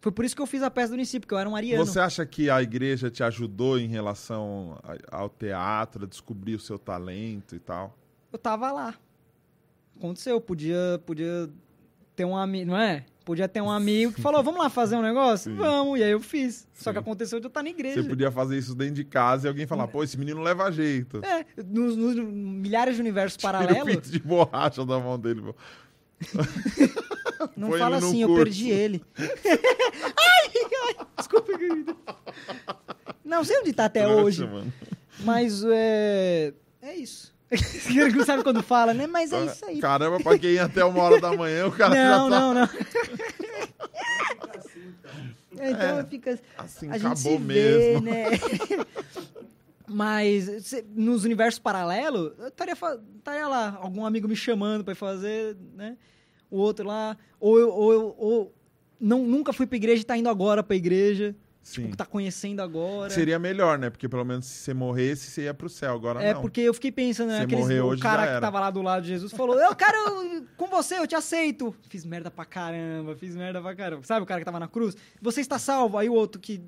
Foi por isso que eu fiz a peça do Unicip, porque eu era um ariano. Você acha que a igreja te ajudou em relação ao teatro, a descobrir o seu talento e tal? Eu tava lá. Aconteceu, podia, podia ter um amigo, não é? Podia ter um amigo que falou, vamos lá fazer um negócio? Sim. Vamos, e aí eu fiz. Só Sim. que aconteceu de eu estar na igreja. Você podia fazer isso dentro de casa e alguém falar, pô, esse menino leva jeito. É, nos, nos milhares de universos Tira o paralelos, pinto de borracha da mão dele. pô. não põe fala assim, eu perdi ele. ai, ai, desculpa, querida. Não sei onde tá até Trouxa, hoje, mano. mas é... É isso. não sabe quando fala, né? Mas é isso aí. Caramba, pra quem ia até uma hora da manhã, o cara Não, já tá não, não. Então É. fica... assim, a gente acabou se mesmo. vê, né? Mas cê- nos universos paralelos, eu estaria, estaria lá, algum amigo me chamando pra ir fazer, né? O outro lá, ou eu, ou, eu- ou não, nunca fui pra igreja e tá indo agora pra igreja, Sim. tipo, tá conhecendo agora. Seria melhor, né? Porque pelo menos se você morresse, você ia pro céu. Agora É, não. porque eu fiquei pensando, né? Aqueles, morrer o hoje cara que tava lá do lado de Jesus falou, eu quero com você, eu te aceito. Fiz merda pra caramba, fiz merda pra caramba. Sabe o cara que tava na cruz? Você está salvo. Aí o outro que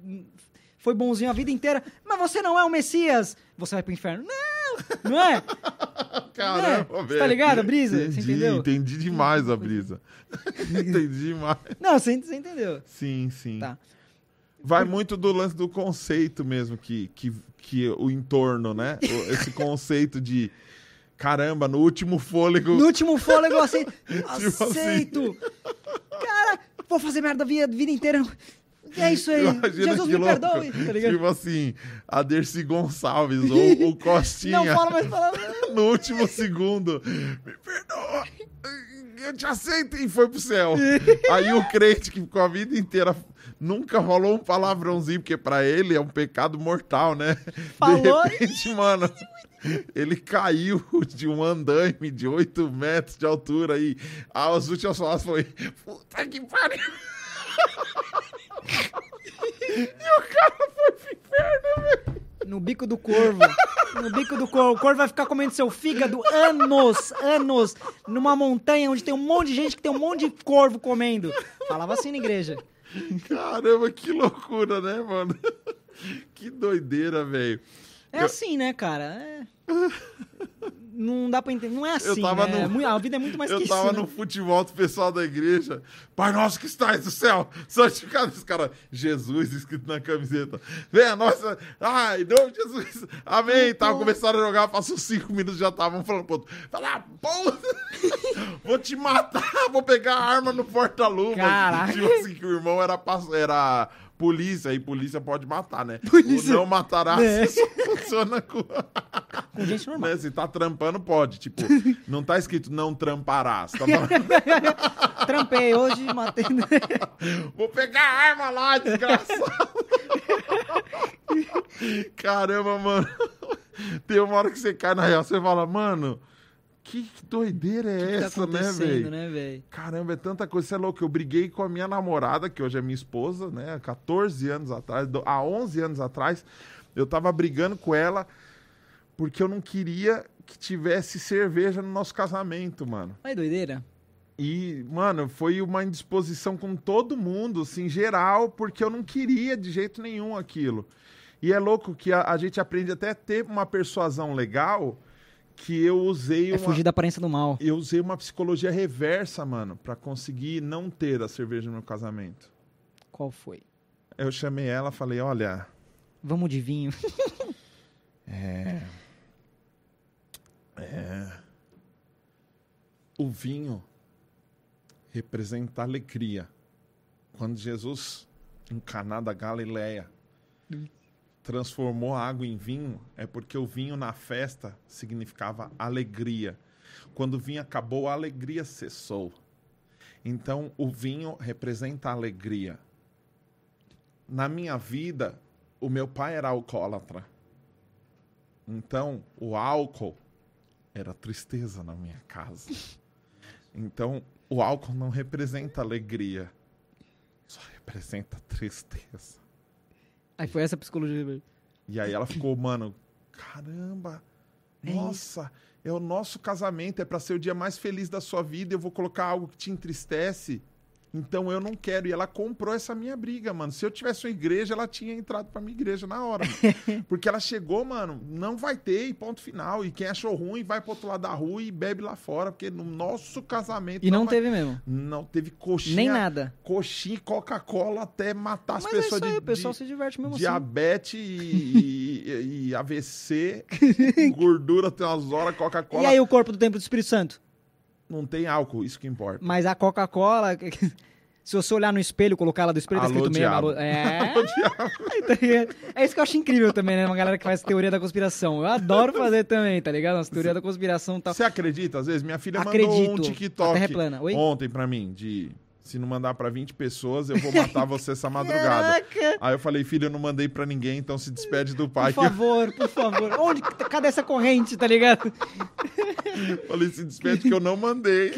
foi bonzinho a vida inteira, mas você não é o Messias. Você vai pro inferno. Não, não é? Caramba, É, você velho. tá ligado a brisa? Você Entendi, entendeu? entendi demais a brisa. entendi demais. Não, você, você entendeu. Sim, sim. Tá. Vai muito do lance do conceito mesmo, que, que, que o entorno, né? Esse conceito de caramba, no último fôlego. No último fôlego, eu aceito. Tipo assim. aceito. Cara, vou fazer merda a vida, vida inteira. É isso aí. Imagina Jesus me louco. perdoe. Tá ligado? Tipo assim, a Dercy Gonçalves ou o Costinha. Não fala mais palavra. no último segundo. Me perdoa. Eu te aceito e foi pro céu. Aí o crente que ficou a vida inteira nunca rolou um palavrãozinho, porque pra ele é um pecado mortal, né? Falou De repente, mano, ele caiu de um andaime de 8 metros de altura e as últimas palavras foi puta que pariu. E o cara foi pro inferno, velho. No bico do corvo. No bico do corvo. O corvo vai ficar comendo seu fígado anos, anos, numa montanha onde tem um monte de gente que tem um monte de corvo comendo. Falava assim na igreja. Caramba, que loucura, né, mano? Que doideira, velho. É assim, né, cara? É... Não dá pra entender. Não é assim, tava né? no- É A vida é muito mais Eu que tava isso. no né? futebol do pessoal da igreja. Pai nosso que estás no céu, santificado esse cara. Jesus escrito na camiseta. Venha nossa. Ai, de Jesus. Amém. Tava começando a jogar, passou cinco minutos já estavam falando pro outro. Fala, porra! Vou te matar, vou pegar a arma no porta-luva. Caraca. Tipo assim, que o irmão era, era polícia, e polícia pode matar, né? Polícia. O não matará É. só funciona com. Com gente normal. Né? Se tá trampando, pode. Tipo, não tá escrito não tramparás. Tá falando, Trampei hoje, matei. Vou pegar a arma lá, desgraçado. Caramba, mano. Tem uma hora que você cai na real, você fala, mano, que doideira é que tá essa, né, acontecendo, velho? né? Caramba, é tanta coisa. Você é louco. Eu briguei com a minha namorada, que hoje é minha esposa, né? Há 14 anos atrás, há 11 anos atrás, eu tava brigando com ela porque eu não queria que tivesse cerveja no nosso casamento, mano. Olha doideira. E, mano, foi uma indisposição com todo mundo, assim, geral, porque eu não queria de jeito nenhum aquilo. E é louco que a, a gente aprende até a ter uma persuasão legal que eu usei É uma, fugir da aparência do mal. eu usei uma psicologia reversa, mano, pra conseguir não ter a cerveja no meu casamento. Qual foi? Eu chamei ela falei, olha, Vamos de vinho. é... É... O vinho representa alegria. Quando Jesus, em Caná da Galileia, transformou a água em vinho, é porque o vinho na festa significava alegria. Quando o vinho acabou, a alegria cessou. Então, o vinho representa alegria. Na minha vida, o meu pai era alcoólatra. Então, o álcool era tristeza na minha casa. Então, o álcool não representa alegria, só representa tristeza. Aí foi essa a psicologia. E aí ela ficou, mano, caramba, nossa, é o nosso casamento, é pra ser o dia mais feliz da sua vida, eu vou colocar algo que te entristece. Então eu não quero. E ela comprou essa minha briga, mano. Se eu tivesse uma igreja, ela tinha entrado pra minha igreja na hora. mano. Porque ela chegou, mano, não vai ter, e ponto final. E quem achou ruim vai pro outro lado da rua e bebe lá fora. Porque no nosso casamento. E não vai- teve mesmo. Não teve coxinha. Nem nada. Coxinha e Coca-Cola até matar as Mas é isso pessoas aí, de, o pessoal de se diverte mesmo assim. diabetes e, e- e AVC, gordura tem umas horas, E Coca-Cola. aí o corpo do templo do Espírito Santo? Não tem álcool, isso que importa. Mas a Coca-Cola, se você olhar no espelho, colocar lá do espelho, tá Alô, escrito mesmo. diabo. alô- É. Tá ligado? é isso que eu acho incrível também, né? Uma galera que faz teoria da conspiração. Eu adoro fazer também, tá ligado? As teorias da conspiração tal. Você acredita? Às vezes minha filha mandou Acredito. um TikTok Terra é. Oi? ontem pra mim, de se não mandar pra 20 pessoas, eu vou matar você essa madrugada. Caraca! Aí eu falei, filha, eu não mandei pra ninguém, então se despede do pai. Por eu favor, por favor. Onde, cadê essa corrente, tá ligado? falei, se despede que eu não mandei.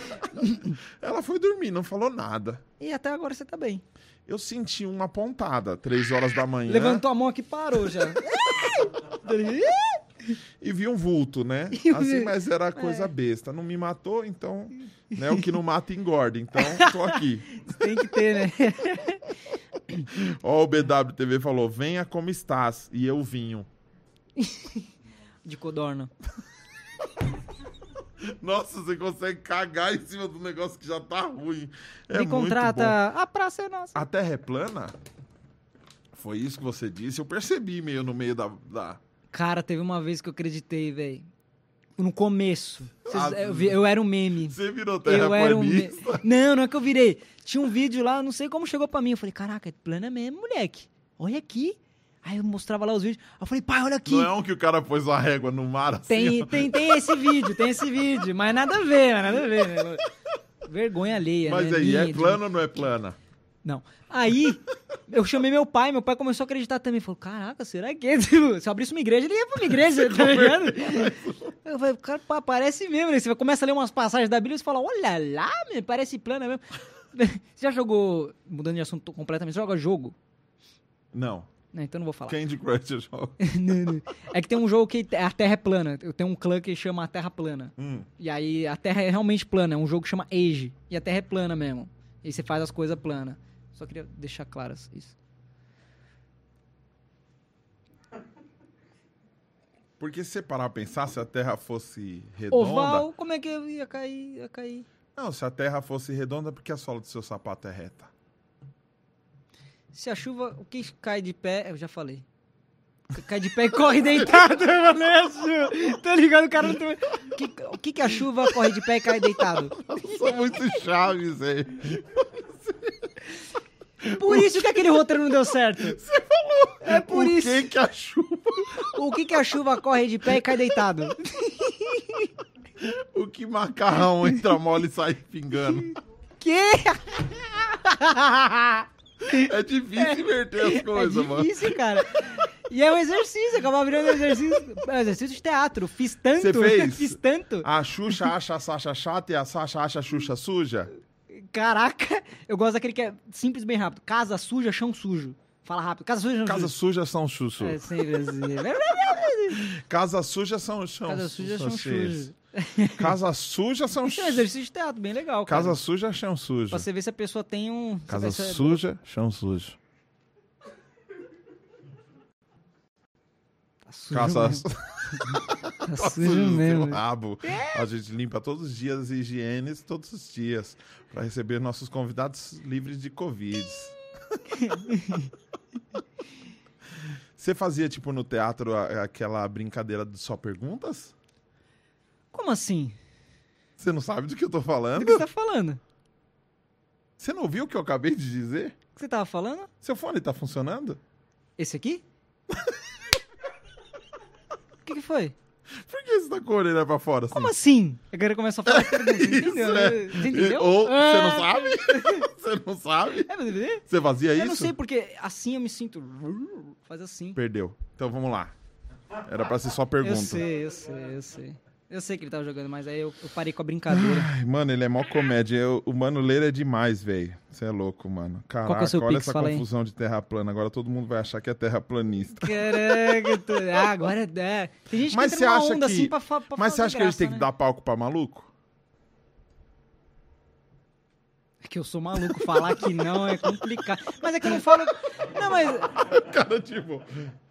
Ela foi dormir, não falou nada. E até agora você tá bem. Eu senti uma pontada, três horas da manhã. Levantou a mão aqui e parou já. E vi um vulto, né? Assim, mas era coisa besta. Não me matou, então. Né, o que não mata engorda. Então, tô aqui. Tem que ter, né? Ó, o BWTV falou: venha como estás. E eu vinho. De codorna. Nossa, você consegue cagar em cima do negócio que já tá ruim. É Me muito bom. contrata. A praça é nossa. A Terra é plana? Foi isso que você disse? Eu percebi meio no meio da. da... Cara, teve uma vez que eu acreditei, velho. No começo. Vocês- Ah, eu, eu era um meme. Você virou Eu era um? Não, não é que eu virei. Tinha um vídeo lá, não sei como chegou pra mim. Eu falei, caraca, é plana mesmo, moleque. Olha aqui. Aí eu mostrava lá os vídeos. Aí eu falei, pai, olha aqui. Não é um que o cara pôs uma régua no mar assim? Tem, tem, tem esse vídeo, tem esse vídeo. Mas nada a ver, nada a ver. Né? Vergonha alheia, Mas né? aí, Minha é de- plana ou não é plana? Não. Aí, eu chamei meu pai, meu pai começou a acreditar também. Falou, caraca, será que é? Se eu abrisse uma igreja, ele ia pra uma igreja, tá ligado? Eu falei, cara, parece mesmo, né? Você começa a ler umas passagens da Bíblia e você fala, olha lá, meu, parece plana mesmo. Você já jogou, mudando de assunto completamente, você joga jogo? Não. Não, então não vou falar. Candy Crush eu jogo. Não, não. É que tem um jogo que a Terra é plana. Eu tenho um clã que chama a Terra Plana. Hum. E aí a Terra é realmente plana. É um jogo que chama Age. E a Terra é plana mesmo. E você faz as coisas plana. Só queria deixar claras isso. Porque se você parar pra pensar, se a Terra fosse redonda. Oval, como é que eu ia cair? Ia cair. Não, se a Terra fosse redonda, porque a sola do seu sapato é reta? Se a chuva, o que cai de pé, eu já falei. Cai de pé e corre deitado, Vanessa. Tá ligado? O cara não tem... o, que, que a chuva corre de pé e cai deitado? Sou muito chaves, aí. Por isso que aquele roteiro não deu certo. Você falou. É por o isso. que que a chuva... O que que a chuva corre de pé e cai deitado? O que macarrão entra mole e sai pingando? Que? É difícil inverter as coisas, é mano. difícil, cara. E é um exercício, acaba virando um exercício. É um exercício de teatro. Fiz tanto, Você fez? fiz tanto. A Xuxa acha a Sasha chata e a Sasha acha a Xuxa suja? Caraca, eu gosto daquele que é simples, bem rápido. Casa suja, chão sujo. Fala rápido. Casa suja, chão Casa sujo. suja são chuchu. É sempre assim. Casa suja são chão. Casa suja, chão sujo. Casa suja são Isso é um exercício de teatro, bem legal, cara. Casa suja, chão sujo. Pra você ver se a pessoa tem um... Casa é- suja, chão sujo. Tá sujo Casa mesmo. Tá sujo mesmo. rabo. A gente limpa todos os dias as higienes, todos os dias, para receber nossos convidados livres de Covid. Você fazia, tipo, no teatro, aquela brincadeira de só perguntas? Como assim? Você não sabe do que eu tô Do falando? que você tá falando? O Você não ouviu o que eu acabei de dizer? que você tava falando? Seu fone tá funcionando? Esse aqui? O que, que foi? Por que você tá com a orelha pra fora assim? Como assim? Agora começa a falar pergunta. Você entendeu? né? Você entendeu? Ou você não Ah. sabe? você não sabe? É, Você fazia isso? Eu não sei porque assim eu me sinto. Faz assim. Perdeu. Então vamos lá. Era pra ser só pergunta. Eu sei, eu sei, eu sei. Eu sei que ele tava jogando, mas aí eu, eu parei com a brincadeira. Ai, mano, ele é mó comédia. Eu- o Mano Leira é demais, velho. Você é louco, mano. Caraca, que é o seu olha pix? essa aí. confusão de terra plana. Agora todo mundo vai achar que é terraplanista. Caraca, tô... ah, agora é. Tem gente que Mas entra você numa acha onda que- assim pra, pra Mas você acha que eles graça, têm que né? dar palco pra maluco? que eu sou maluco. Falar que não é complicado. Mas é que eu não falo. Não, mas. Cara, tipo,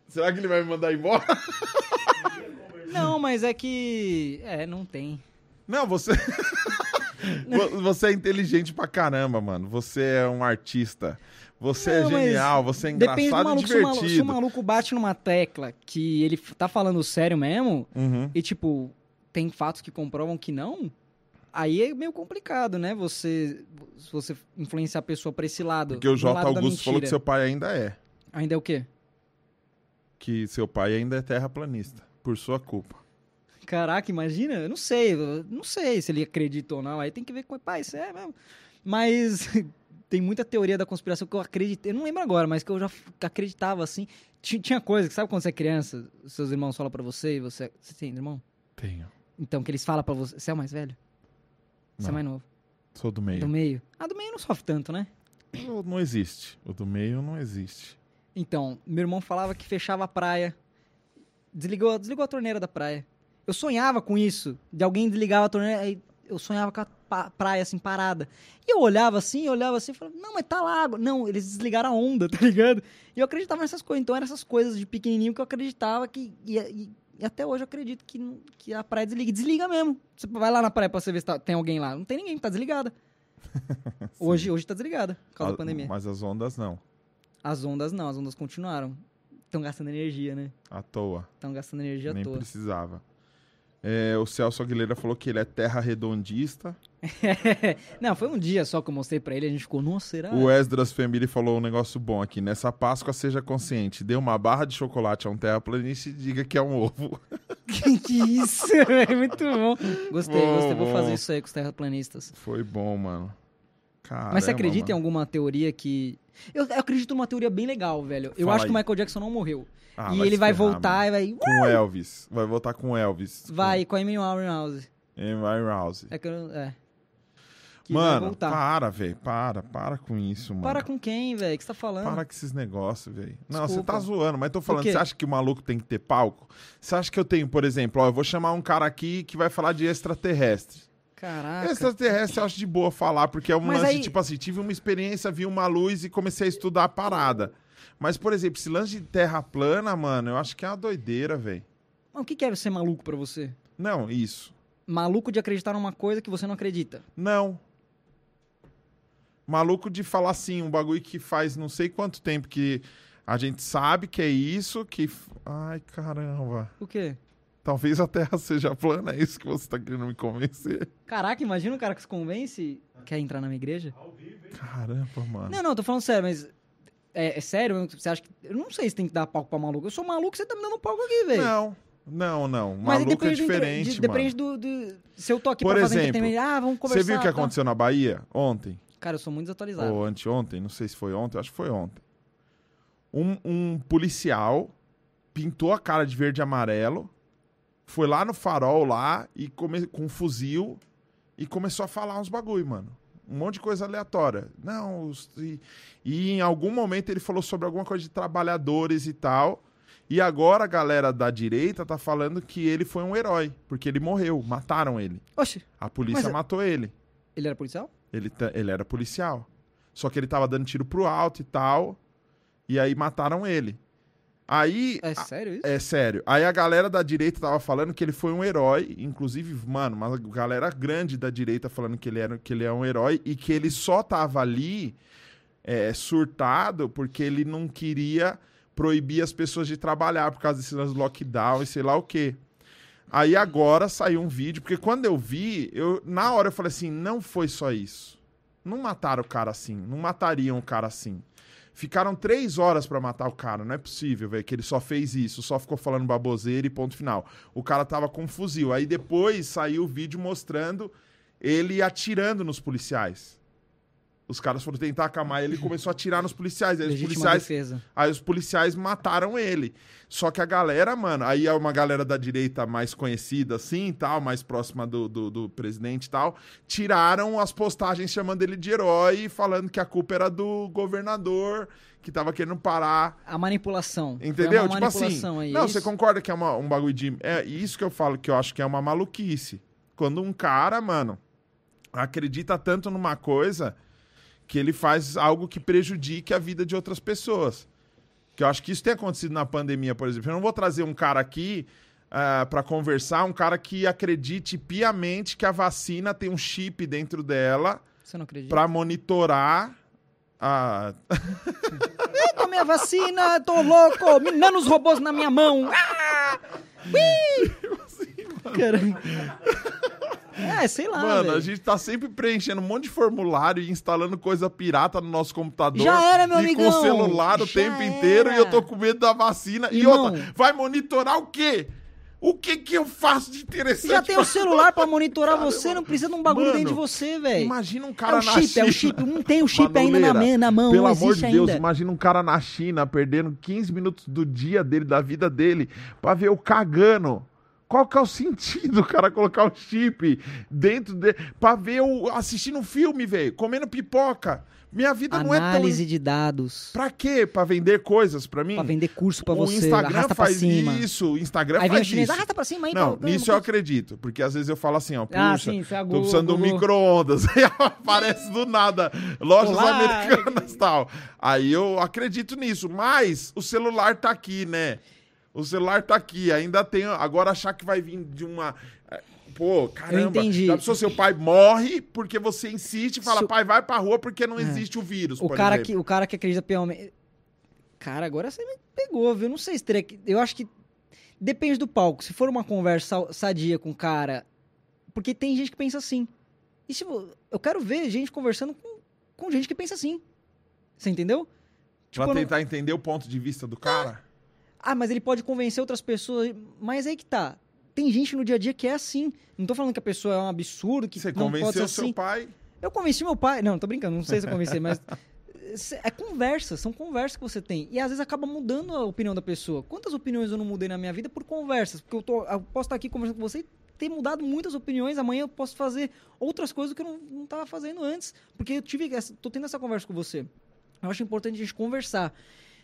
será que ele vai me mandar embora? Não, mas é que. É, não tem. Não, você. Vo- você é inteligente pra caramba, mano. Você é um artista. Você Não, é genial, você é engraçado e maluco. Se o maluco, se o divertido. maluco bate numa tecla que ele tá falando sério mesmo, Uhum. e tipo, tem fatos que comprovam que não, aí é meio complicado, né? Você, você influenciar a pessoa pra esse lado. Porque o J. Augusto falou que seu pai ainda é. Ainda é o quê? Que seu pai ainda é terraplanista. Por sua culpa. Caraca, imagina? Eu não sei, eu não sei se ele acredita ou não. Aí tem que ver com o pai, isso é mesmo. Mas tem muita teoria da conspiração que eu acredito. Eu não lembro agora, mas que eu já acreditava assim. Ti- Tinha coisa que, sabe quando você é criança, seus irmãos falam pra você e você. Você tem irmão? Tenho. Então, que eles falam pra você. Você é o mais velho? Você é Não. mais novo? Sou do meio. Do meio? Ah, do meio não sofre tanto, né? Não, não existe. O do meio não existe. Então, meu irmão falava que fechava a praia. Desligou, desligou a torneira da praia. Eu sonhava com isso. De alguém desligava a torneira, eu sonhava com a praia assim parada. E eu olhava assim, eu olhava assim e falava, não, mas tá lá água. Não, eles desligaram a onda, tá ligado? E eu acreditava nessas coisas. Então eram essas coisas de pequenininho que eu acreditava que. E, e- e até hoje eu acredito que, que a praia desliga. Desliga mesmo. Você vai lá na praia pra você ver se tá- tem alguém lá. Não tem ninguém, tá desligada. hoje, hoje tá desligada, por causa Ah, da pandemia. Mas as ondas não. As ondas não, as ondas continuaram. Estão gastando energia, né? À toa. Estão gastando energia Nem à toa. precisava. É, o Celso Aguilera falou que ele é terra redondista. não, foi um dia só que eu mostrei pra ele, a gente ficou, nossa, será? O Esdras Family falou um negócio bom aqui. Nessa Páscoa, seja consciente. Dê uma barra de chocolate a um terraplanista e diga que é um ovo. que, que isso? É muito bom. Gostei, Bom, gostei. Vou bom. fazer isso aí com os terraplanistas. Foi bom, mano. Caramba, Mas você acredita em mano. alguma teoria que. Eu, eu acredito numa teoria bem legal, velho. Eu Fala acho que o aí. Michael Jackson não morreu. Ah, e ele vai ferrar, voltar mano. e vai. Com Elvis. Vai voltar com Elvis. Vai com a Amy Winehouse. Amy House. É que eu. É. Que Mano, para, velho. Para, para com isso, mano. Para com quem, velho? O que você tá falando? Para com esses negócios, velho. Não, você tá zoando, mas tô falando, você acha que o maluco tem que ter palco? Você acha que eu tenho, por exemplo, ó, eu vou chamar um cara aqui que vai falar de extraterrestre. Caraca. Extraterrestre eu acho de boa falar, porque é um Mas lance, aí- tipo assim, tive uma experiência, vi uma luz e comecei a estudar a parada. Mas, por exemplo, esse lance de terra plana, mano, eu acho que é uma doideira, velho. Mas o que é ser maluco pra você? Não, isso. Maluco de acreditar numa coisa que você não acredita. Não. Maluco de falar assim, um bagulho que faz não sei quanto tempo que a gente sabe que é isso, que. Ai, caramba. O quê? Talvez a Terra seja plana, é isso que você tá querendo me convencer. Caraca, imagina um cara que se convence. Quer entrar na minha igreja? Caramba, mano. Não, não, tô falando sério, mas. É, é sério? Você acha que. Eu não sei se tem que dar palco pra maluco. Eu sou maluco, você tá me dando palco aqui, velho. Não, não, não. Mas Maluco é depende do diferente, de- mano. Depende do, do- Se eu tô aqui Por pra fazer exemplo, entretenimento. Ah, vamos Você conversar. viu o que tá? aconteceu na Bahia ontem? Cara, eu sou muito desatualizado. Ou anteontem, não sei se foi ontem, acho que foi ontem. Um, um policial pintou a cara de verde e amarelo, foi lá no farol lá e come, com um fuzil e começou a falar uns bagulho, mano. Um monte de coisa aleatória. Não, os- e, e em algum momento ele falou sobre alguma coisa de trabalhadores e tal. E agora a galera da direita tá falando que ele foi um herói, porque ele morreu, mataram ele. Oxe, A polícia Mas- matou ele. ele era policial? Ele, ele era policial. Só que ele tava dando tiro pro alto e tal. E aí mataram ele. Aí. É sério isso? é sério. Aí a galera da direita tava falando que ele foi um herói. Inclusive, mano, uma galera grande da direita falando que ele, era, que ele é um herói e que ele só tava ali é, surtado porque ele não queria proibir as pessoas de trabalhar por causa desse lance do lockdown e sei lá o quê. Aí agora saiu um vídeo, porque quando eu vi, eu, na hora eu falei assim: não foi só isso. Não mataram o cara assim. Não matariam o cara assim. Ficaram três horas pra matar o cara. Não é possível, velho, que ele só fez isso, só ficou falando baboseira e ponto final. O cara tava com um fuzil. Aí depois saiu o vídeo mostrando ele atirando nos policiais. Os caras foram tentar acalmar ele e começou a atirar nos policiais. Aí os Legítima policiais defesa. Aí os policiais mataram ele. Só que a galera, mano, aí é uma galera da direita mais conhecida, assim, tal, mais próxima do, do, do presidente e tal, tiraram as postagens chamando ele de herói e falando que a culpa era do governador que tava querendo parar. A manipulação. Entendeu? uma Tipo assim. manipulação aí, é não, isso? você concorda que é uma- um bagulho de. É isso que eu falo que eu acho que é uma maluquice. Quando um cara, mano, acredita tanto numa coisa que ele faz algo que prejudique a vida de outras pessoas. Que eu acho que isso tem acontecido na pandemia, por exemplo. Eu não vou trazer um cara aqui uh, para conversar, um cara que acredite piamente que a vacina tem um chip dentro dela para monitorar a. Eu tomei a vacina, tô louco, me- nanos-robôs na minha mão. Ah! Ui! Cara. É, sei lá, Mano, velho. a gente tá sempre preenchendo um monte de formulário e instalando coisa pirata no nosso computador. Já era, meu e com o celular o Já tempo inteiro e eu tô era. com medo da vacina. E outra, vai monitorar o quê? O que que eu faço de interessante? Já tem o celular pra monitorar você, não precisa de um bagulho Mano, dentro de você, velho. Imagina um É cara o na chip, China. é o chip. Não tem o chip ainda na, Manoleira, na mão, Pelo amor de Deus, ainda. imagina um cara na China perdendo 15 minutos do dia dele, da vida dele, pra ver o cagando. Qual que é o sentido, o cara, colocar o chip dentro dele, pra ver o. assistindo um filme, velho, comendo pipoca. Minha vida não é tão. Análise de dados. Pra quê? Pra vender coisas pra mim? Pra vender curso pra o você, Instagram arrasta pra faz cima. isso, o Instagram Aí o faz chinês, isso. arrasta pra cima aí. Não, nisso eu acredito, porque às vezes eu falo assim, ó, puxa, Ah, sim, é tô Google, precisando de um micro-ondas, aí aparece do nada, lojas Olá. americanas e tal. Aí eu acredito nisso, mas o celular tá aqui, né? O celular tá aqui, ainda tem, agora achar que vai vir de uma... é, Pô, caramba, entendi. já pensou, seu pai morre porque você insiste e fala, Se pai, vai pra rua porque não existe o vírus, O cara, exemplo. que, o cara que acredita piamente. Cara, agora você me pegou, viu? Não sei se teria que. Eu acho que. Depende do palco. Se for uma conversa sa- sadia com o cara. Porque tem gente que pensa assim. E se eu quero ver gente conversando com, com gente que pensa assim. Você entendeu? Pra Tipo, eu não- tentar entender o ponto de vista do cara. Ah, mas ele pode convencer outras pessoas. Mas aí que tá. Tem gente no dia a dia que é assim. Não tô falando que a pessoa é um absurdo, que Você não pode ser convenceu assim. seu pai... Eu convenci meu pai. Não, tô brincando, não sei se eu convenci, mas. É conversa, são conversas que você tem. E às vezes acaba mudando a opinião da pessoa. Quantas opiniões eu não mudei na minha vida por conversas? Porque eu, tô, eu posso estar aqui conversando com você e ter mudado muitas opiniões. Amanhã eu posso fazer outras coisas que eu não, não tava fazendo antes. Porque eu tive essa, tô tendo essa conversa com você. Eu acho importante a gente conversar.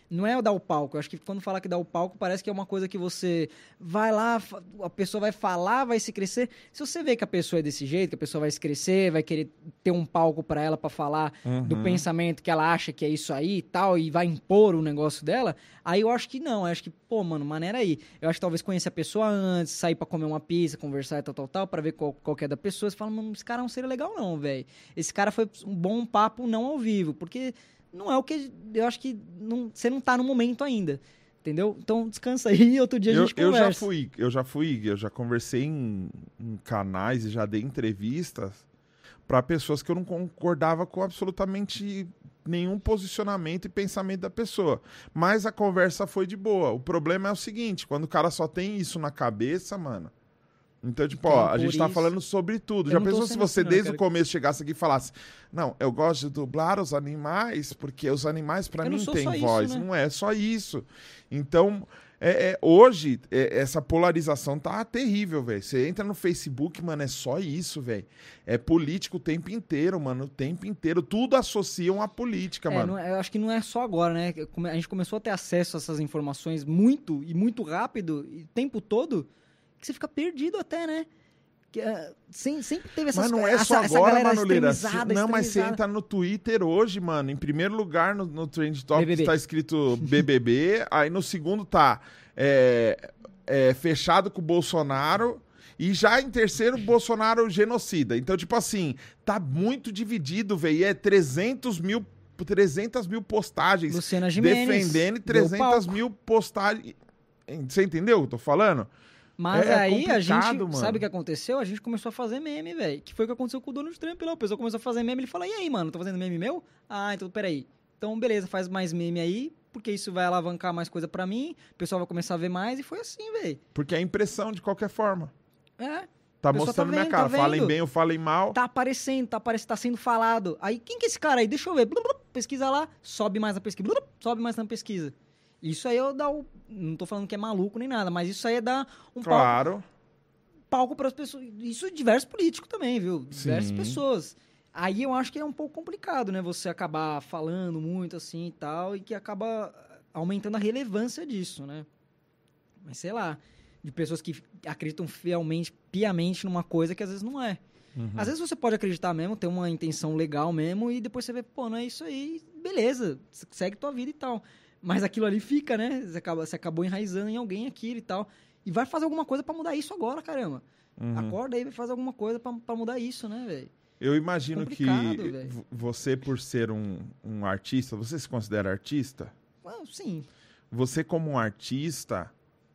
Não é dar o palco. Eu acho que quando fala que dá o palco, parece que é uma coisa que você vai lá, a pessoa vai falar, vai se crescer. Se você vê que a pessoa é desse jeito, que a pessoa vai se crescer, vai querer ter um palco pra ela pra falar do Uhum. pensamento que ela acha que é isso aí e tal, e vai impor o negócio dela, aí eu acho que não. Eu acho que, pô, mano, maneira aí. Eu acho que talvez conhecer a pessoa antes, sair pra comer uma pizza, conversar e tal, tal, tal, pra ver qual, qual é da pessoa. Você fala, mano, esse cara não seria legal, não, velho. Esse cara foi um bom papo não ao vivo, porque não é o que. Eu acho que não, você não tá no momento ainda. Entendeu? Então descansa aí e outro dia a eu, gente eu conversa. já fui, eu já fui, eu já conversei em, em canais e já dei entrevistas para pessoas que eu não concordava com absolutamente nenhum posicionamento e pensamento da pessoa. Mas a conversa foi de boa. O problema é o seguinte, quando o cara só tem isso na cabeça, mano. Então, tipo, ó, Tem a gente tá isso. falando sobre tudo. Eu Já pensou se você assim, desde o começo chegasse aqui e falasse: "Não, eu gosto de dublar os animais porque os animais para mim têm só isso, voz". né? Não é só isso. Então, é, é, hoje, é, essa polarização tá terrível, velho. Você entra no Facebook, mano, é só isso, velho. É político o tempo inteiro, mano. O tempo inteiro. Tudo associam à política, É, mano. não é- eu acho que não é só agora, né? A gente começou a ter acesso a essas informações muito e muito rápido, e o tempo todo, que você fica perdido até, né? Que, ah, sem- sempre teve essas Mas não é essa, só essa agora, galera Manoleira. extremizada, Não, mas você entra no Twitter hoje, mano. Em primeiro lugar, no, no Trend Topics BBB. tá escrito BBB. aí no segundo tá é, é, fechado com o Bolsonaro. E já em terceiro, Bolsonaro genocida. Então, tipo assim, tá muito dividido, velho. E É 300 mil, 300 mil postagens Luciana Gimenez. defendendo e deu 300 palco. mil postagens. Você entendeu o que eu tô falando? Mas É aí a gente, mano. sabe o que aconteceu? A gente começou a fazer meme, velho. Que foi o que aconteceu com o Donald Trump lá. O pessoal começou a fazer meme, ele fala, e aí, mano, tá fazendo meme meu? Ah, então peraí. Então, beleza, faz mais meme aí, porque isso vai alavancar mais coisa pra mim, o pessoal vai começar a ver mais, e foi assim, velho. Porque é impressão de qualquer forma. É, Tá tá mostrando minha vendo, cara. tá falem bem ou falem mal. tá aparecendo, tá aparecendo, tá sendo falado. Aí, quem que é esse cara aí? Deixa eu ver. Blu, blu, Pesquisa lá, sobe mais na pesquisa. Blu, blu, Sobe mais na pesquisa. Isso aí eu dá o. Não tô falando que é maluco nem nada, mas isso aí é dar um palco, Claro. palco para as pessoas. Isso diversos políticos também, viu? Diversas Sim. pessoas. Aí eu acho que é um pouco complicado, né? Você acabar falando muito assim e tal, e que acaba aumentando a relevância disso, né? Mas sei lá, de pessoas que acreditam fielmente, piamente numa coisa que às vezes não é. Às vezes você pode acreditar mesmo, ter uma intenção legal mesmo, e depois você vê, pô, não é isso aí, beleza, segue tua vida e tal. Mas aquilo ali fica, né? Você, acaba, você acabou enraizando em alguém aquilo e tal. E vai fazer alguma coisa pra mudar isso agora, caramba. Uhum. Acorda aí e vai fazer alguma coisa pra, pra mudar isso, né, velho? Eu imagino que Complicado, velho. v- você, por ser um, um artista, você se considera artista? Ah, Sim. Você, como um artista,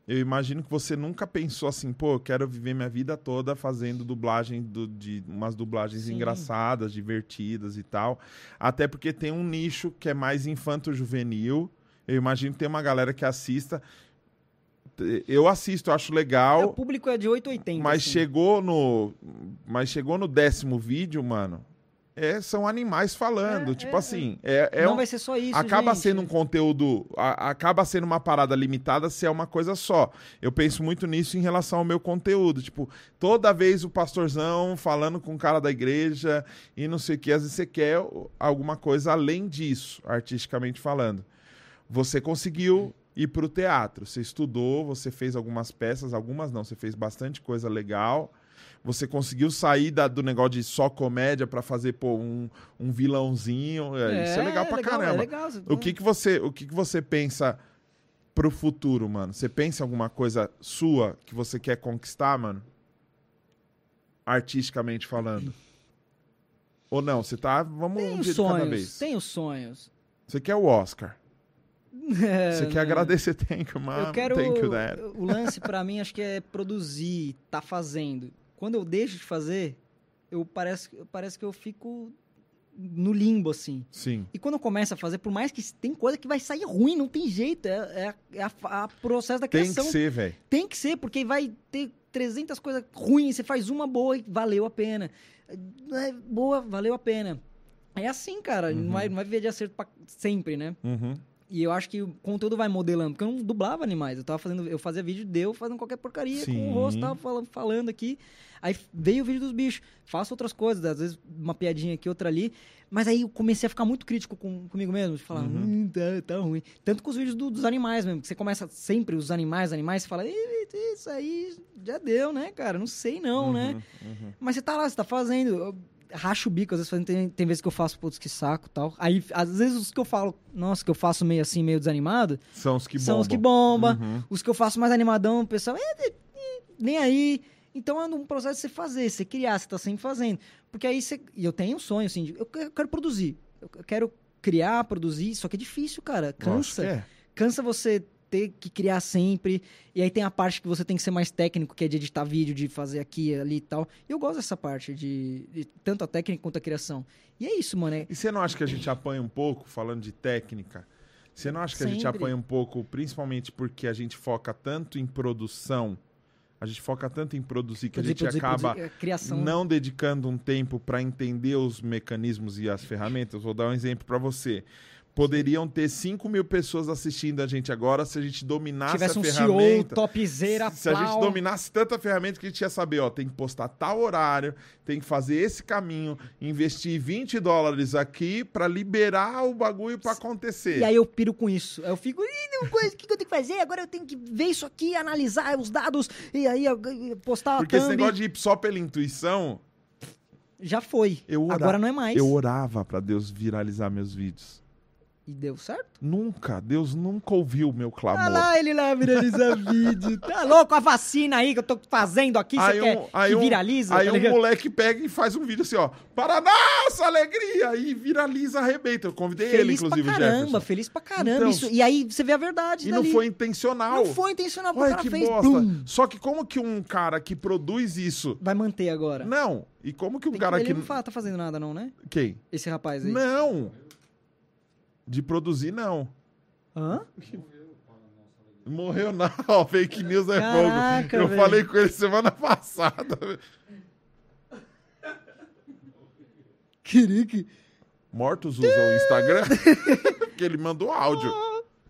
eu imagino que você nunca pensou assim, pô, eu quero viver minha vida toda fazendo dublagem do- de umas dublagens Sim. engraçadas, divertidas e tal. Até porque tem um nicho que é mais infanto-juvenil. Eu imagino que tem uma galera que assista. Eu assisto, eu acho É, legal. o público é de 880. Mas assim. chegou no. Mas chegou no décimo vídeo, mano. É, são animais falando. É, tipo é, assim, é, é Não um- vai ser só isso, acaba gente. sendo um conteúdo. a- acaba sendo uma parada limitada se é uma coisa só. Eu penso muito nisso em relação ao meu conteúdo. Tipo, toda vez o pastorzão falando com o cara da igreja e não sei o que. Às vezes você quer alguma coisa além disso, artisticamente falando. Você conseguiu ir pro teatro. Você estudou, você fez algumas peças, algumas não, você fez bastante coisa legal. Você conseguiu sair da- do negócio de só comédia pra fazer pô, um, um vilãozinho. É, isso é legal pra caramba. É legal, você- O que que você, o que que você pensa pro futuro, mano? Você pensa em alguma coisa sua que você quer conquistar, mano? Artisticamente falando. Ou não? Você tá, vamos Tenho de cada sonhos, vez. tenho sonhos. Você quer o Oscar. É, Você quer agradecer, thank you, mom. Eu quero. Thank you, dad. O lance pra mim acho que é produzir, tá fazendo. Quando eu deixo de fazer, eu parece, parece que eu fico no limbo, assim. Sim. E quando eu começo a fazer, por mais que tem coisa que vai sair ruim, não tem jeito. É, é, a- é a, a processo da Tem criação. que ser, velho. Tem que ser, porque vai ter 300 coisas ruins, você faz uma boa e valeu a pena. É, Boa, valeu a pena. É assim, cara, não, vai, não vai viver de acerto pra sempre, né? Uhum. E eu acho que o conteúdo vai modelando, porque eu não dublava animais, eu tava fazendo, eu fazia vídeo de eu fazendo qualquer porcaria com Sim. o rosto, tava falando, falando aqui. Aí veio o vídeo dos bichos, faço outras coisas, às vezes uma piadinha aqui, outra ali. Mas aí eu comecei a ficar muito crítico com, comigo mesmo, de falar, Uhum. hum, tá, tá ruim. Tanto com os vídeos do- dos animais mesmo, que você começa sempre os animais, animais, você fala, "Ih, isso aí já deu, né, cara? Não sei não, né? uhum. Mas você tá lá, você tá fazendo. Racho o bico, às vezes tem, tem vezes que eu faço, putz, que saco tal. Aí, às vezes, os que eu falo, nossa, que eu faço meio assim, meio desanimado, São os que bombam. são os que bomba. Uhum. Os que eu faço mais animadão, o pessoal, "É, é, nem aí. Então é um processo de você fazer, você criar, você tá sempre fazendo. Porque aí você. E eu tenho um sonho, assim, de, eu que- eu quero produzir. Eu eu quero criar, produzir, só que é difícil, cara. Cansa. Nossa, é. Cansa você ter que criar sempre. E aí tem a parte que você tem que ser mais técnico, que é de editar vídeo, de fazer aqui, ali e tal. E eu gosto dessa parte, de, de tanto a técnica quanto a criação. E é isso, mano. é- E você não acha que a gente apanha um pouco, falando de técnica? Você não acha que a gente Sempre. apanha um pouco, principalmente porque a gente foca tanto em produção, a gente foca tanto em produzir que a produzir, gente produzir, acaba produzir, é, criação. não dedicando um tempo para entender os mecanismos e as ferramentas. Vou dar um exemplo para você. Poderiam ter 5 mil pessoas assistindo a gente agora se a gente dominasse tivesse a um CEO ferramenta. topzera, Se a gente dominasse tanta ferramenta que a gente ia saber, ó, tem que postar tal horário, tem que fazer esse caminho, investir 20 dólares aqui pra liberar o bagulho pra acontecer. E aí eu piro com isso. Aí eu fico, "Ih, não, coisa, o que que eu tenho que fazer? Agora eu tenho que ver isso aqui, analisar os dados, e aí postar Porque esse negócio de ir só pela intuição, Já foi. eu ora- Agora não é mais. eu orava pra Deus viralizar meus vídeos. E deu certo? Nunca, Deus nunca ouviu o meu clamor. Olha lá ele lá viraliza vídeo. Tá louco? A vacina aí que eu tô fazendo aqui, você quer que viraliza? Aí tá um moleque pega e faz um vídeo assim, ó. Para nossa alegria! E viraliza, arrebenta. Eu convidei ele, Feliz inclusive, pra caramba, Jefferson. feliz pra caramba. Então, isso, e aí você vê a verdade E não dali. foi intencional. Não foi intencional, porque o cara que fez, bosta. blum, Só que como que um cara que produz isso... vai manter agora. Não. E como que um Tem cara ele que... não tá fazendo nada não, né? Quem? Esse rapaz aí. Não. De produzir, não. Hã? Morreu não. Ó, fake news é Caraca, fogo. Eu velho. falei com ele semana passada. Querique. Mortos usam o Instagram? Porque ele mandou áudio.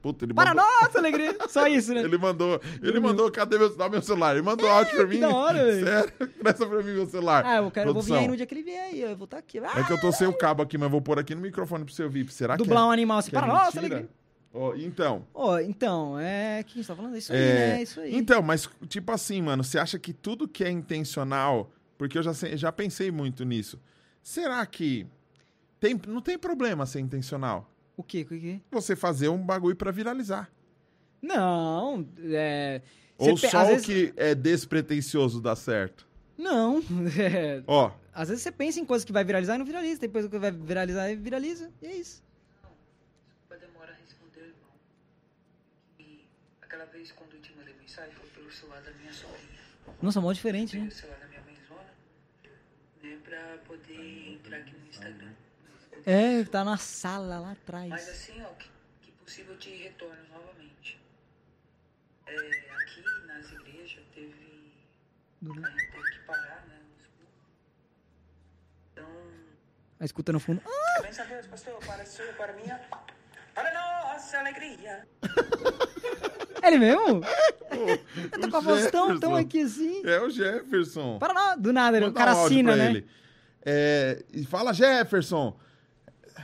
Puta, ele Para mandou... nossa alegria. Só isso, né? Ele mandou, ele mandou, cadê meu, dá meu celular? Ele mandou áudio pra mim. da hora, velho. Sério, presta pra mim meu celular. Ah, eu, quero, eu vou vir aí no dia que ele vier aí. Eu vou estar aqui. Ah, É que eu tô sem o cabo aqui, mas vou pôr aqui no microfone pro você ouvir. Será que dublar é, um animal assim. que é Para nossa alegria. Ó, então, Ó, então, é. Que a gente tá falando? É isso aí, É, né? É isso aí. então, mas tipo assim, mano, você acha que tudo que é intencional porque eu já, já pensei muito nisso. Será que tem, não tem problema ser intencional? O quê? O quê? Você fazer um bagulho pra viralizar. Não, é... Ou pe- só o vezes- que é despretensioso dá certo? Não, é, Ó, Às vezes você pensa em coisa que vai viralizar e não viraliza. Depois que vai viralizar e viraliza. E é isso. A demora a responder, irmão. E aquela vez quando eu te mandei mensagem foi pelo celular da minha sobrinha. Nossa, mó diferente, né? o celular da minha mãezona, né, pra poder entrar aqui no Instagram. É, tá na sala lá Mas atrás. assim, ó, que, que possível te retorno novamente. É, aqui nas igrejas teve. Do A nada. gente teve que parar, né? Então. Aí escuta no fundo. Ah, Pensa Deus, pastor, para a sua, para a minha. Para nossa alegria. é ele mesmo? eu Tá com a voz tão, tão aqui assim. É o Jefferson. Para lá, do nada, ele- o cara um assina, né? ele. É, e fala, Jefferson,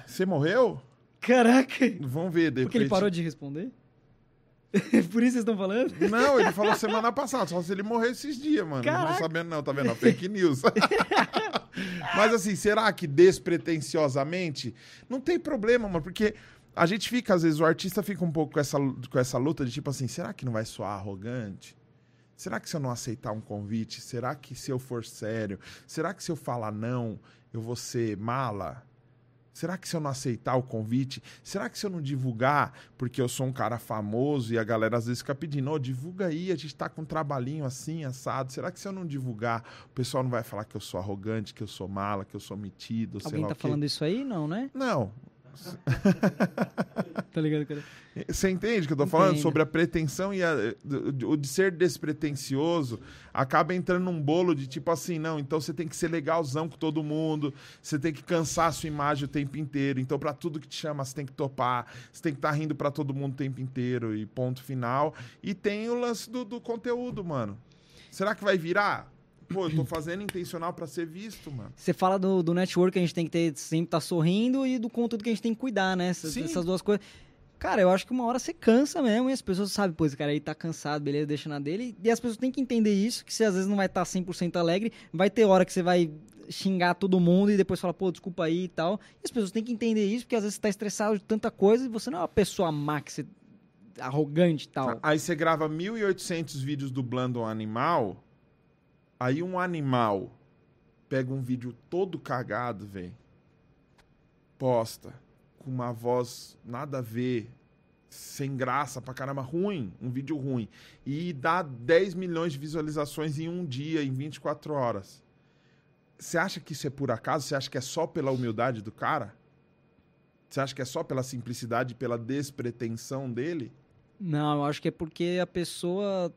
você morreu? Caraca. Vamos ver depois. Porque ele parou de responder? Por isso vocês estão falando? Não, ele falou semana passada, só se ele morreu esses dias, mano. Não Caraca. tô sabendo não, tá vendo? Fake news. Mas assim, será que despretensiosamente? Não tem problema, mano, porque a gente fica, às vezes, o artista fica um pouco com essa, com essa luta de tipo assim, será que não vai soar arrogante? Será que se eu não aceitar um convite, será que se eu for sério, será que se eu falar não, eu vou ser mala? Será que se eu não aceitar o convite, será que se eu não divulgar, porque eu sou um cara famoso e a galera às vezes fica pedindo, ô, divulga aí, a gente tá com um trabalhinho assim, assado. Será que se eu não divulgar, o pessoal não vai falar que eu sou arrogante, que eu sou mala, que eu sou metido, sei Alguém lá tá falando isso aí? Não, né? Não. Tá ligado, cara? Você entende o que eu tô falando? Entendo. Sobre a pretensão e a- o de ser despretensioso acaba entrando num bolo de tipo assim, não, então você tem que ser legalzão com todo mundo, você tem que cansar a sua imagem o tempo inteiro. Então, pra tudo que te chama, você tem que topar, você tem que estar rindo pra todo mundo o tempo inteiro e ponto final. E tem o lance do, do conteúdo, mano. Será que vai virar? Pô, eu tô fazendo intencional pra ser visto, mano. Você fala do, do network que a gente tem que ter, sempre tá sorrindo e do conteúdo que a gente tem que cuidar, né? Essas, Sim. essas duas coisas. Cara, eu acho que uma hora você cansa mesmo e as pessoas sabem, pô, esse cara aí tá cansado, beleza, deixa na dele. E as pessoas têm que entender isso, que você às vezes não vai estar 100% alegre, vai ter hora que você vai xingar todo mundo e depois fala, pô, desculpa aí e tal. E as pessoas têm que entender isso, porque às vezes você tá estressado de tanta coisa e você não é uma pessoa má, que você arrogante e tal. Aí você grava 1.800 vídeos dublando um animal, aí um animal pega um vídeo todo cagado, velho, posta com uma voz nada a ver, sem graça pra caramba, ruim, um vídeo ruim, e dá 10 milhões de visualizações em um dia, em 24 horas. Você acha que isso é por acaso? Você acha que é só pela humildade do cara? Você acha que é só pela simplicidade, pela despretensão dele? Não, eu acho que é porque a pessoa.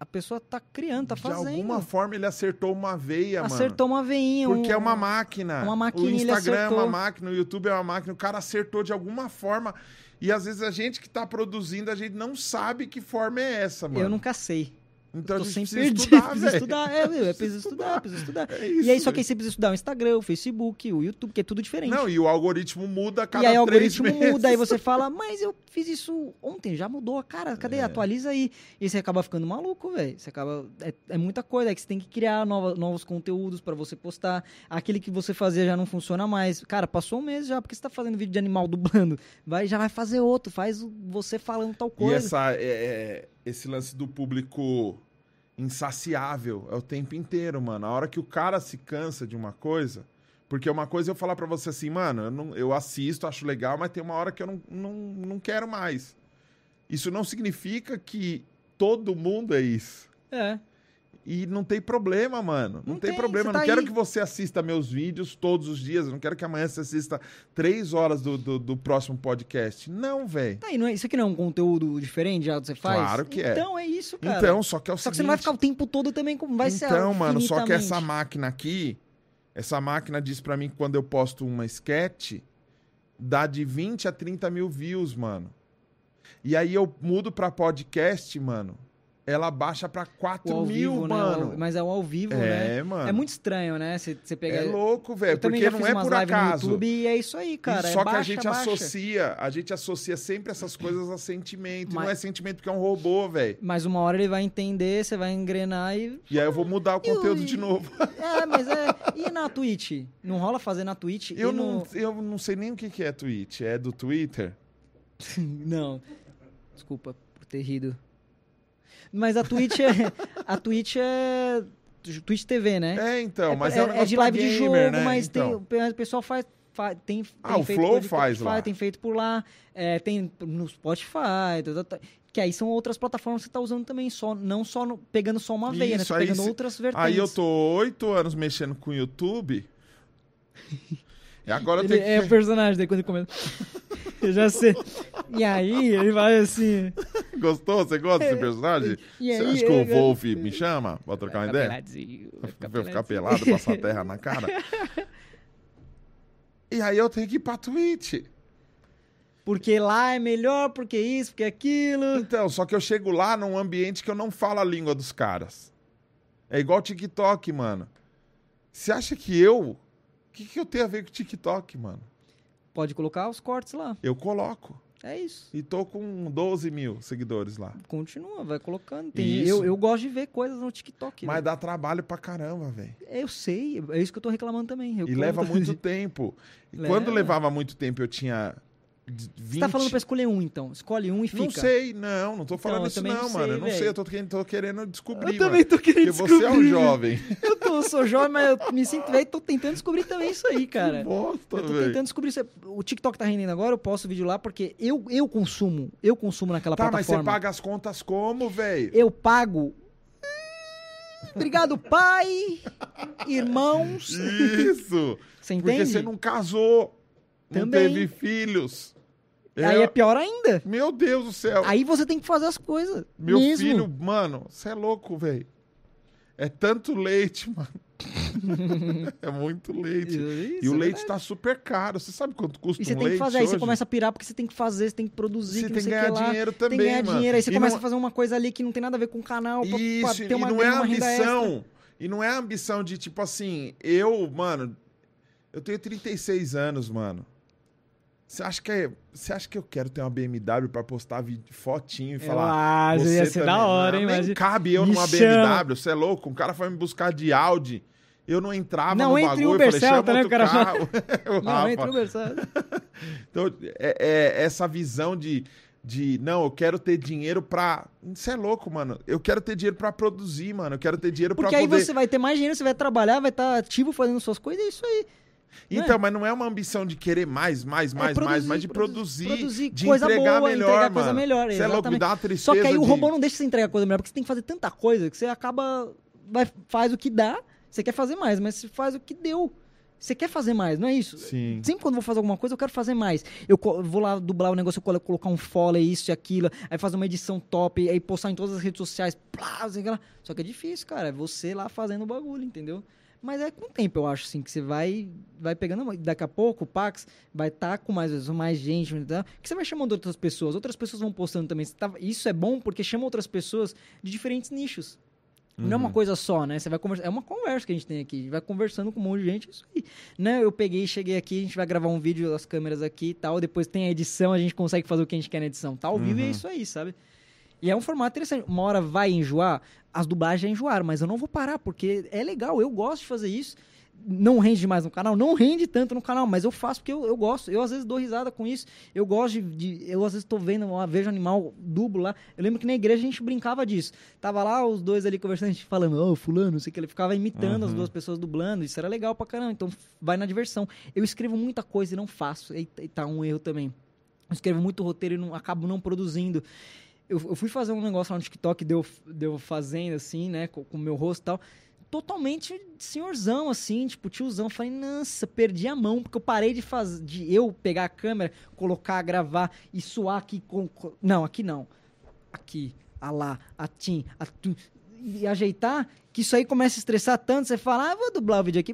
A pessoa tá criando, tá de fazendo. alguma forma ele acertou uma veia, Acertou uma veinha. mano. Porque um- é uma máquina. uma o maquininha, ele Instagram é uma acertou. máquina, o YouTube é uma máquina. O cara acertou de alguma forma. E às vezes a gente que tá produzindo, a gente não sabe que forma é essa, mano. Eu nunca sei. Então Tô a gente sempre precisa perdido. estudar, Preciso estudar. É, meu, é preciso estudar, preciso estudar. É isso, e aí, só que aí você precisa estudar o Instagram, o Facebook, o YouTube, que é tudo diferente. Não, e o algoritmo muda cada e aí o algoritmo meses. muda, aí você fala, mas eu fiz isso ontem, já mudou, cara, cadê? É. Atualiza aí. E você acaba ficando maluco, velho. Você acaba. É, é muita coisa, é que você tem que criar nova- novos conteúdos pra você postar. Aquele que você fazia já não funciona mais. Cara, passou um mês já, porque você tá fazendo vídeo de animal dublando. Vai, já vai fazer outro, faz você falando tal E coisa. essa, é, é, esse lance do público insaciável é o tempo inteiro, mano. A hora que o cara se cansa de uma coisa. Porque uma coisa eu falar pra você assim, mano, eu, não- eu assisto, acho legal, mas tem uma hora que eu não, não, não quero mais. Isso não significa que todo mundo é isso. É. E não tem problema, mano. Não, Não tem, tem, problema. Eu não tá quero aí. que você assista meus vídeos todos os dias. Eu não quero que amanhã você assista três horas do, do, do próximo podcast. Não, velho. Tá aí, não é, isso aqui não é um conteúdo diferente já que você faz? Claro que é. Então é isso, cara. Então, só que é o Só que seguinte... você não vai ficar o tempo todo também, como vai ser Então, mano, só que essa máquina aqui, essa máquina diz pra mim que quando eu posto uma sketch, dá de 20 a 30 mil views, mano. E aí eu mudo pra podcast, mano. Ela baixa pra 4 O ao mil, vivo, né? mano. O- Mas é o ao vivo, É, né? mano. É muito estranho, né? Você pega. É louco, velho, porque não é por acaso. no YouTube e é isso aí, cara. E é só que a baixa, gente baixa. associa, a gente associa sempre essas coisas a sentimento. Mas- não é sentimento porque é um robô, velho. Mas uma hora ele vai entender, você vai engrenar e. E aí eu vou mudar o conteúdo de novo. É, mas é. E na Twitch? Não rola fazer na Twitch? Eu e não, no... eu não sei nem o que que é Twitch. É do Twitter? Não. Desculpa por ter rido. Mas a Twitch é. A Twitch é. Twitch TV, né? É, então, mas é, é, negócio de live de gamer, jogo, né? mas então. tem, o pessoal faz. faz- tem, Ah, tem o Flow de faz Spotify, lá. Tem feito por lá. é, tem no Spotify. tá, tá, que aí são outras plataformas que você tá usando também. Só, não só no- pegando só uma veia, né? Você aí pegando se- outras vertentes. Aí eu tô oito anos mexendo com o YouTube. E agora eu tenho que... é o personagem dele quando ele começa. Eu já sei. E aí, ele vai assim. Gostou? Você gosta desse personagem? E Você aí, acha que o eu- Wolf me chama pra trocar uma Vai ficar ideia? peladinho, vai ficar Vai ficar peladinho. pelado, passar terra na cara? E aí eu tenho que ir pra Twitch. Porque lá é melhor, porque isso, porque aquilo. Então, só que eu chego lá num ambiente que eu não falo a língua dos caras. É igual TikTok, mano. Você acha que eu... O que, que eu tenho a ver com TikTok, mano? Pode colocar os cortes lá. Eu coloco. É isso. E tô com 12 mil seguidores lá. Continua, vai colocando. Tem- eu, eu gosto de ver coisas no TikTok. Mas né? dá trabalho pra caramba, velho. Eu sei, é isso que eu tô reclamando também. Eu E leva muito tempo. E Leva. quando levava muito tempo, eu tinha 20... Você tá falando pra escolher um, então. Escolhe um e fica. Não sei, não, não tô falando Então, eu isso não, não mano. sei, eu não sei, eu tô querendo, tô querendo descobrir, Eu também mano. tô querendo Porque você é um descobrir. jovem. Eu, tô, eu sou jovem, mas eu me sinto velho tô tentando descobrir também isso aí, cara. Bosta, Eu tô velho. tentando descobrir isso. O TikTok tá rendendo agora, eu posto vídeo lá porque eu, eu consumo. Eu consumo naquela Tá, mas você plataforma. paga as contas como, velho? Eu pago. Obrigado, pai, irmãos. Isso! Você Porque entende? você não casou, não Também. teve filhos. Aí É- é pior ainda. Meu Deus do céu. Aí você tem que fazer as coisas. Meu mesmo. filho, mano, você é louco, velho. É tanto leite, mano. é muito leite. Isso, e o é leite verdade. tá super caro. Você sabe quanto custa E você um tem que leite fazer, aí você hoje? começa a pirar porque você tem que fazer, você tem que produzir, Você que tem que ganhar que dinheiro tem que também, ganhar mano. dinheiro, aí você E começa não- a fazer uma coisa ali que não tem nada a ver com o canal, pra, pra Isso, ter uma, e não é uma ambição. E não é ambição de, tipo assim, eu, mano, eu tenho 36 anos, mano. Você acha que é, você acha que eu quero ter uma BMW pra postar fotinho e falar acho, ia ser também? da hora, hein? Não, nem Imagina. cabe eu numa. BMW, você é louco? Um cara foi me buscar de Audi. Eu não entrava Não, no entre bagulho, Uber eu falei, Celta, né, cara carro. Não, entra o Versailles. Então, é, é essa visão de, de, não, eu quero ter dinheiro pra... Você é louco, mano. Eu quero ter dinheiro pra produzir, mano. Eu quero ter dinheiro Porque pra aí poder... você vai ter mais dinheiro, você vai trabalhar, vai estar ativo fazendo suas coisas, é isso aí. Então, mas não é uma ambição de querer mais, mais, mais, produzir, mais, mas de produzir, produzir, de coisa entregar boa, melhor, entregar mano. coisa melhor, Você é louco, me dá uma tristeza Só que aí o de- robô não deixa você entregar coisa melhor, porque você tem que fazer tanta coisa que você acaba. Vai, faz o que dá, você quer fazer mais, mas você faz o que deu. Você quer fazer mais, não é isso? Sim. Sempre quando eu vou fazer alguma coisa, eu quero fazer mais. Eu vou lá dublar o negócio, eu colo- colocar um foley, isso e aquilo, aí fazer uma edição top, aí postar em todas as redes sociais, plá, sei lá. Só que é difícil, cara. É você lá fazendo o bagulho, entendeu? Mas é com o tempo, eu acho, assim, que você vai, vai pegando. Daqui a pouco o Pax vai estar com mais, mais gente, entendeu? que você vai chamando outras pessoas, outras pessoas vão postando também. Tá- isso é bom porque chama outras pessoas de diferentes nichos. Não é Uhum. uma coisa só, né? Você vai conversar. É uma conversa que a gente tem aqui. A gente vai conversando com um monte de gente. Isso aí. Né? Eu peguei, cheguei aqui, a gente vai gravar um vídeo das câmeras aqui e tal. Depois tem a edição, a gente consegue fazer o que a gente quer na edição. Tá ao vivo e é Uhum. isso aí, sabe? E é um formato interessante. Uma hora vai enjoar, as dublagens já enjoaram, mas eu não vou parar, porque é legal, eu gosto de fazer isso. Não rende demais no canal, não rende tanto no canal, mas eu faço porque eu, eu gosto. Eu às vezes dou risada com isso. Eu gosto de. de- eu às vezes tô vendo, uma, vejo animal dublo lá. Eu lembro que na igreja a gente brincava disso. Tava lá os dois ali conversando, a gente falando, ô, fulano, não sei o que. Ele ficava imitando as Uhum. duas pessoas dublando. Isso era legal pra caramba. Então vai na diversão. Eu escrevo muita coisa e não faço. E, e tá um erro também. Eu escrevo muito roteiro e não, acabo não produzindo. Eu, eu fui fazer um negócio lá no TikTok, deu, deu fazendo assim, né, com o meu rosto e tal. Totalmente senhorzão, assim, tipo, tiozão. Eu Falei, nossa, perdi a mão, porque eu parei de fazer, de eu pegar a câmera, colocar, gravar e suar aqui com. com- não, aqui não. Aqui, a lá, a tim, a tu, e ajeitar, que isso aí começa a estressar tanto, você fala, ah, vou dublar o vídeo aqui.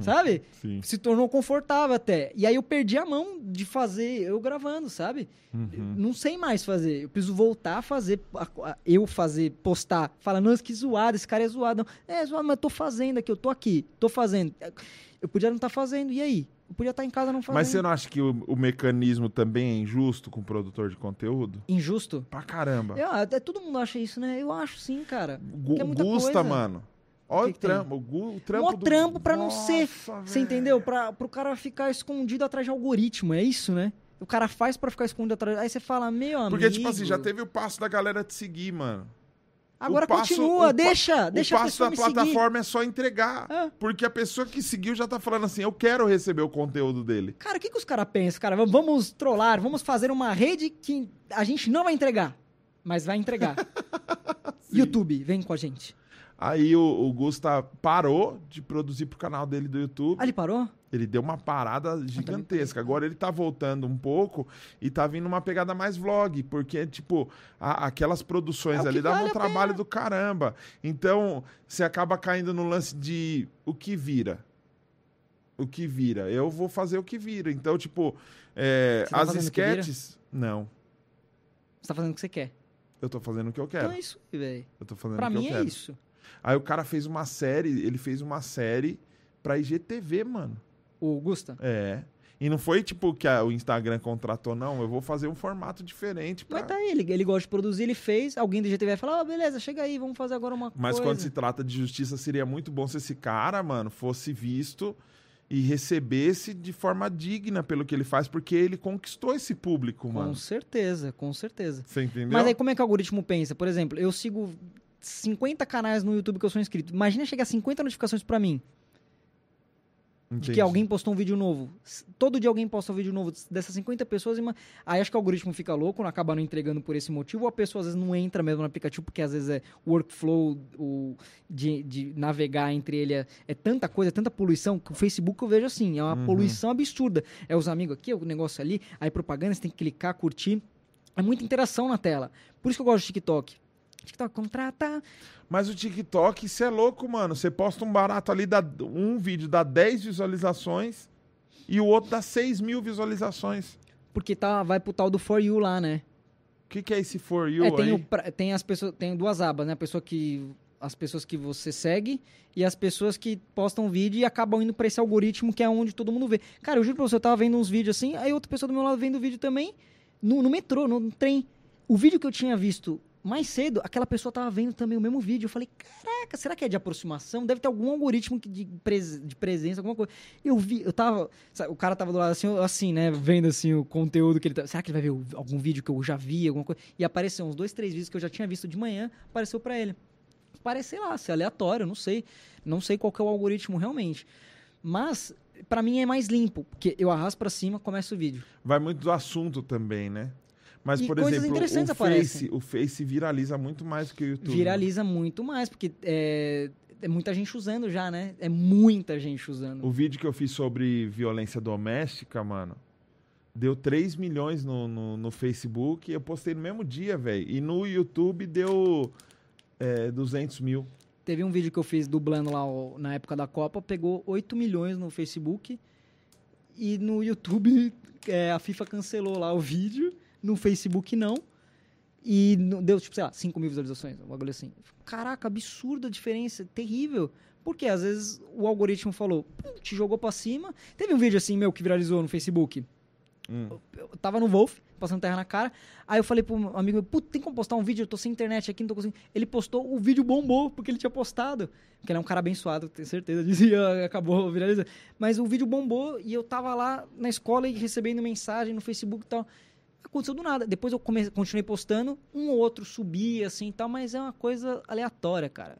Sabe? Sim. Se tornou confortável até. E aí eu perdi a mão de fazer eu gravando, sabe? Uhum. Não sei mais fazer. Eu preciso voltar a fazer, a- a- eu fazer, postar. Fala, não, que zoado, esse cara é zoado. Não, é zoado, mas eu tô fazendo aqui, eu tô aqui, tô fazendo. Eu podia não estar fazendo, e aí? Eu podia estar em casa não fazendo. Mas você não acha que o, o mecanismo também é injusto com o produtor de conteúdo? Injusto? Pra caramba. Eu, até todo mundo acha isso, né? Eu acho sim, cara. Gu- é Gusta, coisa. mano. Olha o que trampo. O, o trampo Mó do- trampo pra não ser. Nossa, Você entendeu? Pra, pro cara ficar escondido atrás de algoritmo, é isso, né? O cara faz pra ficar escondido atrás. Aí você fala, meu amigo. Porque, tipo assim, já teve o passo da galera te seguir, mano. Agora o passo- continua, o deixa, deixa o a passo pessoa da me seguir. plataforma é só entregar. É. Porque a pessoa que seguiu já tá falando assim, eu quero receber o conteúdo dele. Cara, o que, que os caras pensam, cara? Vamos- Vamos trollar, vamos fazer uma rede que a gente não vai entregar, mas vai entregar. YouTube, vem com a gente. Aí o, o Gusta parou de produzir pro canal dele do YouTube. Ah, ele parou? Ele deu uma parada gigantesca. Agora ele tá voltando um pouco e tá vindo uma pegada mais vlog, porque, tipo, a- aquelas produções É ali davam vale um trabalho do caramba. Então, você acaba caindo no lance de o que vira. O que vira. Eu vou fazer o que vira. Então, tipo, é, tá as sketches. Não. Você tá fazendo o que você quer. Eu tô fazendo o que eu quero. Então é isso, velho. Eu tô fazendo Pra o que mim eu é quero. isso. Aí o cara fez uma série, ele fez uma série pra IGTV, mano. O Gusta. É. E não foi tipo que a- o Instagram contratou, não. Eu vou fazer um formato diferente. Pra... Mas tá aí, ele, ele gosta de produzir, ele fez. Alguém do GTV vai falar, ó, beleza, chega aí, vamos fazer agora uma Mas coisa. quando se trata de justiça, seria muito bom se esse cara, mano, fosse visto e recebesse de forma digna pelo que ele faz, porque ele conquistou esse público, Com mano. certeza, com certeza. Você entendeu? Mas aí como é que o algoritmo pensa? Por exemplo, eu sigo 50 canais no YouTube que eu sou inscrito. Imagina chegar 50 notificações pra mim de Entendi. que alguém postou um vídeo novo. Todo dia alguém posta um vídeo novo dessas 50 pessoas. Aí acho que o algoritmo fica louco, não acaba não entregando por esse motivo. Ou a pessoa às vezes não entra mesmo no aplicativo, porque às vezes é o workflow o, de, de navegar entre ele. É, é tanta coisa, é tanta poluição. Que o Facebook eu vejo assim, é uma Uhum. poluição absurda. É os amigos aqui, é o negócio ali, aí propaganda, você tem que clicar, curtir. É muita interação na tela. Por isso que eu gosto de TikTok. TikTok contrata. Mas o TikTok, você é louco, mano. Você posta um barato ali, dá, um vídeo dá 10 visualizações e o outro dá 6 mil visualizações. Porque tá, vai pro tal do For You lá, né? O que, que é esse For You É, tem, aí? o tem as pessoas, tem duas abas, né? A pessoa que as pessoas que você segue e as pessoas que postam vídeo e acabam indo pra esse algoritmo que é onde todo mundo vê. Cara, eu juro pra você, eu tava vendo uns vídeos assim, aí outra pessoa do meu lado vendo o vídeo também, no, no metrô, no, trem. O vídeo que eu tinha visto mais cedo, aquela pessoa tava vendo também o mesmo vídeo. Eu falei, caraca, será que é de aproximação? Deve ter algum algoritmo de, pres- de presença, alguma coisa. Eu vi, eu tava. sabe, o cara tava do lado assim, assim, né? Vendo assim o conteúdo que ele tá. Será que ele vai ver o- algum vídeo que eu já vi, alguma coisa? E apareceu uns dois, três vídeos que eu já tinha visto de manhã, apareceu pra ele. Parece, sei lá, ser aleatório, eu não sei. Não sei qual que é o algoritmo realmente. Mas, pra mim é mais limpo, porque eu arrasto pra cima, começa o vídeo. Vai muito do assunto também, né? Mas, E por exemplo, o. Face, o Face viraliza muito mais que o YouTube. Viraliza muito mais, porque é, é muita gente usando já, né? É muita gente usando. O vídeo que eu fiz sobre violência doméstica, mano, deu 3 milhões no, no, no Facebook e eu postei no mesmo dia, velho. E no YouTube deu é, 200 mil. Teve um vídeo que eu fiz dublando lá ó, na época da Copa, pegou 8 milhões no Facebook e no YouTube é, a FIFA cancelou lá o vídeo, no Facebook não. E deu, tipo, sei lá, 5 mil visualizações, um bagulho assim. Caraca, absurda a diferença, terrível. Porque às vezes o algoritmo falou, pum, te jogou pra cima. Teve um vídeo assim meu que viralizou no Facebook. Hum. Eu tava no Wolf, passando terra na cara. Aí eu falei pro um amigo meu, puta, tem como postar um vídeo? Eu tô sem internet aqui, não tô conseguindo. Ele postou, o vídeo bombou, porque ele tinha postado. Porque ele é um cara abençoado, tenho certeza disso, e ah, acabou viralizando. Mas o vídeo bombou e eu tava lá na escola e recebendo mensagem no Facebook e tal. Aconteceu do nada. Depois eu come- continuei postando, um ou outro subia assim e tal, mas é uma coisa aleatória, cara.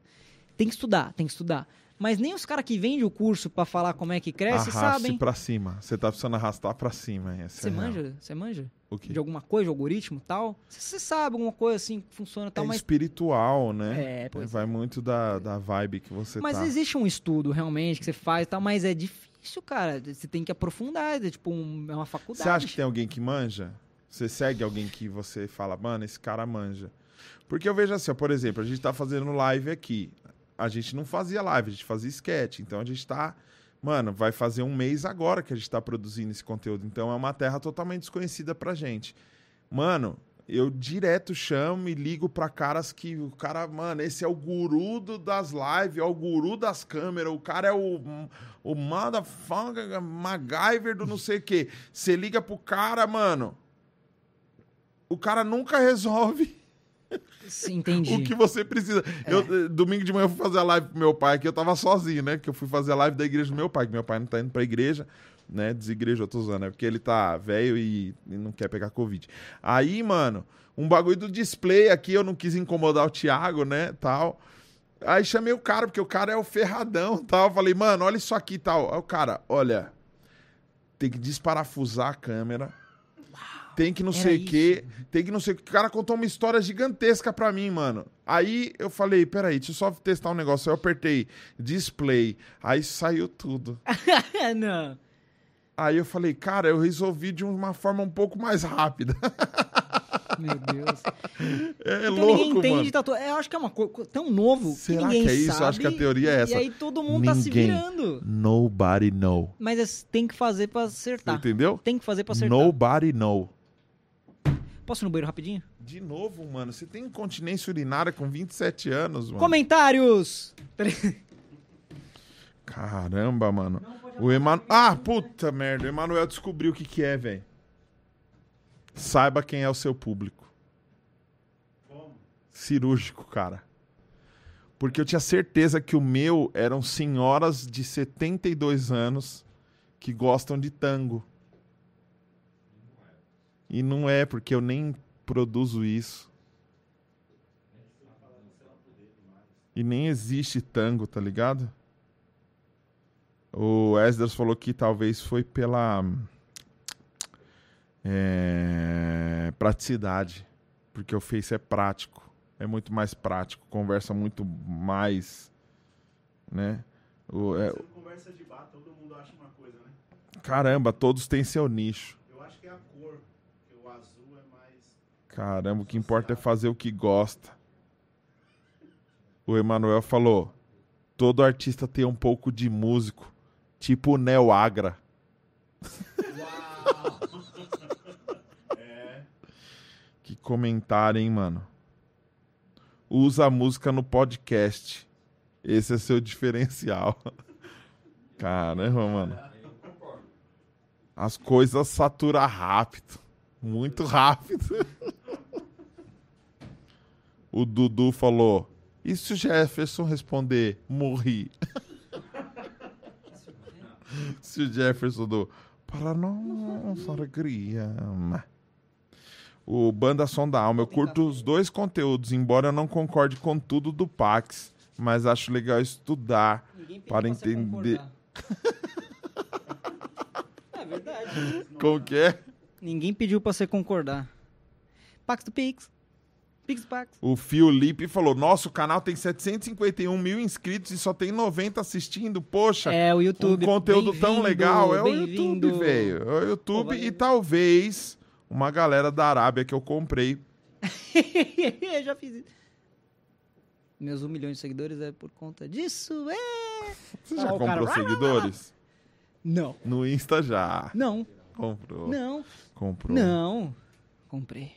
Tem que estudar, tem que estudar. Mas nem os caras que vendem o curso pra falar como é que cresce Arraste sabem. pra cima. Você tá precisando arrastar pra cima. essa Você é manja? Você manja? O quê? de alguma coisa, de algoritmo tal. Você sabe alguma coisa assim que funciona tal, é mas. espiritual, né? É, pois Vai muito da, da vibe que você Mas tá. existe um estudo realmente que você faz e tal, mas é difícil, cara. Você tem que aprofundar, é tipo um- é uma faculdade. Você acha que tem alguém que manja? Você segue alguém que você fala, mano, esse cara manja. Porque eu vejo assim, ó, por exemplo, a gente tá fazendo live aqui. A gente não fazia live, a gente fazia sketch. Então a gente tá Mano, vai fazer um mês agora que a gente tá produzindo esse conteúdo. Então é uma terra totalmente desconhecida pra gente. Mano, eu direto chamo e ligo pra caras que o cara, mano, esse é o guru do- das lives, é o guru das câmeras, o cara é o, o motherfucker, MacGyver do não sei o quê. Você liga pro cara, mano, o cara nunca resolve Sim, entendi. o que você precisa. Eu, eh, domingo de manhã eu fui fazer a live pro meu pai, que eu tava sozinho, né? Que eu fui fazer a live da igreja do meu pai, que meu pai não tá indo pra igreja, né? Desigreja, eu tô usando, é porque ele tá velho e, e não quer pegar Covid. Aí, mano, um bagulho do display aqui, eu não quis incomodar o Thiago, né? Tal. Aí chamei o cara, porque o cara é o ferradão tal. Falei, mano, olha isso aqui tal. Aí o cara, olha, tem que desparafusar a câmera. Tem que não era sei o quê. Tem que não sei o que. O cara contou uma história gigantesca pra mim, mano. Aí eu falei, peraí, deixa eu só testar um negócio. Aí eu apertei display. Aí saiu tudo. não. Aí eu falei, cara, eu resolvi de uma forma um pouco mais rápida. Meu Deus. É então louco, ninguém entende mano. tatu... Eu acho que é uma coisa tão novo Será que ninguém que é isso? sabe. Acho que a teoria é essa. E aí todo mundo tá se Ninguém. virando. Nobody know. Mas é- tem que fazer pra acertar. entendeu? Tem que fazer pra acertar. Nobody know. Posso ir no banheiro rapidinho? De novo, mano, você tem incontinência urinária com 27 anos, mano. Comentários! Caramba, mano. O Emanuel. Ah, puta merda. O Emanuel descobriu o que, que é, velho. Saiba quem é o seu público. Cirúrgico, cara. Porque eu tinha certeza que o meu eram senhoras de 72 anos que gostam de tango. E não é, porque eu nem produzo isso. E nem existe tango, tá ligado? O Esdras falou que talvez foi pela é, praticidade, porque o Face é prático, é muito mais prático, conversa muito mais, né? O- é- Você conversa de bar, todo mundo acha uma coisa, né? caramba, todos têm seu nicho. Eu acho que é a cor, porque o azul é mais. Caramba, o que importa é fazer o que gosta. O Emanuel falou: todo artista tem um pouco de músico, tipo o Neo Agra. Que comentário, hein, mano? Usa a música no podcast. Esse é seu diferencial. Caramba, mano. As coisas saturam rápido. Muito rápido. O Dudu falou: e se o Jefferson responder morri? se o Jefferson do para nossa alegria. O Banda Som da Alma, eu curto os dois conteúdos, embora eu não concorde com tudo do Pax, mas acho legal estudar. Ninguém pediu Para entender. é verdade. Como que é? Ninguém pediu pra você concordar. Pax do Pix. O Fio Lipe falou: Nosso canal tem 751 mil inscritos e só tem 90 assistindo. Poxa, É o YouTube. um conteúdo tão legal. É o. YouTube, velho. É o YouTube Pô, e talvez uma galera da Arábia que eu comprei. Eu já fiz isso. Meus um milhão de seguidores é por conta disso. É. Você já o cara- comprou seguidores? Não. No Insta já. Não. Comprou. Não. Comprou. Não. Comprei.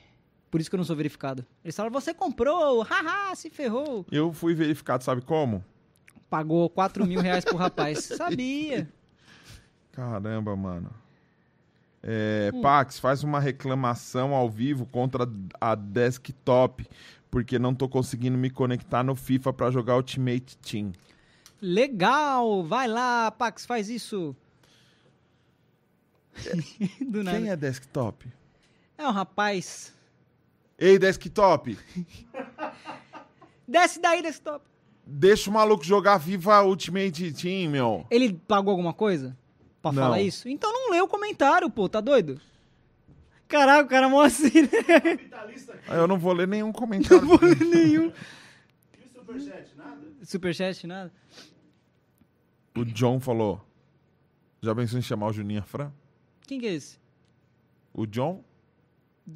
Por isso que eu não sou verificado. Eles falaram, você comprou, haha, se ferrou. Eu fui verificado, sabe como? Pagou 4 mil reais pro rapaz. Sabia. Caramba, mano. É, Hum. Pax, faz uma reclamação ao vivo contra a desktop, porque não tô conseguindo me conectar no FIFA pra jogar Ultimate Team. Legal, vai lá, Pax, faz isso. Nada. Quem é desktop? É um rapaz. Ei, desktop, Desce daí, desktop. deixa o maluco jogar Viva Ultimate Team, meu. Ele pagou alguma coisa pra Não. falar isso? Então não lê o comentário, pô, tá doido? Caraca, o cara mó assim, né? Ah, Eu não vou ler nenhum comentário. Nenhum. E o superchat? Nada? Superchat, nada. o John falou. Já pensou em chamar o Juninho Fran? Quem que é esse? O John?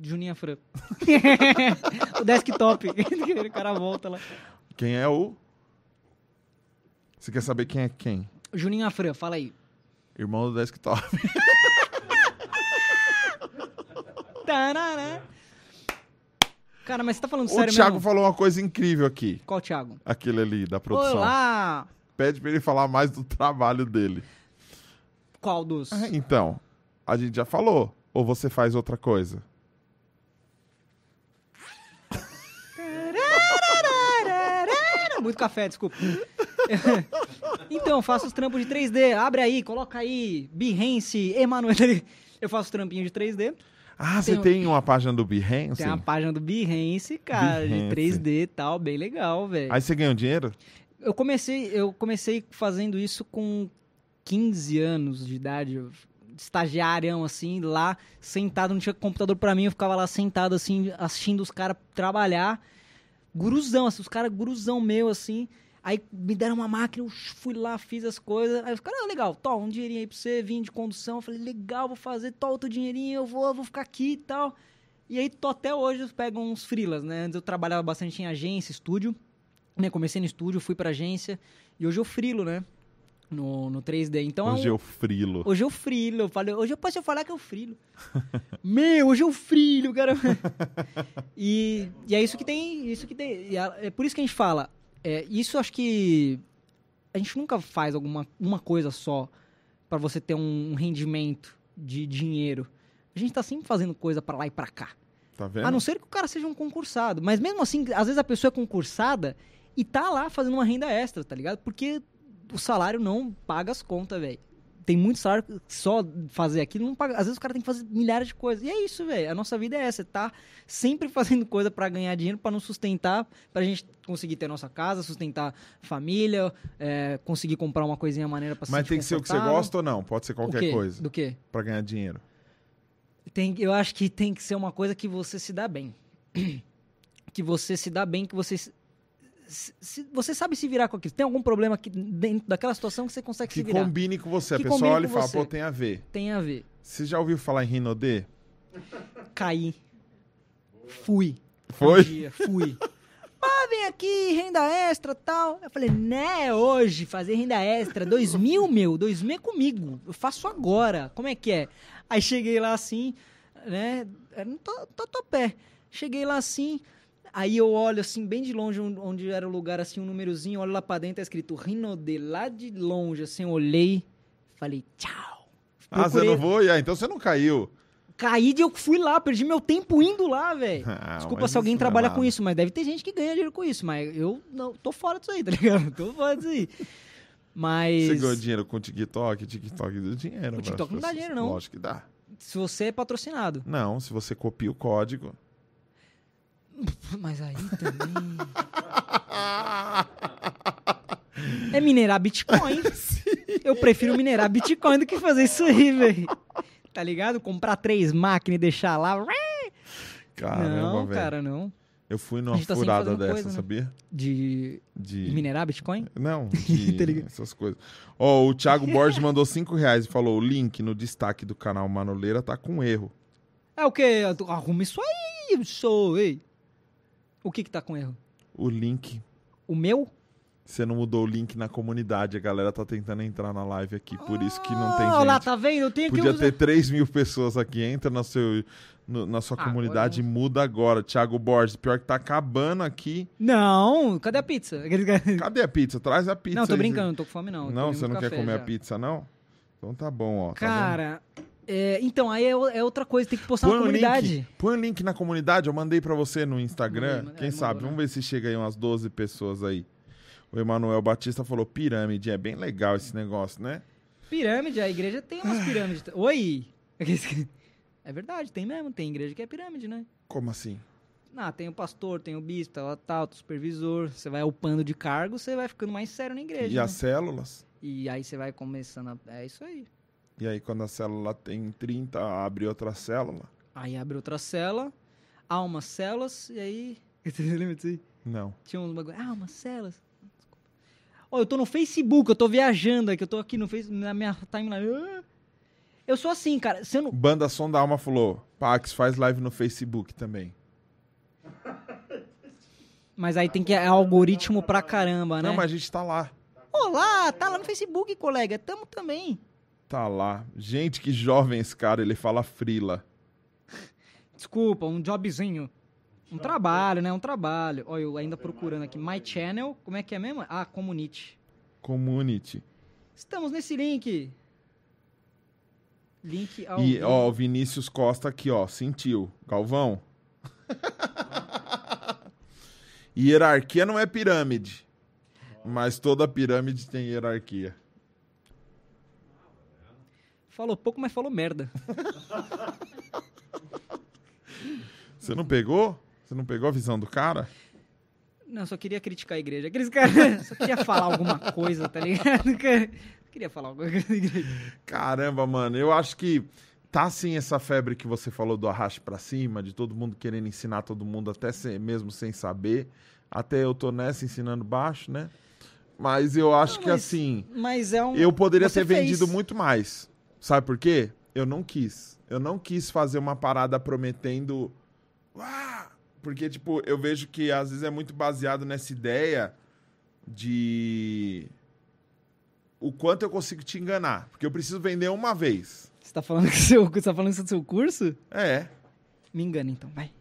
Juninha Fran. o desktop. o cara volta lá. Quem é o? Você quer saber quem é quem? Juninha Fran, fala aí. Irmão do desktop. Tarará. Cara, mas você tá falando O sério Thiago mesmo? falou uma coisa incrível aqui. Qual Thiago? Aquele ali da produção. Olá! Pede pra ele falar mais do trabalho dele. Qual dos? Ah, Então, a gente já falou. Ou você faz outra coisa? Muito café, desculpa. então, faço os trampos de 3D. Abre aí, coloca aí. Behance, Emanuel. Eu faço trampinho de 3D. Ah, você Tem- tem uma página do Behance? Tem a página do Behance, cara, Behance. de 3D e tal, bem legal, velho. Aí você ganhou dinheiro? Eu comecei, eu comecei fazendo isso com 15 anos de idade, estagiário assim, lá sentado, não tinha computador pra mim, eu ficava lá sentado assim, assistindo os caras trabalhar, guruzão, assim, os caras guruzão meu assim. Aí me deram uma máquina, eu fui lá, fiz as coisas. Aí os caras, ah, legal, tó, um dinheirinho aí pra você, vim de condução. Eu falei, legal, vou fazer, tó, outro dinheirinho, eu vou, vou ficar aqui e tal. E aí, tô até hoje, eu pego uns freelas, né? Antes eu trabalhava bastante em agência, estúdio. Né? Comecei no estúdio, fui pra agência. E hoje eu frilo, né? No, no 3D. Então é Hoje um- eu frilo. Hoje eu frilo. Eu falei, hoje eu posso falar que eu frilo. Meu, hoje eu frilho, cara. e, e é isso que tem. Isso que tem. e É, é por isso que a gente fala. É, isso acho que a gente nunca faz alguma uma coisa só pra você ter um rendimento de dinheiro. A gente tá sempre fazendo coisa pra lá e pra cá. Tá vendo? A não ser que o cara seja um concursado. Mas mesmo assim, às vezes a pessoa é concursada e tá lá fazendo uma renda extra, tá ligado? Porque o salário não paga as contas, velho. Tem muito salário que só fazer aquilo não paga. Às vezes o cara tem que fazer milhares de coisas. E é isso, velho. A nossa vida é essa. Tá sempre fazendo coisa pra ganhar dinheiro, pra nos sustentar, pra gente conseguir ter nossa casa, sustentar família, é, conseguir comprar uma coisinha maneira pra se Mas tem que ser o que você gosta ou não? Pode ser qualquer coisa. Do quê? Pra ganhar dinheiro. Tem, eu acho que tem que ser uma coisa que você se dá bem. que você se dá bem, que você. Se- se- você sabe se virar com aquilo. Tem algum problema que, dentro daquela situação que você consegue Que se virar. combine com você. A Que pessoa combine olha e fala, você. pô, tem a ver. Tem a ver. Você já ouviu falar em Rinodê? Caí. Fui. Foi? Um dia, fui. Ah, vem aqui, renda extra tal. Eu falei, né, hoje, fazer renda extra. Dois mil, meu, dois mil é comigo. Eu faço agora. Como é que é? Aí cheguei lá assim, né? Era no to- totopé. Cheguei lá assim, aí eu olho assim, bem de longe, onde- era o lugar, assim, um númerozinho, olho lá pra dentro, tá escrito Rinodê, lá de longe, assim, olhei, falei, tchau. Ah, você Procurei- não foi? Ah, então você não caiu. Caí de eu fui lá, perdi meu tempo indo lá, velho. Ah, Desculpa se alguém é trabalha nada. com isso, mas deve ter gente que ganha dinheiro com isso, mas eu não tô fora disso aí, tá ligado? Tô fora disso aí. Mas Você ganhou dinheiro com o TikTok? TikTok deu dinheiro. O TikTok não dá dinheiro, não. Lógico que dá. se você é patrocinado. Não, se você copia o código. Mas aí também. é minerar Bitcoin. Eu prefiro minerar Bitcoin do que fazer isso aí, velho. Tá ligado? Comprar três máquinas e deixar lá. Caramba, não, velho. cara, não. Eu fui numa tá furada dessa, coisa, né? sabia? De, De... de minerar Bitcoin? Não, de Tá essas coisas. Ó, o Thiago Borges mandou 5 reais e falou: o link no destaque do canal Manoleira tá com erro. É o quê? Arruma isso aí, sou, ei. O que que tá com erro? O link. O meu? Você não mudou o link na comunidade. A galera tá tentando entrar na live aqui. Por isso que não tem Ah, gente. Olha lá, tá vendo? Eu tenho Podia que ter usar... 3 mil pessoas aqui. Entra no seu, no- na sua Ah, comunidade e muda agora. Thiago Borges, pior que tá acabando aqui. Não, cadê a pizza? Cadê a pizza? Traz a pizza. não, tô aí. brincando, não tô com fome não. Não, você não quer comer já. a pizza, não? Então tá bom, ó. tá? Cara, é, então, aí é, é outra coisa, tem que postar Põe na comunidade. link, põe o link na comunidade, eu mandei pra você no Instagram. Quem é, sabe? mandou, Vamos ver se chega aí umas 12 pessoas aí. O Emanuel Batista falou pirâmide, é bem legal esse negócio, né? Pirâmide, a igreja tem umas pirâmides. Oi! É verdade, tem mesmo, tem igreja que é pirâmide, né? Como assim? Ah, tem o pastor, tem o bispo, tal, tal, o supervisor. Você vai upando de cargo, você vai ficando mais sério na igreja. E né? as células? E aí você vai começando a... É isso aí. E aí quando a célula tem 30, abre outra célula? Aí abre outra célula, há umas células, e aí. Você lembra disso aí? Não. Tinha uns bagulho. Ah, umas células. Ó, eu tô no Facebook, eu tô viajando aqui, eu tô aqui no Facebook, na minha timeline. Ah. Eu sou assim, cara. Eu não... Banda Som da Alma falou, Pax faz live no Facebook também. Mas aí tem que. É algoritmo pra caramba, né? Não, mas a gente tá lá. Olá, tá lá no Facebook, colega. Tamo também. Tá lá. Gente, que jovem esse cara, ele fala frila. Desculpa, um jobzinho. Um trabalho, né? Um trabalho. Olha, eu ainda procurando aqui. My Channel, como é que é mesmo? Ah, Community. Community. Estamos nesse link. Link ao. E, ó, o Vinícius Costa aqui, ó, sentiu. Galvão. Hierarquia não é pirâmide. Mas toda pirâmide tem hierarquia. Falou pouco, mas falou merda. Você não pegou? Você não pegou a visão do cara? Não, só queria criticar a igreja. Aqueles caras só queria falar alguma coisa, tá ligado? Queria falar alguma coisa da igreja. Caramba, mano, eu acho que tá sim essa febre que você falou do arraste pra cima, de todo mundo querendo ensinar todo mundo, até sem- mesmo sem saber. Até eu tô nessa ensinando baixo, né? Mas eu acho que mas assim, Mas é um. eu poderia ter fez. vendido muito mais. Sabe por quê? Eu não quis. Eu não quis fazer uma parada prometendo. "Ah!" Porque, tipo, eu vejo que às vezes é muito baseado nessa ideia de. O quanto eu consigo te enganar. Porque eu preciso vender uma vez. Você tá falando que seu, você tá falando isso do seu curso? É. Me engana então, vai.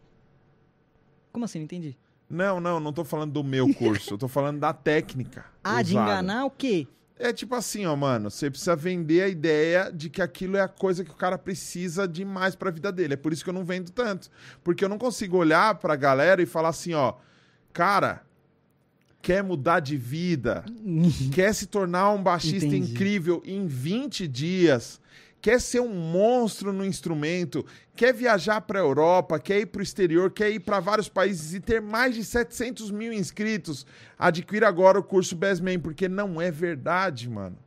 Como assim? Não entendi. Não, não, não tô falando do meu curso. eu tô falando da técnica. Ah, de usada. enganar o quê? É tipo assim, ó, mano, você precisa vender a ideia de que aquilo é a coisa que o cara precisa demais pra vida dele. É por isso que eu não vendo tanto. Porque eu não consigo olhar pra galera e falar assim, ó, cara, quer mudar de vida, quer se tornar um baixista Entendi. incrível em 20 dias, quer ser um monstro no instrumento, quer viajar pra Europa, quer ir pro exterior, quer ir pra vários países e ter mais de 700 mil inscritos, adquira agora o curso Bestman, porque não é verdade, mano.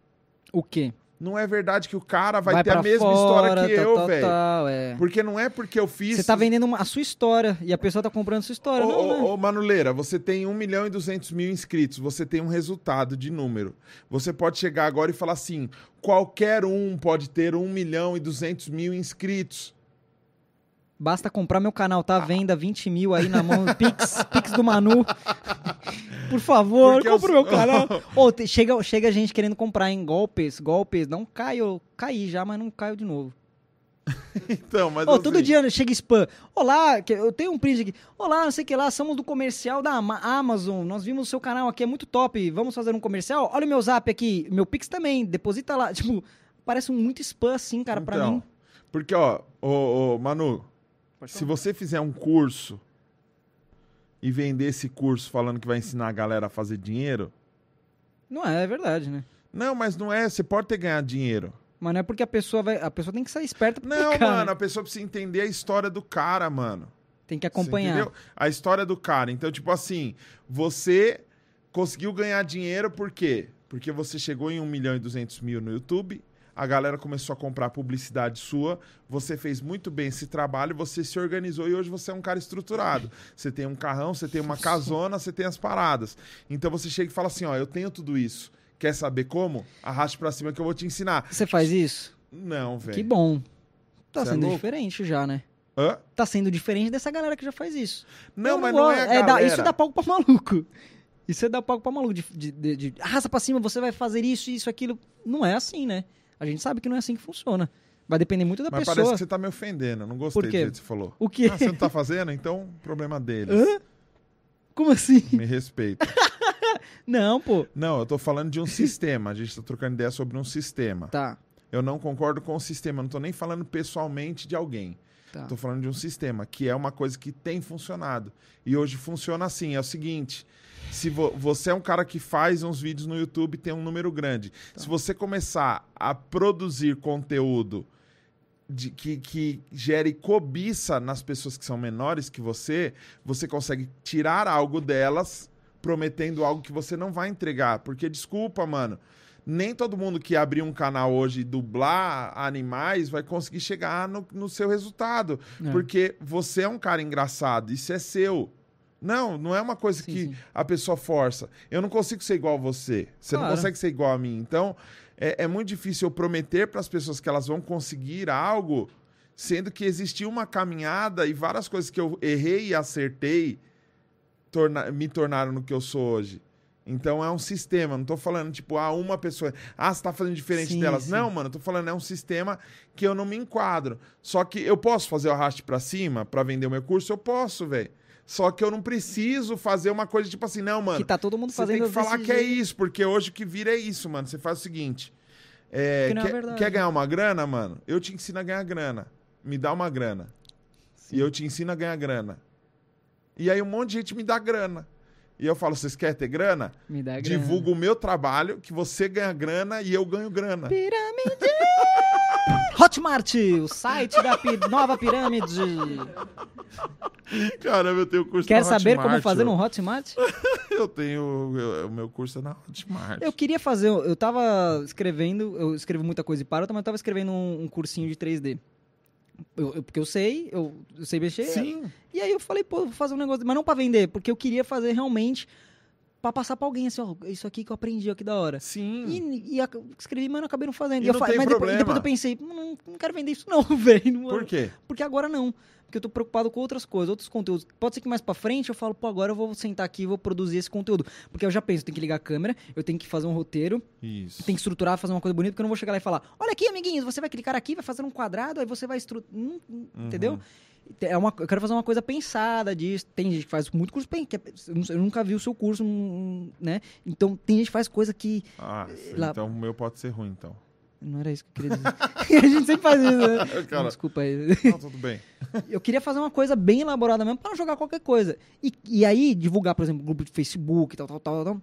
O quê? Não é verdade que o cara vai, ter a mesma fora, história que tal, eu, velho. é. Porque não é porque eu fiz. Você tá vendendo uma- a sua história e a pessoa tá comprando a sua história, Ô, não, né? ô, ô, Manuleira, você tem 1 milhão e 200 mil inscritos, você tem um resultado de número. Você pode chegar agora e falar assim: qualquer um pode ter 1 milhão e 200 mil inscritos. Basta comprar meu canal, tá venda 20 mil aí na mão, Pix, Pix do Manu. Por favor, Porque compra o eu- meu canal. Chega, chega gente querendo comprar em golpes, golpes, não caiu, caí já, mas não caiu de novo. Então, mas. Ô, todo dia chega spam. Olá, eu tenho um print aqui. Olá, não sei o que lá, somos do comercial da Ama- Amazon. Nós vimos o seu canal aqui, é muito top. Vamos fazer um comercial? Olha o meu zap aqui, meu Pix também, deposita lá. Tipo, parece muito spam assim, cara, pra então, mim. Porque, ó, ô, ô, Manu, se você fizer um curso e vender esse curso falando que vai ensinar a galera a fazer dinheiro. Não é, é verdade, né? Não, mas não é. Você pode ter ganhado dinheiro. Mas não é porque a pessoa vai. A pessoa tem que ser esperta pra Não, aplicar, mano, né? a pessoa precisa entender a história do cara, mano. Tem que acompanhar. entendeu? A história do cara. Então, tipo assim, você conseguiu ganhar dinheiro por quê? Porque você chegou em 1 milhão e 200 mil no YouTube, a galera começou a comprar publicidade sua, você fez muito bem esse trabalho, você se organizou e hoje você é um cara estruturado. Você tem um carrão, você tem uma casona, você tem as paradas. Então você chega e fala assim, ó, eu tenho tudo isso. Quer saber como? Arraste pra cima que eu vou te ensinar. Você faz isso? Não, velho. Que bom. Tá Cê é sendo louco? diferente já, né? Hã? Tá sendo diferente dessa galera que já faz isso. Não, Eu mas não é galera. dá- isso dá palco pra maluco. Isso é dar palco pra maluco. De, de, de, pra cima, você vai fazer isso, isso, aquilo. Não é assim, né? A gente sabe que não é assim que funciona. Vai depender muito da Mas pessoa. parece que você tá me ofendendo. Eu não gostei do jeito que você falou. O quê? Ah, você não tá fazendo? Então, problema deles. Hã? Como assim? Me respeita. Não, pô. Não, eu tô falando de um sistema. A gente tá trocando ideia sobre um sistema. Tá, Eu não concordo com o sistema. Eu não tô nem falando pessoalmente de alguém. Tá. Tô falando de um sistema, que é uma coisa que tem funcionado. E hoje funciona assim. É o seguinte. Se vo- você é um cara que faz uns vídeos no YouTube tem um número grande. Tá. Se você começar a produzir conteúdo de, que, que gere cobiça nas pessoas que são menores que você, você consegue tirar algo delas prometendo algo que você não vai entregar. Porque, desculpa, mano, nem todo mundo que abrir um canal hoje e dublar animais vai conseguir chegar no, no seu resultado. É. Porque você é um cara engraçado, isso é seu. Não, não é uma coisa Sim, que sim. a pessoa força. Eu não consigo ser igual a você. Você não Claro. consegue ser igual a mim. Então, é, é muito difícil eu prometer para as pessoas que elas vão conseguir algo, sendo que existiu uma caminhada e várias coisas que eu errei e acertei torna- me tornaram no que eu sou hoje. Então é um sistema, não tô falando tipo, ah, uma pessoa, ah, você tá fazendo diferente Sim, delas. sim. Não, mano, eu tô falando é um sistema que eu não me enquadro. Só que eu posso fazer o arraste pra cima pra vender o meu curso, eu posso, velho. Só que eu não preciso fazer uma coisa tipo assim, não, mano. Que tá todo mundo Você fazendo tem que falar que é jeito. isso, porque hoje o que vira é isso, mano. Você faz o seguinte: é, é quer, verdade. quer ganhar uma grana, mano? Eu te ensino a ganhar grana. Me dá uma grana. E eu te ensino a ganhar grana. E aí um monte de gente me dá grana. E eu falo: vocês querem ter grana? Me dá grana. Divulga o meu trabalho, que você ganha grana e eu ganho grana. Pirâmide! Hotmart, o site da pi- nova pirâmide. Caramba, eu tenho curso Quer na saber como Hotmart, fazer no Hotmart? Eu tenho. eu- o meu curso é na Hotmart. Eu queria fazer, eu tava escrevendo, eu escrevo muita coisa e paro, mas eu tava escrevendo um, um cursinho de 3D. Eu- eu- porque eu sei, eu, eu sei mexer. Sim. E aí eu falei, pô, vou fazer um negócio, mas não pra vender, porque eu queria fazer realmente pra passar pra alguém, assim, ó, isso aqui que eu aprendi, ó, que da hora. Sim. E, e ac- escrevi, mas não acabei não fazendo. E eu não tem mas depois, depois eu pensei, não, não quero vender isso não, velho. Por quê? Porque agora não. Porque eu tô preocupado com outras coisas, outros conteúdos. Pode ser que mais pra frente eu falo, pô, agora eu vou sentar aqui e vou produzir esse conteúdo. Porque eu já penso, eu tenho que ligar a câmera, eu tenho que fazer um roteiro, Isso. tem que estruturar, fazer uma coisa bonita, porque eu não vou chegar lá e falar, olha aqui, amiguinhos, você vai clicar aqui, vai fazer um quadrado, aí você vai estruturar. Uhum. Entendeu? É uma, eu quero fazer uma coisa pensada disso. Tem gente que faz muito curso, pen- que é- eu nunca vi o seu curso, hum, né? Então tem gente que faz coisa que. Ah, Lá- então o meu pode ser ruim, então. Não era isso que eu queria dizer. a gente sempre faz isso, né? Cara, Desculpa aí. não, tudo bem. Eu queria fazer uma coisa bem elaborada mesmo não jogar qualquer coisa. E, e aí, divulgar, por exemplo, grupo de Facebook, tal, tal, tal, tal.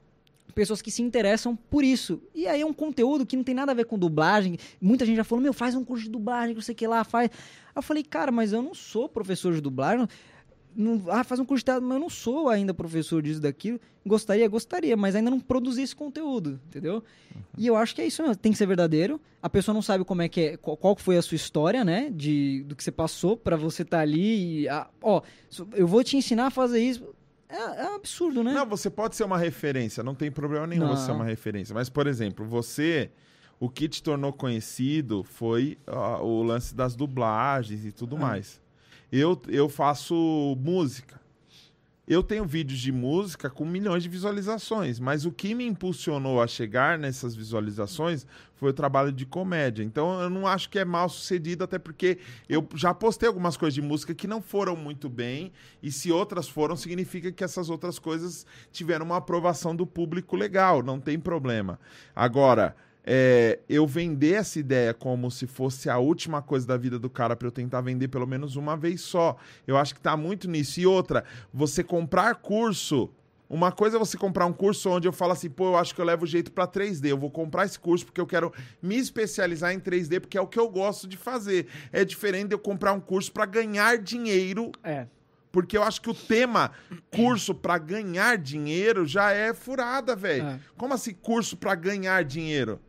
Pessoas que se interessam por isso. E aí é um conteúdo que não tem nada a ver com dublagem. Muita gente já falou, meu, faz um curso de dublagem, não sei o que lá, faz. Aí eu falei, cara, mas eu não sou professor de dublagem. Não, ah, faz um curso de teatro, mas eu não sou ainda professor disso, daquilo. Gostaria, gostaria, mas ainda não produzi esse conteúdo, entendeu? E eu acho que é isso mesmo, tem que ser verdadeiro. A pessoa não sabe como é que é, qual, qual foi a sua história, né? De, do que você passou pra você estar ali e, ah, ó, eu vou te ensinar a fazer isso. É, é um absurdo, né? Não, você pode ser uma referência, não tem problema nenhum Não. você ser uma referência. Mas, por exemplo, você. O que te tornou conhecido foi ah, o lance das dublagens e tudo Ah. mais. Eu, eu faço música. Eu tenho vídeos de música com milhões de visualizações, mas o que me impulsionou a chegar nessas visualizações foi o trabalho de comédia. Então eu não acho que é mal sucedido, até porque eu já postei algumas coisas de música que não foram muito bem, e se outras foram, significa que essas outras coisas tiveram uma aprovação do público legal, não tem problema. Agora, é, eu vender essa ideia como se fosse a última coisa da vida do cara para eu tentar vender pelo menos uma vez só. Eu acho que tá muito nisso. E outra, você comprar curso. Uma coisa é você comprar um curso onde eu falo assim, pô, eu acho que eu levo jeito para 3D. Eu vou comprar esse curso porque eu quero me especializar em 3D, porque é o que eu gosto de fazer. É diferente de eu comprar um curso para ganhar dinheiro É. porque eu acho que o tema curso pra ganhar dinheiro já é furada, velho. É. Como assim curso pra ganhar dinheiro?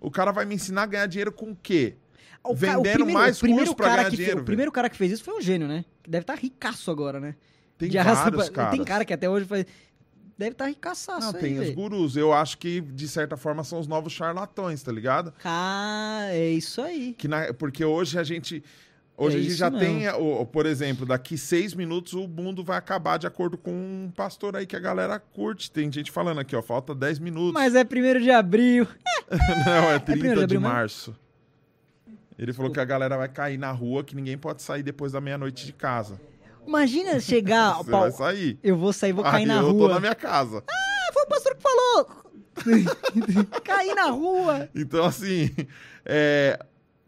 O cara vai me ensinar a ganhar dinheiro com o quê? O ca- o Vendendo primeiro- mais o primeiro curso pra ganhar dinheiro, O primeiro cara que fez isso foi um gênio, né? Que deve estar ricaço agora, né? Tem De vários pra- caras. Tem cara que até hoje faz... Deve estar ricaçaço Não, aí, tem os gurus. Eu acho que, de certa forma, são os novos charlatões, tá ligado? Cara, é isso aí. Que na- porque hoje a gente. Hoje É a gente já mesmo. tem, o- por exemplo, daqui seis minutos o mundo vai acabar de acordo com um pastor aí que a galera curte. Tem gente falando aqui, ó, falta 10 minutos. Mas é primeiro de abril. Não, é 30 primeiro de abril mesmo? março. Ele falou que a galera vai cair na rua, que ninguém pode sair depois da meia-noite de casa. Imagina chegar... Você Paulo, vai sair. Eu vou sair, vou cair na eu tô rua. na minha casa. Ah, foi o pastor que falou! Cair na rua! Então, assim, é,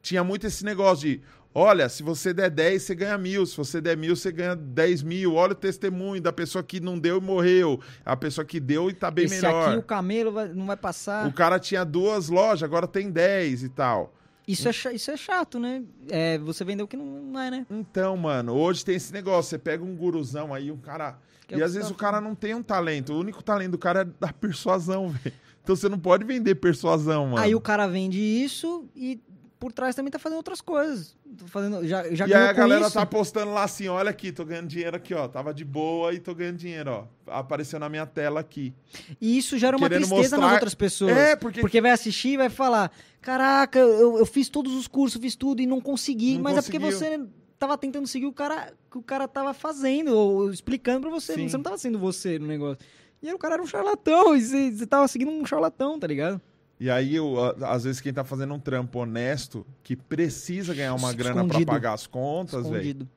tinha muito esse negócio de: olha, se você der 10, você ganha mil. Se você der mil, você ganha 10 mil. Olha o testemunho da pessoa que não deu e morreu. A pessoa que deu e tá bem Esse melhor. aqui, o camelo, vai- não vai passar. O cara tinha duas lojas, agora tem 10 e tal. Isso, é, isso é chato, né? É, você vendeu o que não, não é, né? Então, mano, hoje tem esse negócio. Você pega um guruzão aí, um cara. Que é e às vezes tá o cara não tem um talento. O único talento do cara é da persuasão, velho. Então você não pode vender persuasão, mano. Aí o cara vende isso e por trás também tá fazendo outras coisas. Tô fazendo, já já E aí a galera isso. tá postando lá assim, olha aqui, tô ganhando dinheiro aqui, ó. Tava de boa e tô ganhando dinheiro, ó. Apareceu na minha tela aqui. E isso gera uma querendo tristeza nas mostrar- outras pessoas. É, porque- Porque vai assistir e vai falar: Caraca, eu, eu fiz todos os cursos, fiz tudo e não consegui. Não mas é porque conseguiu. você tava tentando seguir o cara que o cara tava fazendo, ou explicando pra você. Sim. Você não tava sendo você no negócio. E aí o cara era um charlatão, e você, você tava seguindo um charlatão, tá ligado? E aí, eu, às vezes, quem tá fazendo um trampo honesto, que precisa ganhar uma grana pra Escondido. pagar as contas, velho. Escondido.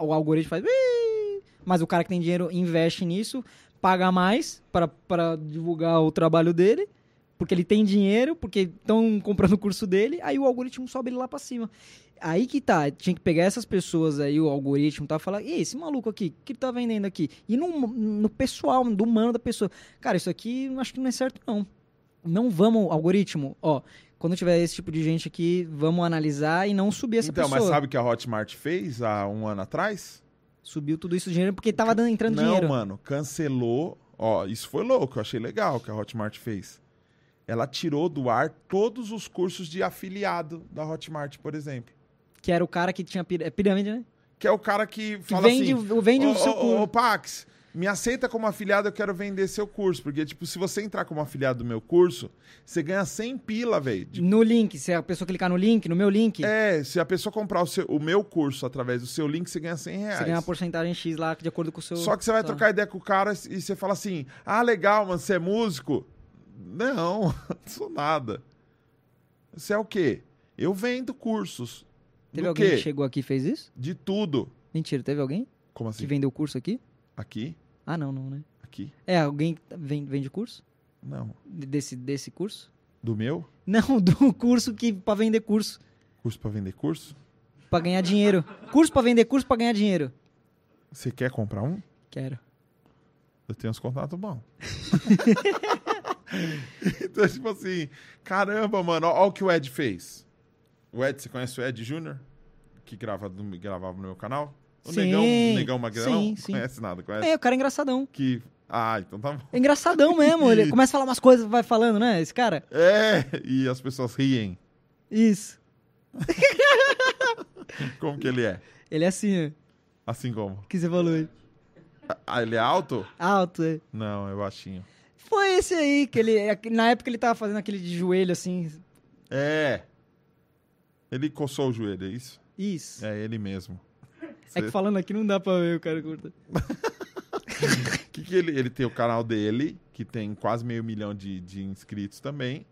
O algoritmo faz. Mas o cara que tem dinheiro investe nisso, paga mais pra divulgar o trabalho dele, porque ele tem dinheiro, porque estão comprando o curso dele, aí o algoritmo sobe ele lá pra cima. Aí que tá, tinha que pegar essas pessoas aí, o algoritmo, tá? Falar, e esse maluco aqui, o que tá vendendo aqui? E no, no pessoal, do humano da pessoa. Cara, isso aqui acho que não é certo, não. Não vamos, algoritmo, ó. Quando tiver esse tipo de gente aqui, vamos analisar e não subir essa Então, pessoa. mas sabe o que a Hotmart fez há um ano atrás? Subiu tudo isso de dinheiro porque tava dando, entrando Não, dinheiro. mano, cancelou. Ó, isso foi louco, eu achei legal que a Hotmart fez. Ela tirou do ar todos os cursos de afiliado da Hotmart, por exemplo. Que era o cara que tinha é pirâmide, né? Que é o cara que Que fala vende, assim... o- vende o seu curso. ô, Pax, me aceita como afiliado, eu quero vender seu curso. Porque, tipo, se você entrar como afiliado do meu curso, você ganha 100 pila, velho. de No link, se a pessoa clicar no link, no meu link, É, se a pessoa comprar o, seu- o meu curso através do seu link, você ganha 100 reais. você ganha uma porcentagem X lá, de acordo com o seu... Só que você vai trocar ideia com o cara e você fala assim: ah, legal, mano, você é músico? Não, não sou nada. Você é o quê? Eu vendo cursos. Teve Do alguém quê? que chegou aqui e fez isso? De tudo. Mentira, teve alguém Como assim? que vendeu curso aqui? Aqui? Ah, não, não, né? Aqui? É, alguém que vende, vende curso? Não. De- Desse, desse curso? Do meu? Não, do curso que pra vender curso. Curso pra vender curso? Pra ganhar dinheiro. Curso pra vender curso pra ganhar dinheiro. Você quer comprar um? Quero. Eu tenho uns contatos bons. então, tipo assim, caramba, mano, ó o que o Ed fez. O Ed, você conhece o Ed Júnior? Que grava, gravava no meu canal? O Sim, Negão, Negão Magrão? sim, sim. Conhece nada, conhece? É, o cara é engraçadão. Que... Ah, então tá bom. É engraçadão mesmo. Ele começa a falar umas coisas, vai falando, né? Esse cara. É, e as pessoas riem. Isso. Como que ele é? Ele é assim, ó. Assim como? Que você falou aí. Ah, ele é alto? Alto, é. Não, é baixinho. Foi esse aí, que ele. Na época ele tava fazendo aquele de joelho assim. É. Ele coçou o joelho, é isso? Isso. É ele mesmo. É que falando aqui não dá pra ver o cara curta. Que que ele, ele tem o canal dele, que tem quase meio milhão de, de inscritos também.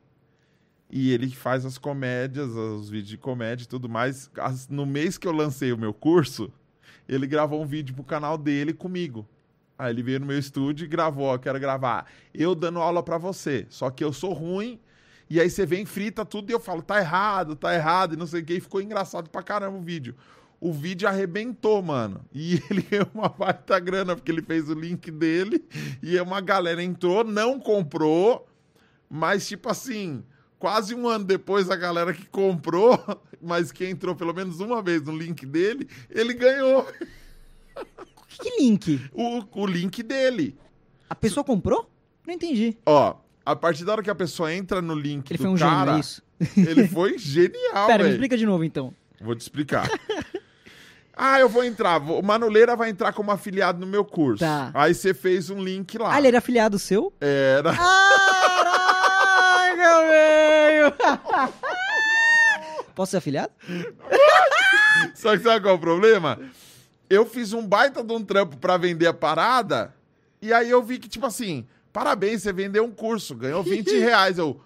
E ele faz as comédias, os vídeos de comédia e tudo mais. As- no mês que eu lancei o meu curso, ele gravou um vídeo pro canal dele comigo. Aí ele veio no meu estúdio e gravou, ó, quero gravar. Eu dando aula pra você, só que eu sou ruim. E aí você vem, frita tudo e eu falo, tá errado, tá errado, e não sei o que. E ficou engraçado pra caramba o vídeo. O vídeo arrebentou, mano. E ele ganhou uma baita grana, porque ele fez o link dele. E uma galera entrou, não comprou. Mas, tipo assim, quase um ano depois, a galera que comprou, mas que entrou pelo menos uma vez no link dele, ele ganhou Que, link? o, o link dele. A pessoa comprou? Não entendi. Ó, a partir da hora que a pessoa entra no link Ele do foi um cara, gênio, é isso. ele foi genial, Pera, me explica de novo então. Vou te explicar. Ah, eu vou entrar. O Manuleira vai entrar como afiliado no meu curso. Tá. Aí você fez um link lá. Ah, ele era afiliado seu? Era. Caraca, velho! Posso ser afiliado? Só que sabe qual é o problema? Eu fiz um baita de um trampo pra vender a parada. E aí eu vi que, tipo assim, parabéns, você vendeu um curso, ganhou 20 reais. Eu.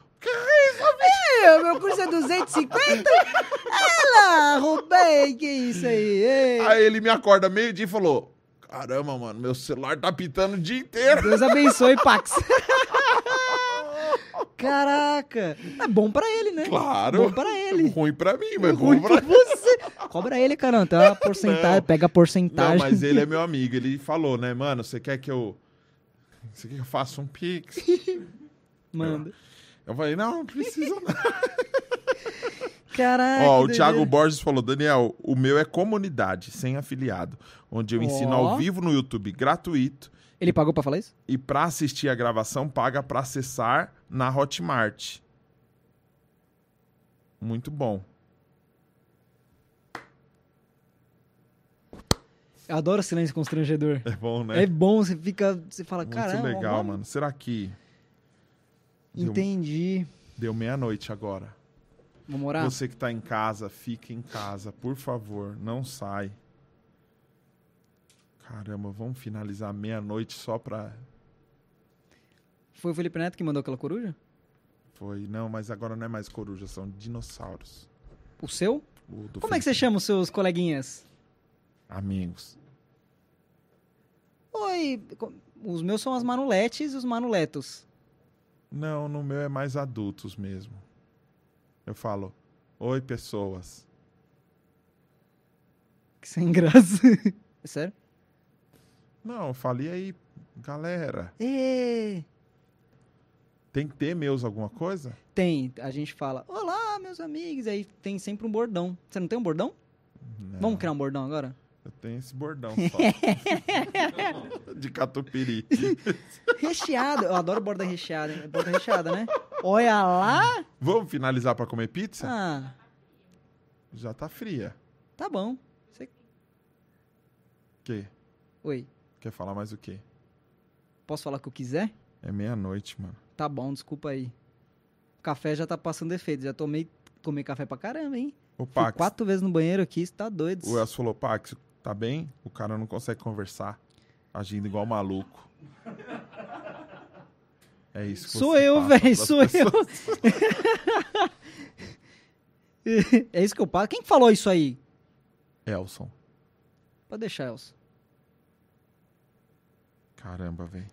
Que isso, Meu, meu curso é 250? Ela, roubei, que isso aí? Ei. Aí ele me acorda meio-dia e falou: Caramba, mano, meu celular tá pitando o dia inteiro. Deus abençoe, Pax. Caraca. É bom pra ele, né? Claro. Bom pra ele. Ruim pra mim, mas Ruim bom pra pra você. Cobra ele, caramba. Uma porcentagem, Não. pega a Não, porcentagem. mas ele é meu amigo. Ele falou, né, mano, você quer que eu. Você quer que eu faça um pix? Manda. Eu falei, não, não precisa não. Caraca. Ó, o Thiago. Borges falou, Daniel, o meu é comunidade, sem afiliado, onde eu ensino Ó. ao vivo no YouTube gratuito Ele pagou pra falar isso? e pra assistir a gravação paga pra acessar na Hotmart. Muito bom. Eu adoro silêncio constrangedor. É bom, né? É bom, você fica. Você fala, Muito caramba. legal, mano. Será que Entendi. deu meia-noite agora? Vamos orar? Você que tá em casa, fique em casa, por favor, não sai. Caramba, vamos finalizar meia-noite só pra Foi o Felipe Neto que mandou aquela coruja? Foi, não, mas agora não é mais coruja, são dinossauros. O seu? O Como é que você Felipe- chama os seus coleguinhas? Amigos. Oi, os meus são as manuletes e os manuletos. Não, no meu é mais adultos mesmo. Eu falo, oi pessoas. Que sem graça. É sério? Não, eu falei aí, galera. Ê, Tem que ter meus alguma coisa? Tem, a gente fala, olá, meus amigos, aí tem sempre um bordão. Você não tem um bordão? Não, Vamos criar um bordão agora? Eu tenho esse bordão só. De catupiry. Recheado, eu adoro borda recheada, hein? borda recheada, né? Olha lá! Vamos finalizar pra comer pizza? Ah, Já tá fria. tá bom. Você... Que? Oi, Quer falar mais o quê? posso falar o que eu quiser? É meia-noite, mano. Tá bom, desculpa aí. O café já tá passando efeito, já tomei, tomei café pra caramba, hein? Fui Pax, quatro vezes no banheiro aqui, você tá doido. o Elcio falou, Pax, tá bem? O cara não consegue conversar, agindo igual maluco. É isso que Sou eu, velho, sou eu. pessoas. é isso que eu passo. Quem que falou isso aí? Elson. Pode deixar, Elson. Caramba, velho.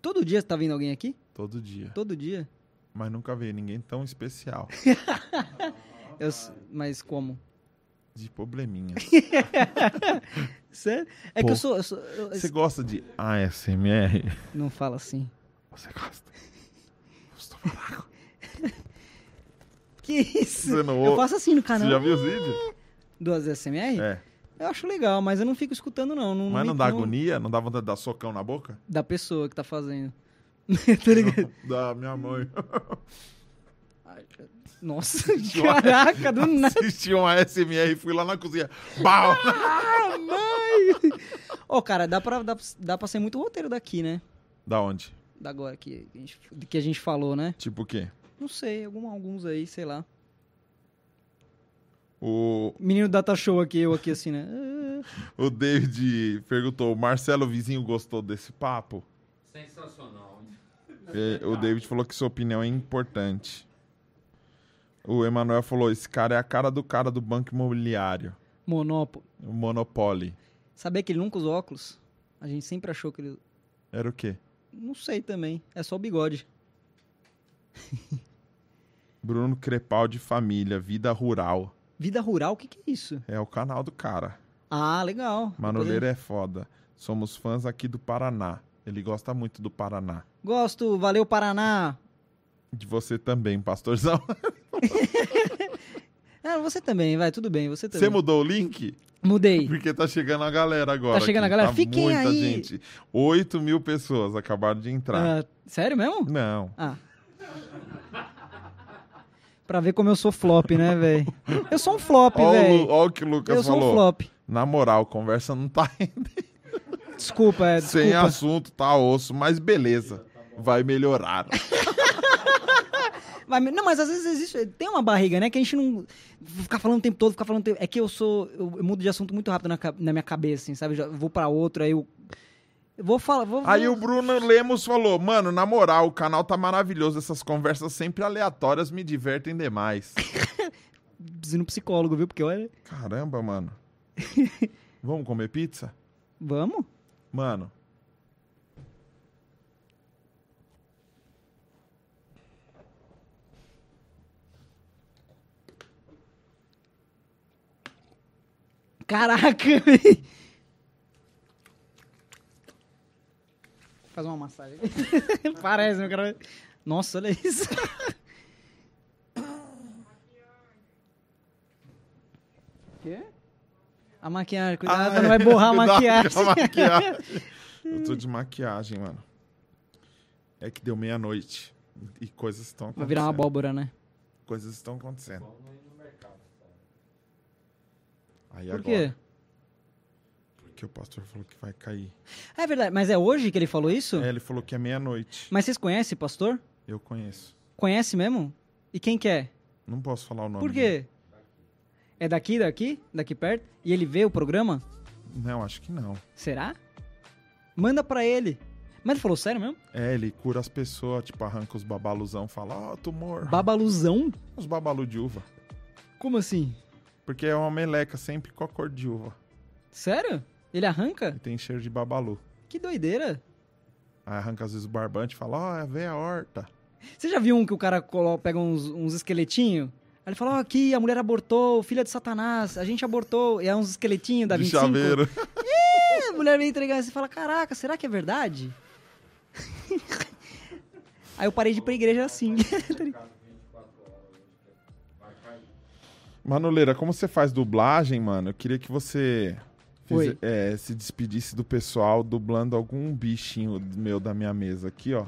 Todo dia você tá vindo alguém aqui? Todo dia. Todo dia? Mas nunca veio ninguém tão especial. Eu mas como? De probleminha. Sério? É Pô, que eu sou. eu sou- eu- Você gosta de ASMR? Não fala assim. Você gosta? Estou falando. Que isso? Você não Eu faço assim no Você canal. já viu os vídeos? Do ASMR? É. Eu acho legal, mas eu não fico escutando, não. não Mas me- não dá agonia? Não dá vontade de dar socão na boca? Da pessoa que tá fazendo. tá ligado? Da minha mãe. Nossa, caraca, do nada. Assisti um ASMR e fui lá na cozinha. Bau! Ah, mãe! Ô, cara, dá pra, dá, dá pra ser muito roteiro daqui, né? Da onde? Da agora que a gente, que a gente falou, né? Tipo o quê? Não sei, algum, alguns aí, sei lá. O, Menino Data Show aqui, eu aqui assim, né? O David perguntou: o Marcelo Vizinho gostou desse papo? Sensacional. É, o David falou que sua opinião é importante. O Emanuel falou: esse cara é a cara do cara do banco imobiliário. Monópolis. O Monopoly. Sabia que ele nunca usa óculos? A gente sempre achou que ele. Era o quê? Não sei também. É só o bigode. Bruno Crepaldi Família, Vida Rural. Vida rural, o que, que é isso? É o canal do cara. Ah, legal. Manoleiro é foda. Somos fãs aqui do Paraná. Ele gosta muito do Paraná. Gosto, valeu Paraná. De você também, pastorzão. Ah, você também, vai, tudo bem, você Você também. mudou o link? Mudei. Porque tá chegando a galera agora. Tá chegando aqui. a galera? Tá Fiquem muita aí. gente. 8 mil pessoas acabaram de entrar. Ah, sério mesmo? Não. Ah. Pra ver como eu sou flop, né, velho? Eu sou um flop, Olha velho. Ó o que o Lucas Eu sou um falou. flop. Na moral, conversa não tá Desculpa, é, sem desculpa. assunto, tá osso, mas beleza. Vai melhorar. Vai- não, mas às vezes existe. Tem uma barriga, né? Que a gente não. Ficar falando o tempo todo, ficar falando tempo. É que eu sou. Eu, eu mudo de assunto muito rápido na, na minha cabeça, assim, sabe? Eu vou pra outro, aí eu. Eu vou falar. Vou, Aí vou- o Bruno Lemos falou: Mano, na moral, o canal tá maravilhoso. Essas conversas sempre aleatórias me divertem demais. Preciso no psicólogo, viu? Porque olha. Caramba, mano. Vamos comer pizza? Vamos? Mano. Caraca, velho. Faz uma massagem. Parece, meu cara. Nossa, olha isso. Quê? A maquiagem, cuidado, Ah, não vai borrar a maquiagem. a maquiagem. Eu tô de maquiagem, mano. É que deu meia-noite. E coisas estão acontecendo. Vai virar uma abóbora, né? Coisas estão acontecendo. Aí Por agora, quê? Porque o pastor falou que vai cair. É verdade, mas é hoje que ele falou isso? É, ele falou que é meia-noite. Mas vocês conhecem, pastor? Eu conheço. Conhece mesmo? E quem que é? Não posso falar o nome. Por dele. quê? É daqui, daqui? Daqui perto? E ele vê o programa? Não, acho que não. Será? Manda pra ele. Mas ele falou sério mesmo? É, ele cura as pessoas, tipo, arranca os babaluzão, fala, ó, tumor. Babaluzão? Os babalu de uva. Como assim? Porque é uma meleca sempre com a cor de uva. Sério? Ele arranca? E tem cheiro de babalu. Que doideira. Aí arranca às vezes o barbante e fala, ó, é veia horta. Você já viu um que o cara pega uns, uns esqueletinhos? Aí ele fala, ó, aqui, a mulher abortou, filha de satanás, a gente abortou. E é uns esqueletinhos da de 25. chaveiro. É, a mulher vem entregar e você fala, caraca, será que é verdade? Aí eu parei de ir pra igreja assim. Manoleira, como você faz dublagem, mano? Eu queria que você Oi. é, se despedisse do pessoal dublando algum bichinho meu da minha mesa aqui, ó.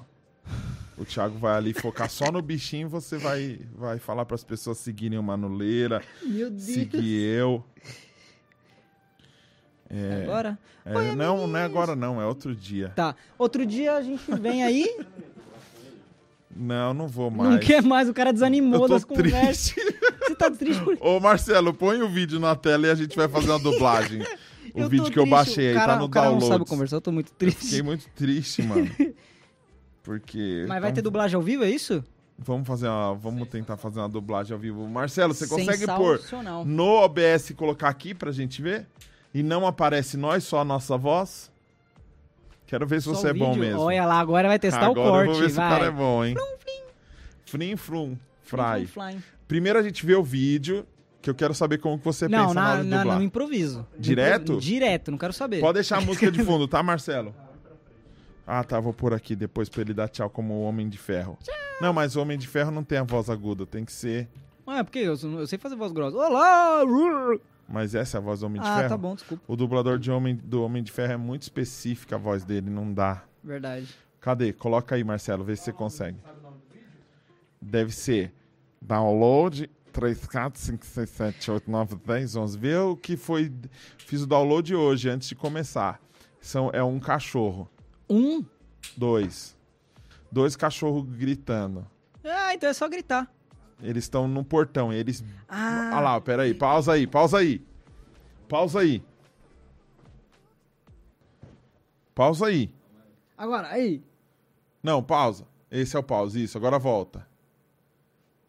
O Thiago vai ali focar só no bichinho e você vai, vai falar para as pessoas seguirem o Manoleira, Meu Deus. seguir eu. É, Agora? é, Oi, não, não é agora não, é outro dia. Tá. Outro dia a gente vem aí, Não, não vou mais. não quer mais, o cara desanimou das conversas. Você tá triste por Ô, Marcelo, põe o vídeo na tela e a gente vai fazer uma dublagem. O Eu vídeo que eu triste, baixei aí cara, tá no o cara download. não sabe conversar, eu tô muito triste. Fiquei muito triste, mano. Porque. Mas vai ter então, dublagem ao vivo, é isso? Vamos fazer uma. Vamos tentar fazer uma dublagem ao vivo. Marcelo, você consegue pôr no OBS e colocar aqui pra gente ver? E não aparece nós, só a nossa voz? Quero ver se Só você é bom mesmo. Olha lá, agora vai testar Agora o corte, eu vou ver se vai. o cara é bom, hein? Flim, flum, fry. Fly, fly. Primeiro a gente vê o vídeo, que eu quero saber como que você Não, pensa na, na, hora de na- dublar. no improviso. Direto? Direto, não quero saber. Pode deixar a música de fundo, tá, Marcelo? Ah, tá, vou pôr aqui depois pra ele dar tchau como o Homem de Ferro. Não, mas o Homem de Ferro não tem a voz aguda, tem que ser... Ah, porque eu, eu sei fazer voz grossa. Olá! Mas essa é a voz do Homem de Ah, Ferro? tá bom, desculpa. O dublador de homem, do Homem de Ferro é muito específica a voz dele, não dá. Verdade. Cadê? Coloca aí, Marcelo, vê se você consegue. Deve ser download 3, 4, 5, 6, 7, 8, 9, 10, 11. Vê o que foi... Fiz o download hoje, antes de começar. São, é um cachorro. Um? Dois. Dois cachorros gritando. Ah, então é só gritar. Eles estão no portão. Eles. Ah, Ah lá, peraí. Pausa aí, pausa aí. Pausa aí. Pausa aí. agora, aí. Não, pausa. Esse é o pause. Isso, agora volta.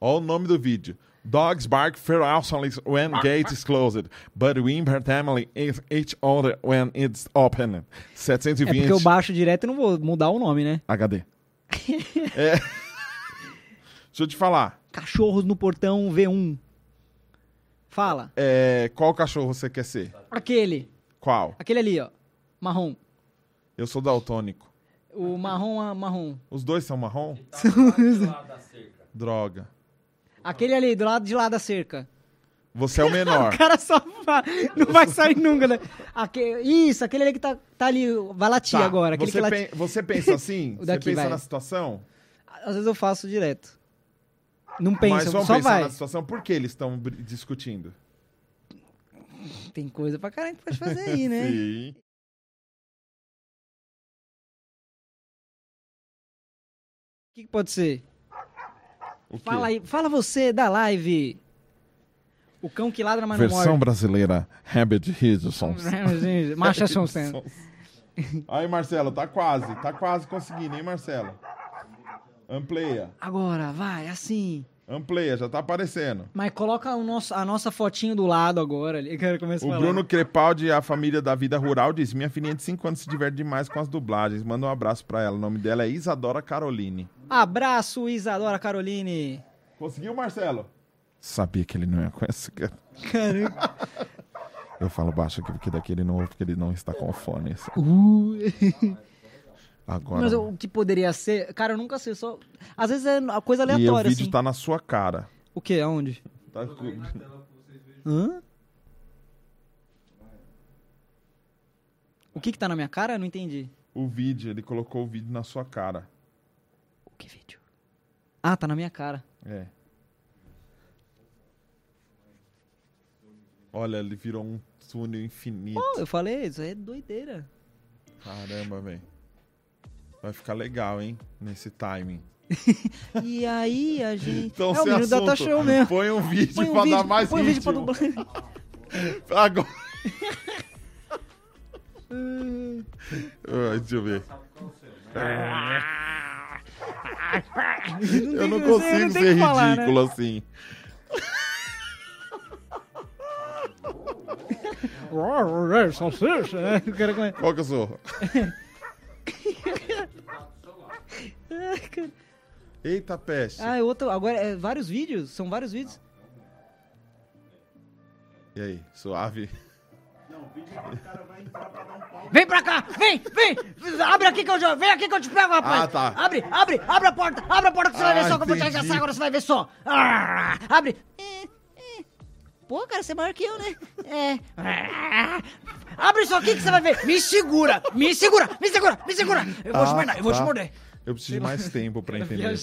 Olha o nome do vídeo. Dogs bark ferociously when gate is closed, but we family is each other when it's open. É 720 porque eu baixo direto e não vou mudar o nome, né? HD. é. Deixa eu te falar. Cachorros no portão V1. Fala. É, qual cachorro você quer ser? Aquele. Qual? Aquele ali, ó. Marrom. Eu sou daltônico. O marrom, a marrom. Os dois são marrom? Droga. Aquele ali, do lado de lá da cerca. Você é o menor. O cara só fa- não vai sair nunca, né? Aque- Isso, aquele ali que tá, tá ali, vai latir Tá, agora. Aquele você, que late... pen- você pensa assim? O você daqui, pensa vai. na situação? Às vezes eu faço direto. Não penso, Mas vamos só pensar vai. na situação. Por que eles estão br- discutindo? Tem coisa pra caralho que pode fazer aí, né? Sim. O que, que pode ser? Fala aí, fala você da live. O cão que ladra, mas não Versão morde. brasileira, Rabbit Hidson. Marcha Sonsen. Aí, Marcelo, tá quase. Tá quase conseguindo, hein, Marcelo? Ampleia. Agora, vai, assim. Ampleia, já tá aparecendo. Mas coloca o nosso, a nossa fotinho do lado agora. Ali, que eu começo O falar. Bruno Crepaldi, a família da vida rural, diz: Minha filhinha de 5 anos se diverte demais com as dublagens. Manda um abraço pra ela. O nome dela é Isadora Caroline. Abraço, Isadora Caroline. Conseguiu, Marcelo? Sabia que ele não ia com essa, cara. Caramba. Eu falo baixo aqui porque daqui ele não ouve, porque ele não está com fone. Esse- Agora. Mas o que poderia ser... Cara, eu nunca sei, só... Às vezes é a coisa e o aleatória, vídeo assim. tá na sua cara. O quê? Aonde? Tá- Hã? O que que tá na minha cara? Eu não entendi. O vídeo, ele colocou o vídeo na sua cara. O que vídeo? Ah, tá na minha cara. É. Olha, ele virou um túnel infinito. Pô, eu falei, isso aí é doideira. Caramba, velho. Vai ficar legal, hein? Nesse timing. E aí a gente... Então, é o menino da assunto, Tá Show mesmo. Põe um vídeo Põe um pra vídeo, dar mais põe um vídeo pra ritmo. dublar. Agora. Deixa eu ver. Não Eu não que- consigo não ser falar, né? ridículo assim. Salsicha, né? Qual que eu sou? Eita peste. Ah, é outro. Agora, é vários vídeos? São vários vídeos? E aí, suave? Não, vídeo que o cara vai entrar pra dar um pau. Vem pra cá! Vem! Vem! Abre aqui que eu já. Vem aqui que eu te pego, rapaz! Ah, tá. Abre, abre, abre a porta! Abre a porta que você vai Ah, ver só que eu vou te arregaçar agora, você vai ver só! Ah, abre! Pô, cara, você é maior que eu, né? É. Abre isso aqui que você vai ver! Me segura! Me segura! Me segura! Me segura! Eu vou te Ah, morder! Eu vou te tá. morder! Eu preciso de mais tempo pra entender.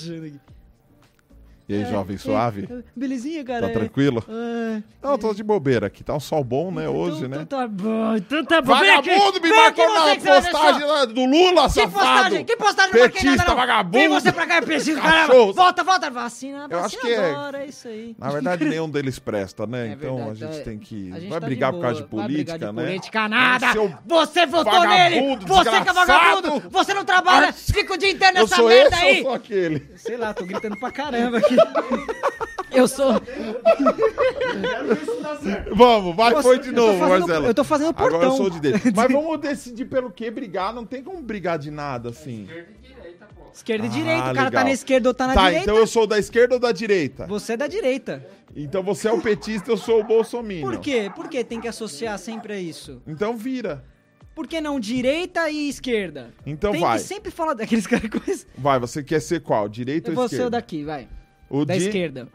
E aí, jovem, suave? É, Belezinha, cara. Tá é. tranquilo? Ah, Não, tô de bobeira aqui. Tá um sol bom, né, hoje, então, né? Então tá bom, então tá bom. Vagabundo, me marcou na que postagem lá do Lula, Que safado! postagem? Que postagem? Não marquei Petista, nada, não. vagabundo! Vem você pra cá, petista, caramba. Cachorro. Volta, volta. Vacina, Eu vacina acho que é- agora, é isso aí. Na verdade, nenhum deles presta, né? É então a gente é. tem que. A gente Vai tá brigar de por causa de boa. Vai brigar política, de né? política nada. Você votou nele. Você que é vagabundo. Você não trabalha. Fica o dia inteiro Eu nessa sou merda esse aí. ou sou aquele? Sei lá, tô gritando pra caramba aqui. Eu sou. Vamos, vai, foi de eu novo, fazendo- Marcelo. eu tô fazendo o portão. Agora eu sou de dentro. Mas vamos decidir pelo que brigar. Não tem como brigar de nada, assim. Esquerda e Ah, direita. O cara tá legal. na esquerda ou tá na tá, direita. então eu sou da esquerda ou da direita? Você é da direita. Então você é o petista, eu sou o bolsominion. Por quê? Por que tem que associar sempre a isso? Então vira. Por que não direita e esquerda? Então tem vai. que sempre falar daqueles caras com isso. Vai, você quer ser qual? Direita Eu ou vou ser o esquerda? daqui, vai. O Da de- esquerda.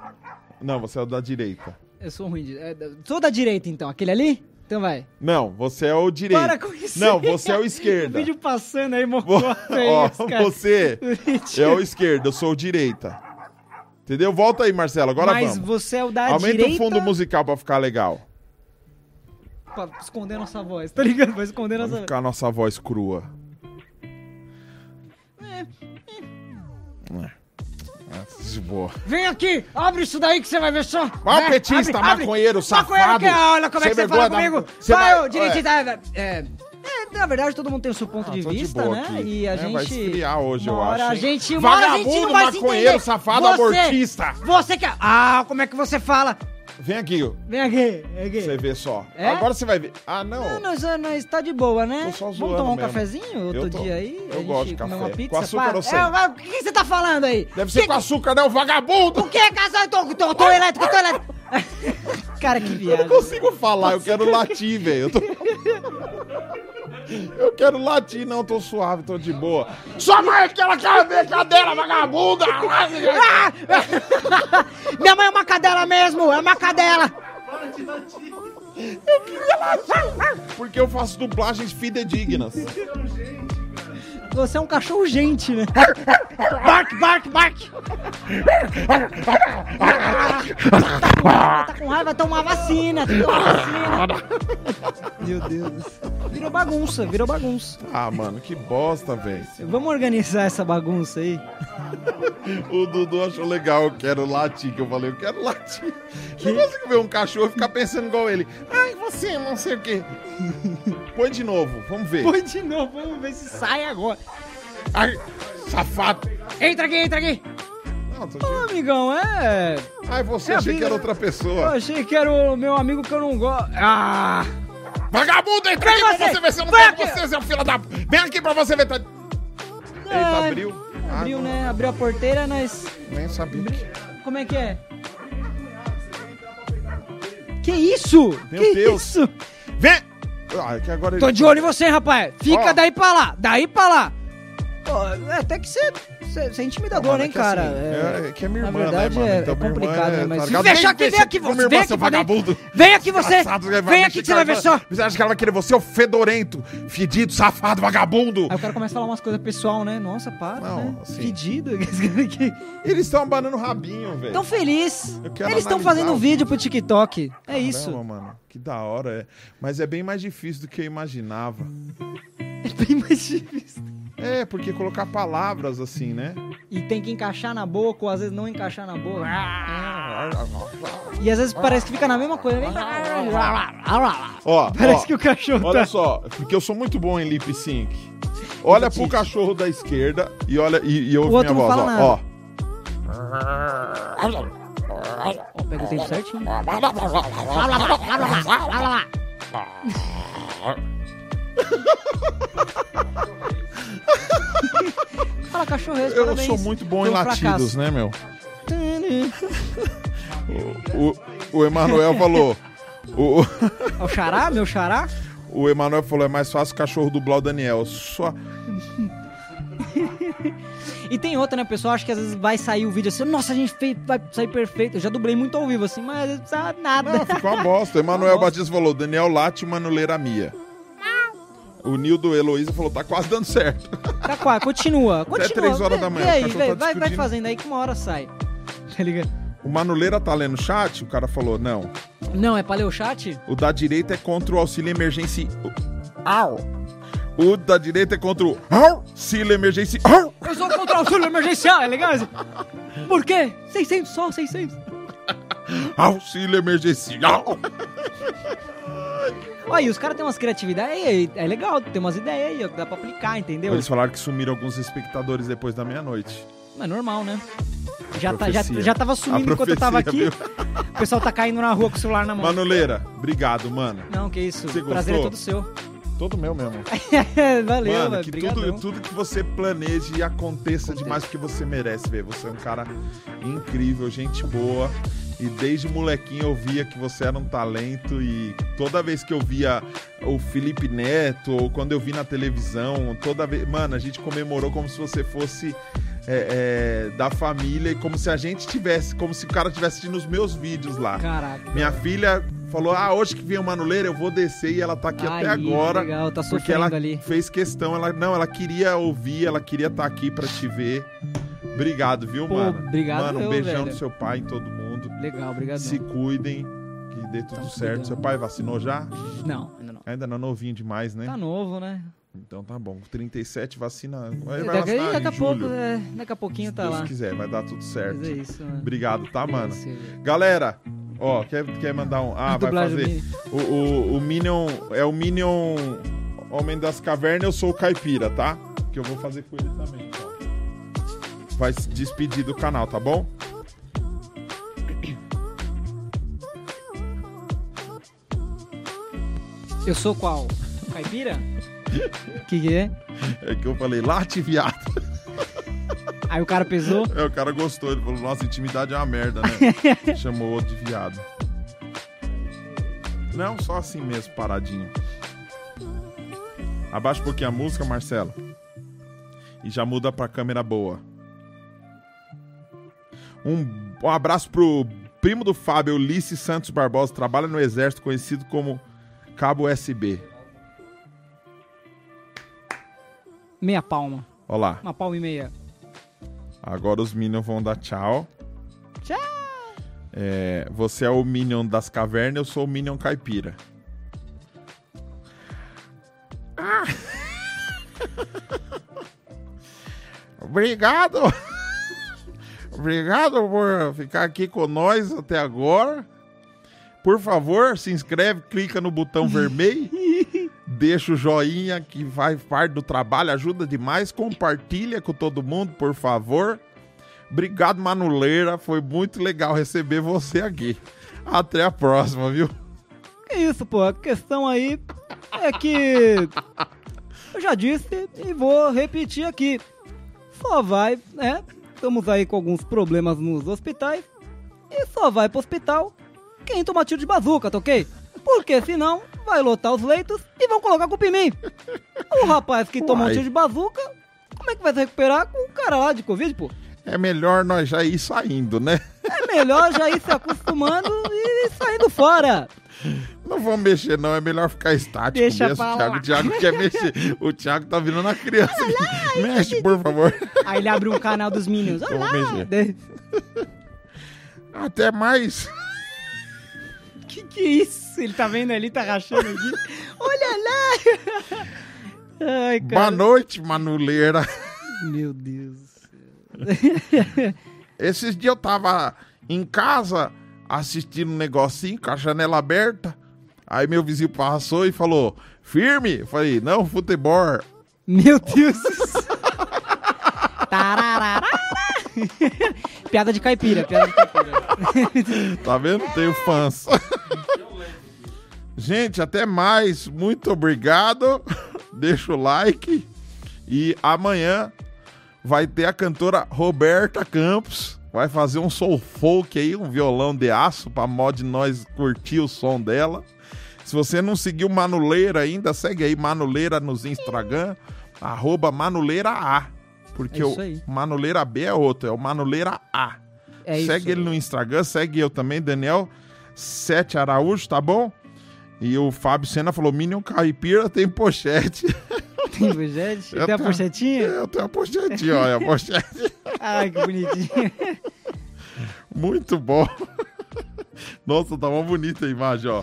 Não, você é o da direita. Eu sou ruim de. é, sou da direita, então. Aquele ali? Então vai. Não, você é o direito. Para com isso. Não, você é o O esquerda. vídeo passando aí, Vo- mocota aí, Ó, você é o esquerdo, eu sou o direita. Entendeu? Volta aí, Marcelo, agora Mas vamos. você é o da Aumenta direita. o fundo musical pra ficar legal. Pra esconder nossa voz, tá ligado? Pra esconder nossa voz. ficar nossa voz crua. É. É. De boa. Vem aqui, abre isso daí que você vai ver só. Vai, Vai, petista, abre, abre. maconheiro, Maconheiro safado. que olha como é que você fala comigo. você vai, vai- ô, direitista. É, é, na verdade, todo mundo tem o seu ponto Ah, de de vista, boa né? aqui. E a É, gente. vai esfriar hoje, eu acho, A gente, uma hora a gente Vagabundo, não vai se maconheiro, entender. safado, você, abortista. Você quer. Ah, como é que você fala? Vem aqui, ó, Vem aqui, vem aqui. você ver só. É? Agora você vai ver. Ah, não. Não, nós, nós tá de boa, né? Tô só Vamos tomar um mesmo. cafezinho outro Eu tô- dia aí? eu gosto de café. uma pizza? Com açúcar ou sem? É, mas o que, você tá falando aí? Deve ser que, com açúcar, né, o vagabundo? O que é casal? Tô, tô, tô elétrico, tô elétrico. Cara, que Eu viagem. não consigo falar, eu quero latir, velho. Eu, tô... eu quero latir, não, tô suave, tô de boa. Sua mãe é que ela ver cadeira, vagabunda! Ah! Minha mãe é uma cadela mesmo, é uma cadela. Porque eu faço dublagens fidedignas. Você é um cachorro gente, né? Bark, bark, bark. Tá com raiva, tá com raiva, toma vacina, toma vacina. Meu Deus. Virou bagunça, virou bagunça. Ah, mano, que bosta, velho. Vamos organizar essa bagunça aí. O Dudu achou legal, eu quero latir, que eu falei, eu quero latir. Eu não consigo ver um cachorro e ficar pensando igual ele. Ai, você, não sei o quê. Põe de novo, vamos ver. Põe de novo, vamos ver se sai agora. Ai, safado. Entra aqui, entra aqui. Não, tô Ô, amigão, é... Ai, você, É, achei que era outra Eu pessoa. achei que era o meu amigo que eu não gosto. Ah! Vagabundo, entra Vem aqui pra você, você ver se eu não vem pego aqui. você, seu filho da... Vem aqui pra você ver. Tá... Eita, É, abriu. Ah, Abriu, não, né? Abriu a porteira, nós... Nem sabia. Como é que é? Que isso? Meu que Deus. isso? Vem! Ah, que agora ele... Tô de olho em você, rapaz. Fica Ó. daí pra lá, daí pra lá. É até que você é intimidador, é hein, que cara? assim, É- é, que é minha Na irmã, verdade, né, mano? é- Então, é irmã complicado, né, mas- tá Se fechar aqui, vem aqui, você- vem irmã, aqui vagabundo. Vem aqui você. Vem aqui que você vai ver só. Você acha que ela vai querer você, ô fedorento, fedido, safado, vagabundo? Aí o cara começa a falar umas coisas pessoal, né? Nossa, para, Não, né? assim- Fedido. Eles estão abanando o rabinho, velho. Tão feliz. Eles estão fazendo o vídeo pro TikTok. É Caramba, isso. mano. Que da hora, é. Mas é bem mais difícil do que eu imaginava. É bem mais difícil. É, porque colocar palavras assim, né? E tem que encaixar na boca, ou às vezes não encaixar na boca. E às vezes parece que fica na mesma coisa. Ó, Parece ó, que o cachorro olha tá... só, porque eu sou muito bom em lip sync. Olha pro cachorro da esquerda e olha e, e ouve minha voz, ó. Ó, pega o tempo certinho. Fala cachorro, Eu sou muito bom em latidos, fracasso. né, meu? O, o, o Emanuel falou. O, É o xará, meu xará? o Emanuel falou: é mais fácil o cachorro dublar o Daniel. Só. E tem outra, né? O pessoal acha que às vezes vai sair o vídeo assim, nossa, a gente fez, vai sair perfeito. Eu já dublei muito ao vivo assim, mas às vezes precisa nada. Não, ficou uma bosta. O Emanuel. Batista falou: Daniel late manuleira Mia. O Nildo Heloísa falou: tá quase dando certo. Tá quase, continua, continua. três horas da manhã, o aí, vê, tá vai, vai fazendo aí que uma hora sai. Tá ligado? O Manuleira tá lendo o chat? O cara falou: não. Não, é pra ler o chat? O da direita é contra o auxílio emergência. Au! O da direita é contra o auxílio emergência. Au! Eu sou contra o auxílio emergencial, é legal? Por quê? 600 só, 600. Auxílio emergencial. Olha, e os caras têm umas criatividades aí, é legal, tem umas ideias aí, ó, que dá pra aplicar, entendeu? Eles falaram que sumiram alguns espectadores depois da meia-noite. É normal, né? Já, tá, já, já tava sumindo enquanto eu tava aqui. profecia, O pessoal tá caindo na rua com o celular na mão. Manuleira, obrigado, mano. Não, que isso. Você O prazer é gostou? todo seu. Todo meu mesmo. Valeu, Mano, velho. que tudo, tudo que você planeje e aconteça demais porque você merece ver. Você é um cara incrível, gente boa. E desde molequinho eu via que você era um talento. E toda vez que eu via o Felipe Neto, ou quando eu vi na televisão, toda vez. Mano, a gente comemorou como se você fosse. é, é, da família e como se a gente tivesse, como se o cara tivesse assistindo os meus vídeos lá. Caraca. Minha filha falou: Ah, hoje que vem o Manuleira, eu vou descer e ela tá aqui até agora. Legal, tá Porque ela ali. fez questão, ela não, ela queria ouvir, ela queria estar aqui pra te ver. Obrigado, viu, Pô, mano? obrigado Mano, um eu, beijão velho. do seu pai em todo mundo. Legal, obrigado. Se cuidem, que dê tudo certo. cuidando. Seu pai vacinou já? Não, ainda não. Ainda não novinho demais, né? Tá novo, né? Então tá bom. 37 vacina. Ele vai Daqui, vacinar daqui a pouco, é, daqui a pouquinho Se tá Deus lá. quiser, vai dar tudo certo. Mas é isso, né? Obrigado, tá, mano? Esse- Galera, ó, quer, quer mandar um. Ah, vai fazer. O, o, o Minion. É o Minion Homem das Cavernas, eu sou o Caipira, tá? Que eu vou fazer com ele também, então. Vai se despedir do canal, tá bom? Eu sou qual? Caipira? que que é? É que eu falei, late viado. Aí o cara pesou. É, o cara gostou, ele falou, nossa, intimidade é uma merda, né? Chamou outro de viado. Não, só assim mesmo, paradinho. Abaixa um pouquinho a música, Marcelo. E já muda pra câmera boa. Um, um abraço pro primo do Fábio, Ulisses Santos Barbosa, trabalha no exército, conhecido como Cabo USB. Meia palma. Olha lá. Uma palma e meia. Agora os Minions vão dar tchau. Tchau. É, você é o Minion das cavernas, eu sou o Minion caipira. Ah! Obrigado! Obrigado por ficar aqui com nós até agora. Por favor, se inscreve, clica no botão vermelho, deixa o joinha que faz parte do trabalho, ajuda demais. Compartilha com todo mundo, por favor. Obrigado, Manuleira. Foi muito legal receber você aqui. Até a próxima, viu? Que isso, pô. A questão aí é que. Eu já disse e vou repetir aqui. Só vai, né? Estamos aí com alguns problemas nos hospitais. E só vai pro hospital quem toma tiro de bazuca, tá ok? Porque senão vai lotar os leitos e vão colocar culpa em mim. O rapaz que tomou um tiro de bazuca, como é que vai se recuperar com um cara lá de Covid, pô? É melhor nós já ir saindo, né? É melhor já ir se acostumando e saindo fora. Não vamos mexer, não. É melhor ficar estático Deixa mesmo. Thiago, o Thiago quer mexer. O Thiago tá virando uma criança. aqui. Mexe, por favor. Aí ele abre um canal dos Minions. Olha Eu vou lá. mexer. De- Até mais. Que que é isso? Ele tá vendo ali, tá rachando aqui. Olha lá! Ai, Boa noite, Manuleira. Meu Deus. Esses dias eu tava em casa, assistindo um negocinho com a janela aberta. Aí meu vizinho passou e falou: Firme? Eu falei: Não, futebol. Meu Deus piada de caipira, piada de caipira. Tá vendo? Tenho fãs. Gente, até mais. Muito obrigado. Deixa o like. E amanhã vai ter a cantora Roberta Campos. Vai fazer um soul folk aí, um violão de aço pra mod nós curtir o som dela. Se você não seguiu Manuleira ainda, segue aí Manuleira nos Instagram, arroba Manuleira A. Porque É o. Manuleira B é outro, é o Manuleira A. É segue ele no Instagram, segue eu também, Daniel Sete Araújo, tá bom? E o Fábio Sena falou: Minion Caipira tem pochete. Tem pochete? Eu Tem a tenho- pochetinha? Eu tenho a pochete, olha, a pochete. Ai, que bonitinho. Muito bom. Nossa, tá uma bonita a imagem, ó.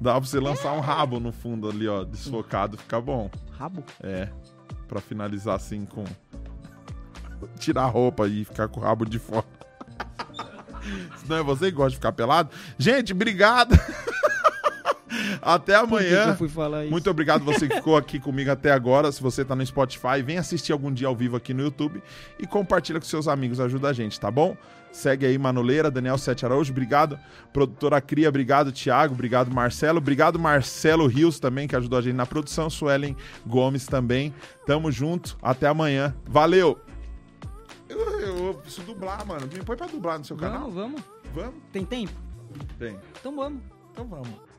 Dá pra você lançar um rabo no fundo ali, ó, desfocado, fica bom. Rabo? É, pra finalizar assim com. Tirar a roupa e ficar com o rabo de fora. Senão é você que gosta de ficar pelado. Gente, obrigado. Até amanhã. Muito obrigado você que ficou aqui comigo até agora. Se você tá no Spotify, vem assistir algum dia ao vivo aqui no YouTube e compartilha com seus amigos, ajuda a gente, tá bom? Segue aí Manuleira, Daniel Sete Araújo, obrigado. Produtora Cria, obrigado Thiago, obrigado Marcelo, obrigado Marcelo Rios também, que ajudou a gente na produção, Suelen Gomes também. Tamo junto, até amanhã. Valeu! Eu, eu, eu preciso dublar, mano. Me põe pra dublar no seu canal. Vamos, vamos. Vamos? Tem tempo? Tem. Então vamos. Então vamos.